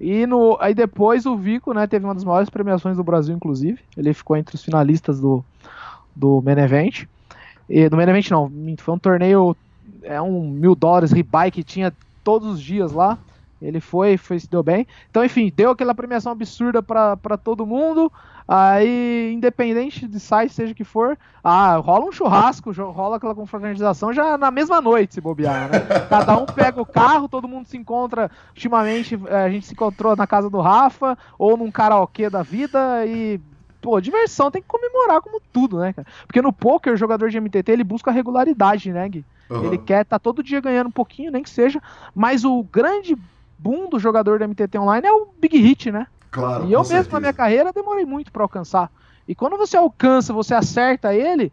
E no, aí depois o Vico, né, teve uma das maiores premiações do Brasil, inclusive. Ele ficou entre os finalistas do, do Main Event. E, do Main Event não, foi um torneio, é um mil dólares rebuy que tinha todos os dias lá. Ele foi, foi, se deu bem. Então, enfim, deu aquela premiação absurda para todo mundo. Aí, independente de site, seja que for, ah, rola um churrasco, rola aquela confraternização já na mesma noite, se bobear, né? Cada um pega o carro, todo mundo se encontra. Ultimamente, eh, a gente se encontrou na casa do Rafa ou num karaokê da vida e pô, diversão tem que comemorar como tudo, né, cara? Porque no poker, o jogador de MTT, ele busca regularidade, né, Gui? Uhum. Ele quer tá todo dia ganhando um pouquinho, nem que seja, mas o grande boom do jogador da MTT Online é o Big Hit, né? Claro. E eu mesmo certeza. na minha carreira demorei muito para alcançar. E quando você alcança, você acerta ele,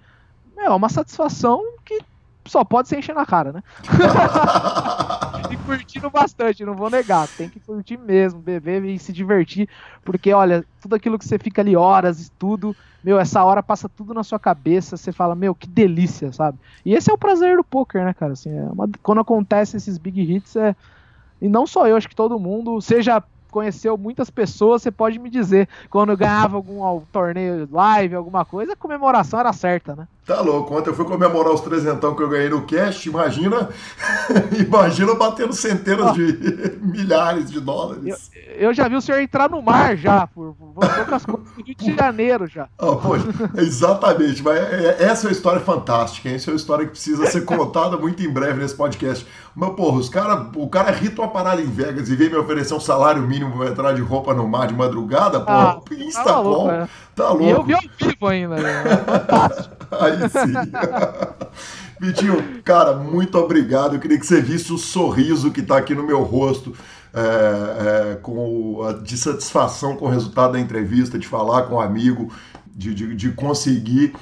é uma satisfação que só pode ser encher na cara, né? e curtindo bastante, não vou negar. Tem que curtir mesmo, beber e se divertir. Porque, olha, tudo aquilo que você fica ali horas, estudo, meu, essa hora passa tudo na sua cabeça, você fala, meu, que delícia, sabe? E esse é o prazer do poker, né, cara? Assim, é uma... quando acontece esses big hits, é e não só eu, acho que todo mundo, seja conheceu muitas pessoas, você pode me dizer, quando ganhava algum torneio live, alguma coisa, a comemoração era certa, né? Tá louco, ontem eu fui comemorar os trezentão que eu ganhei no cash, imagina, imagina batendo centenas de milhares de dólares. Eu, eu, já vi o senhor entrar no mar já, por, por outras coisas do Rio de Janeiro já. Oh, poxa, exatamente, mas é, é, essa é uma história fantástica, hein? essa é uma história que precisa ser contada muito em breve nesse podcast. Mas, porra, os cara, o cara rita uma parada em Vegas e vem me oferecer um salário mínimo pra entrar de roupa no mar de madrugada, porra, ah, insta tá louco, é. tá louco. E eu vi ao vivo ainda, né? Fantástico. Aí sim. Vitinho, cara, muito obrigado. Eu queria que você visse o sorriso que está aqui no meu rosto, é, é, com a, de satisfação com o resultado da entrevista, de falar com um amigo, de, de, de conseguir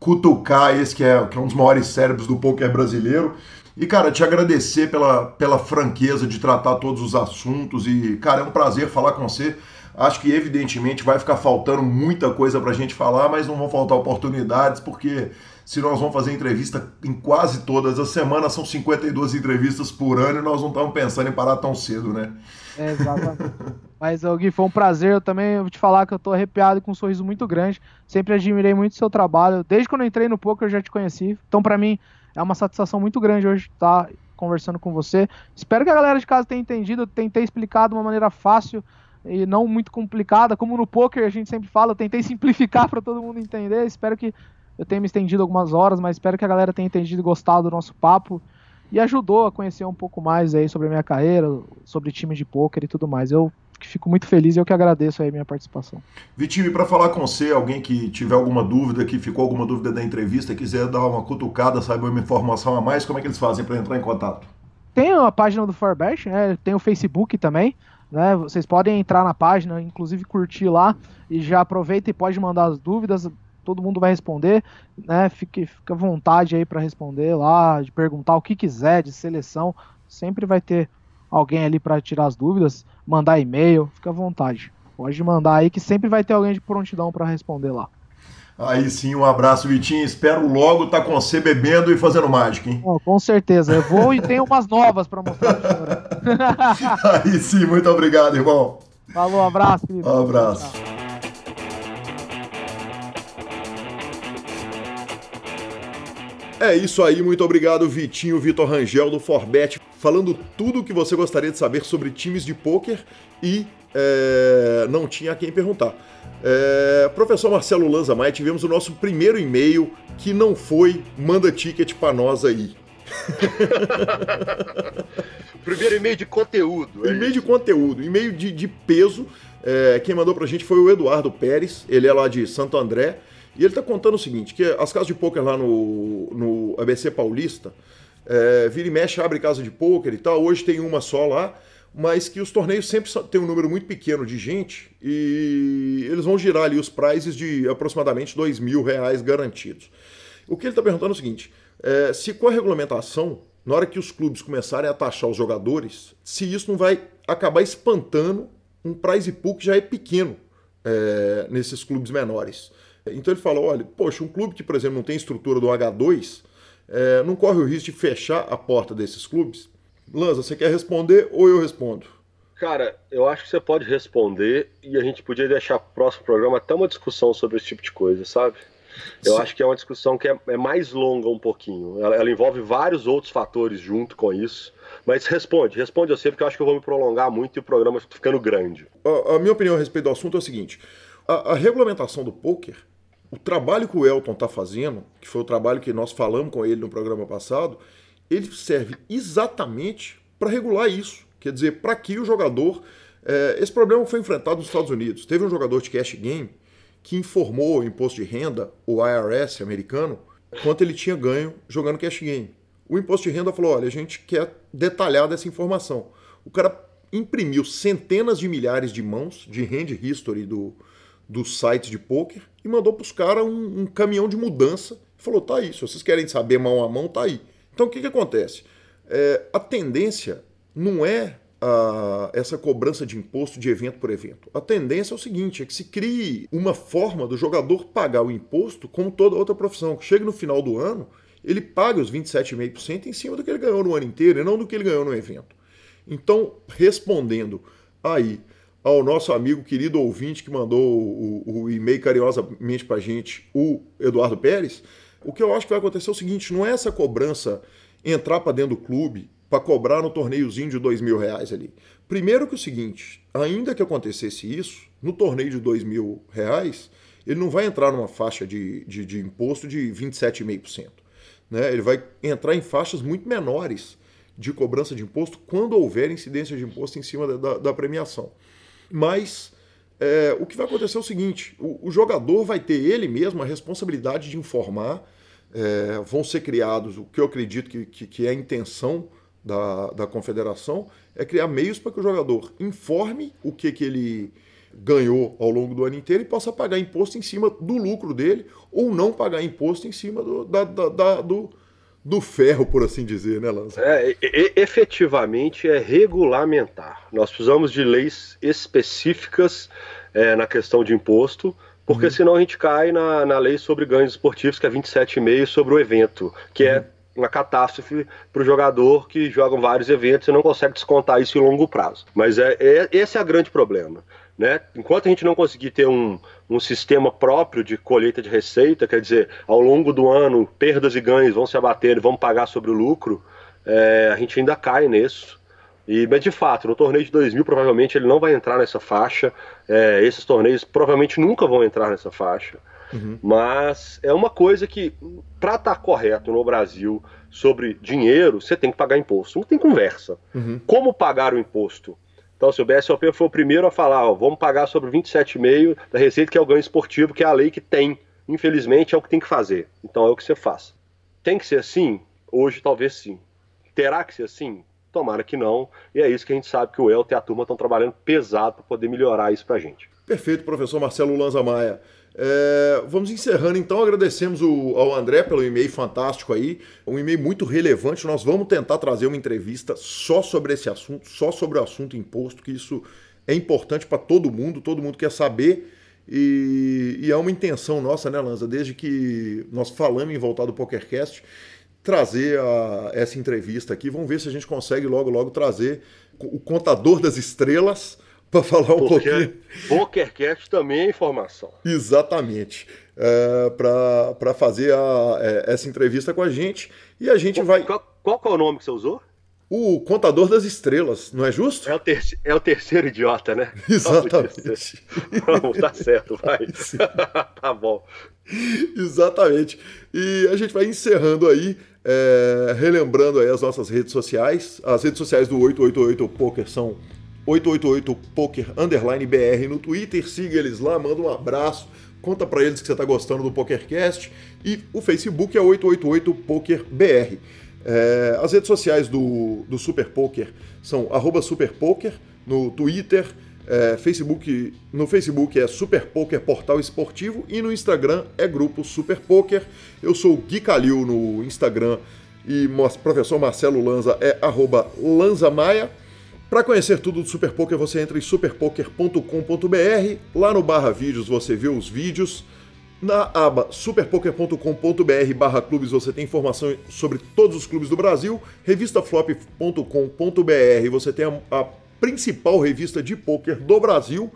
cutucar esse que é, que é um dos maiores cérebros do poker brasileiro. E, cara, te agradecer pela, pela franqueza de tratar todos os assuntos. E, cara, é um prazer falar com você. Acho que, evidentemente, vai ficar faltando muita coisa para a gente falar, mas não vão faltar oportunidades, porque se nós vamos fazer entrevista em quase todas as semanas, são 52 entrevistas por ano e nós não estamos pensando em parar tão cedo, né? É, exatamente. Mas, Gui, foi um prazer. Eu também vou te falar que eu tô arrepiado com um sorriso muito grande. Sempre admirei muito o seu trabalho. Desde quando eu entrei no poker eu já te conheci. Então, para mim, é uma satisfação muito grande hoje estar conversando com você. Espero que a galera de casa tenha entendido. Eu tentei explicar de uma maneira fácil e não muito complicada. Como no poker a gente sempre fala, eu tentei simplificar para todo mundo entender. Espero que eu tenha me estendido algumas horas, mas espero que a galera tenha entendido e gostado do nosso papo e ajudou a conhecer um pouco mais aí sobre a minha carreira, sobre time de poker e tudo mais. Eu fico muito feliz e eu que agradeço aí a minha participação. Vitinho, para falar com você, alguém que tiver alguma dúvida, que ficou alguma dúvida da entrevista, quiser dar uma cutucada, saber uma informação a mais, como é que eles fazem para entrar em contato? Tem a página do Forbash, né? tem o Facebook também, né? Vocês podem entrar na página, inclusive curtir lá e já aproveita e pode mandar as dúvidas todo mundo vai responder, né? Fique, fique à vontade aí para responder lá, de perguntar o que quiser de seleção, sempre vai ter alguém ali para tirar as dúvidas, mandar e-mail, fica à vontade. Pode mandar aí que sempre vai ter alguém de prontidão para responder lá. Aí sim, um abraço, Vitinho. Espero logo estar tá com você bebendo e fazendo mágica, hein? Oh, com certeza. Eu vou e tenho umas novas para mostrar pra Aí sim, muito obrigado, irmão. Falou, abraço, querido. Um abraço. É isso aí, muito obrigado, Vitinho Vitor Rangel do Forbet, falando tudo o que você gostaria de saber sobre times de pôquer e é, não tinha quem perguntar. É, professor Marcelo Lanza Maia, tivemos o nosso primeiro e-mail que não foi manda ticket para nós aí. primeiro e-mail de conteúdo. É e-mail de conteúdo, e-mail de, de peso. É, quem mandou pra gente foi o Eduardo Pérez, ele é lá de Santo André. E ele está contando o seguinte, que as casas de pôquer lá no, no ABC Paulista, é, vira e mexe, abre casa de pôquer e tal, hoje tem uma só lá, mas que os torneios sempre têm um número muito pequeno de gente e eles vão girar ali os prizes de aproximadamente dois mil reais garantidos. O que ele está perguntando é o seguinte, é, se com a regulamentação, na hora que os clubes começarem a taxar os jogadores, se isso não vai acabar espantando um prize pool que já é pequeno é, nesses clubes menores. Então ele falou: olha, poxa, um clube que, por exemplo, não tem estrutura do H2, é, não corre o risco de fechar a porta desses clubes? Lanza, você quer responder ou eu respondo? Cara, eu acho que você pode responder e a gente podia deixar pro próximo programa até uma discussão sobre esse tipo de coisa, sabe? Eu Sim. acho que é uma discussão que é, é mais longa um pouquinho. Ela, ela, envolve vários outros fatores junto com isso. Mas responde, responde você, porque eu acho que eu vou me prolongar muito e o programa está ficando grande. A, a, minha opinião a respeito do assunto é o seguinte: a, a regulamentação do poker o trabalho que o Elton está fazendo, que foi o trabalho que nós falamos com ele no programa passado, ele serve exatamente para regular isso. Quer dizer, para que o jogador. É, esse problema foi enfrentado nos Estados Unidos. Teve um jogador de cash game que informou o imposto de renda, o IRS americano, quanto ele tinha ganho jogando cash game. O imposto de renda falou: olha, a gente quer detalhar dessa informação. O cara imprimiu centenas de milhares de mãos de hand history do, dos sites de poker e mandou para os caras um, um, caminhão de mudança. Falou, tá aí, se vocês querem saber mão a mão, tá aí. Então o que, que acontece? É, a tendência não é a, essa cobrança de imposto de evento por evento. A tendência é o seguinte, é que se crie uma forma do jogador pagar o imposto como toda outra profissão, que chega no final do ano, ele paga os 27,5% em cima do que ele ganhou no ano inteiro e não do que ele ganhou no evento. Então, respondendo aí ao nosso amigo querido ouvinte que mandou o, o e-mail carinhosamente para a gente, o Eduardo Pérez, o que eu acho que vai acontecer é o seguinte: não é essa cobrança entrar para dentro do clube para cobrar no torneiozinho de dois mil reais ali. Primeiro que o seguinte, ainda que acontecesse isso, no torneio de dois mil reais, ele não vai entrar numa faixa de, de, de imposto de 27,5%. Né? Ele vai entrar em faixas muito menores de cobrança de imposto quando houver incidência de imposto em cima da, da, da premiação. Mas é, o que vai acontecer é o seguinte: o, o, jogador vai ter ele mesmo a responsabilidade de informar. É, vão ser criados, o que eu acredito que, que, que é a intenção da, da confederação, é criar meios para que o jogador informe o que, que ele ganhou ao longo do ano inteiro e possa pagar imposto em cima do lucro dele ou não pagar imposto em cima do, da, da, da, do, do ferro, por assim dizer, né, Lança? É, e, efetivamente é regulamentar. Nós precisamos de leis específicas é, na questão de imposto porque uhum. senão a gente cai na, na lei sobre ganhos esportivos, que é 27,5 sobre o evento, que é uhum. é uma catástrofe para o jogador que joga vários eventos e não consegue descontar isso em longo prazo. Mas é, é esse é o grande problema. Né? Enquanto a gente não conseguir ter um, um sistema próprio de colheita de receita, quer dizer, ao longo do ano, perdas e ganhos vão se abater e vão pagar sobre o lucro, é, a gente ainda cai nisso. E, mas de fato, no torneio de 2000 provavelmente ele não vai entrar nessa faixa. É, esses torneios provavelmente nunca vão entrar nessa faixa. Uhum. Mas é uma coisa que, para estar tá correto no Brasil sobre dinheiro, você tem que pagar imposto. Não tem conversa. Uhum. Como pagar o imposto? Então, se o BSOP foi o primeiro a falar, ó, vamos pagar sobre 27,5% da receita, que é o ganho esportivo, que é a lei que tem. Infelizmente, é o que tem que fazer. Então, é o que você faz. Tem que ser assim? Hoje, talvez sim. Terá que ser assim? Tomara que não. E é isso que a gente sabe que o Elton e a turma estão trabalhando pesado para poder melhorar isso para a gente. Perfeito, professor Marcelo Lanza Maia. É, vamos encerrando então, agradecemos o, ao André pelo e-mail fantástico aí, um e-mail muito relevante. Nós vamos tentar trazer uma entrevista só sobre esse assunto, só sobre o assunto imposto, que isso é importante para todo mundo, todo mundo quer saber. E, e, é uma intenção nossa, né, Lanza, desde que nós falamos em voltar do PokerCast, trazer a, essa entrevista aqui. Vamos ver se a gente consegue logo, logo trazer o contador das estrelas para falar um Porque pouquinho. PokerCast também é informação. Exatamente. É, para fazer a, é, essa entrevista com a gente. E a gente qual, vai. Qual, qual é o nome que você usou? O contador das estrelas, não é justo? É o, ter é o terceiro idiota, né? Exatamente. Vamos, tá certo, vai. tá bom. Exatamente. E a gente vai encerrando aí é, relembrando aí as nossas redes sociais. As redes sociais do 888 Poker são 888 Poker Underline BR no Twitter. Siga eles lá, manda um abraço. Conta para eles que você está gostando do PokerCast. E o Facebook é 888 Poker BR. É, as redes sociais do, do Super Poker são superpoker no Twitter, é, Facebook, no Facebook é Super Poker Portal Esportivo e no Instagram é Grupo Super Poker. Eu sou o Gui Calil no Instagram e o professor Marcelo Lanza é arroba lanzamaia. Para conhecer tudo do Super Poker, você entra em superpoker.com.br. Lá no barra vídeos você vê os vídeos. Na aba superpoker.com.br barra clubes você tem informação sobre todos os clubes do Brasil. Revistaflop.com.br você tem a, a principal revista de pôquer do Brasil.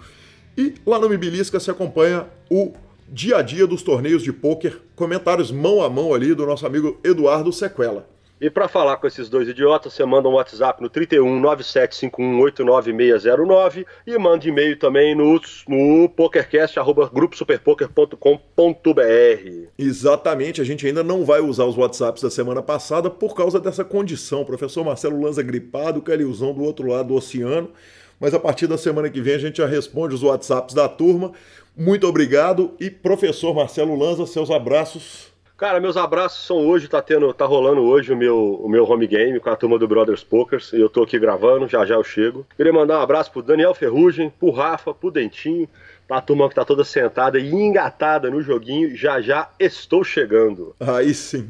E lá no Mibilisca se acompanha o dia a dia dos torneios de pôquer, comentários mão a mão ali do nosso amigo Eduardo Sequela. E para falar com esses dois idiotas, você manda um WhatsApp no 31 975189609 e manda e-mail também no, no pokercast@gruposuperpoker.com.br. Exatamente, a gente ainda não vai usar os WhatsApps da semana passada por causa dessa condição. Professor Marcelo Lanza gripado, Calilzão do outro lado do oceano. Mas a partir da semana que vem a gente já responde os WhatsApps da turma. Muito obrigado e professor Marcelo Lanza, seus abraços. Cara, meus abraços são hoje, tá tendo, tá rolando hoje o meu, o meu home game com a turma do Brothers Pokers, e eu tô aqui gravando, já já eu chego. Queria mandar um abraço pro Daniel Ferrugem, pro Rafa, pro Dentinho, pra turma que tá toda sentada e engatada no joguinho, já já estou chegando. Aí sim.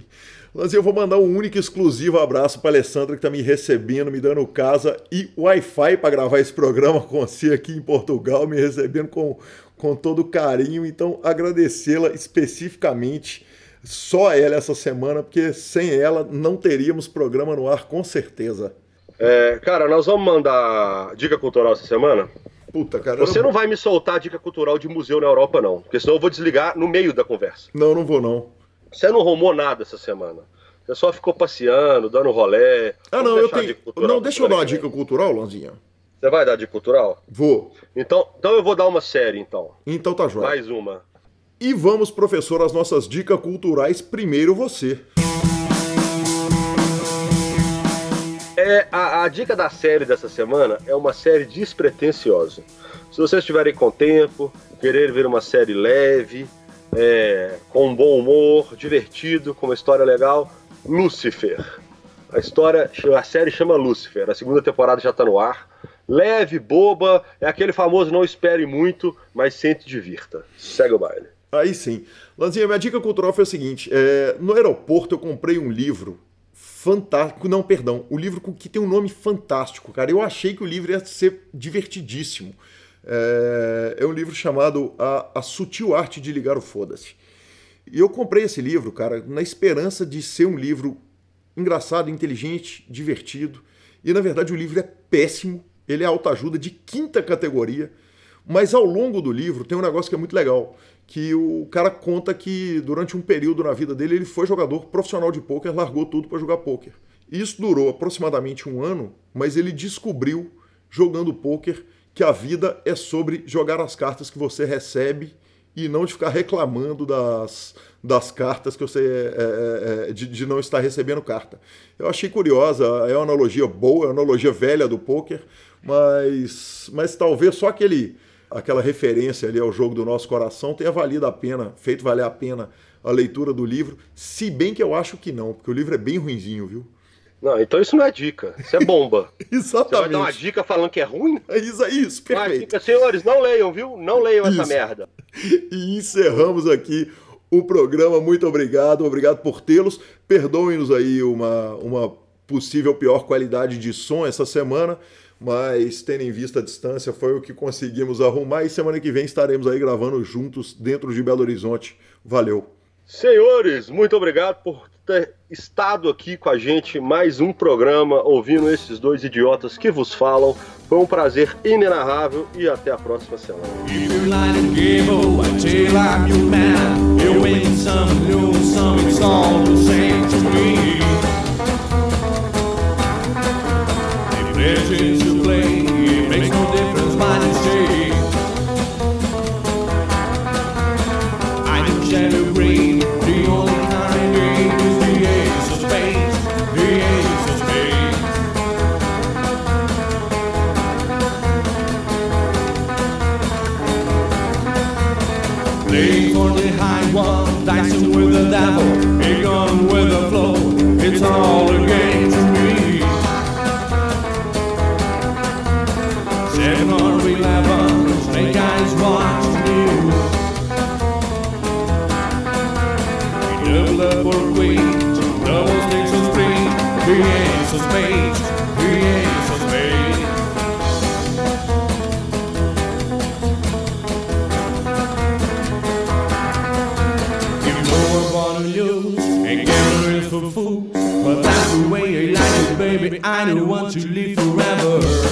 Mas eu vou mandar um único exclusivo abraço para Alessandra que tá me recebendo, me dando casa e Wi-Fi para gravar esse programa com você aqui em Portugal, me recebendo com, com todo carinho. Então, agradecê-la especificamente só ela essa semana, porque sem ela não teríamos programa no ar, com certeza. É, cara, nós vamos mandar dica cultural essa semana? Puta, cara. Você não... vai me soltar dica cultural de museu na Europa, não. Porque senão eu vou desligar no meio da conversa. Não, não vou, não. Você não rumou nada essa semana. Você só ficou passeando, dando rolé. Ah, não, eu tenho. Não, deixa eu dar uma dica cultural, Lanzinha. Você vai dar dica cultural? Vou. Então, então eu vou dar uma série, então. Então tá jóia. Mais uma. E vamos, professor, às nossas dicas culturais. Primeiro você. É, a, a, dica da série dessa semana é uma série despretensiosa. Se vocês estiverem com tempo, querer ver uma série leve, é, com um bom humor, divertido, com uma história legal, Lucifer. A história, a série chama Lucifer. A segunda temporada já está no ar. Leve, boba, é aquele famoso não espere muito, mas sente divirta. Segue o baile. Aí sim. Lanzinha, minha dica cultural foi a seguinte: é, no aeroporto eu comprei um livro fantástico. Não, perdão, o um livro que tem um nome fantástico, cara. Eu achei que o livro ia ser divertidíssimo. É, é um livro chamado a, a Sutil Arte de Ligar o Foda-se. E eu comprei esse livro, cara, na esperança de ser um livro engraçado, inteligente, divertido. E na verdade o livro é péssimo, ele é autoajuda de quinta categoria. Mas ao longo do livro tem um negócio que é muito legal, que o cara conta que durante um período na vida dele ele foi jogador profissional de pôquer, largou tudo para jogar pôquer. Isso durou aproximadamente um ano, mas ele descobriu jogando pôquer que a vida é sobre jogar as cartas que você recebe e não de ficar reclamando das, das cartas que você é, é, é, de, de, não estar recebendo carta. Eu achei curiosa, é uma analogia boa, é uma analogia velha do poker, mas, mas talvez só aquele aquela referência ali ao jogo do nosso coração tenha valido a pena, feito valer a pena a leitura do livro, se bem que eu acho que não, porque o livro é bem ruinzinho, viu? Não, então isso não é dica, isso é bomba. Exatamente. Você vai dar uma dica falando que é ruim? É isso, é isso, perfeito. Dica, senhores, não leiam, viu? Não leiam isso. essa merda. E encerramos aqui o programa. Muito obrigado, obrigado por tê-los. Perdoem-nos aí uma, uma possível pior qualidade de som essa semana, mas tendo em vista a distância, foi o que conseguimos arrumar e semana que vem estaremos aí gravando juntos dentro de Belo Horizonte. Valeu. Senhores, muito obrigado por ter estado aqui com a gente mais um programa, ouvindo esses dois idiotas que vos falam. Foi um prazer inenarrável e até a próxima semana. Play, it makes no difference. I'm the only kind is the ace of spades, the ace of spades. One, dicing with the devil, a with the flow, it's all a game. Baby. I don't want to live forever.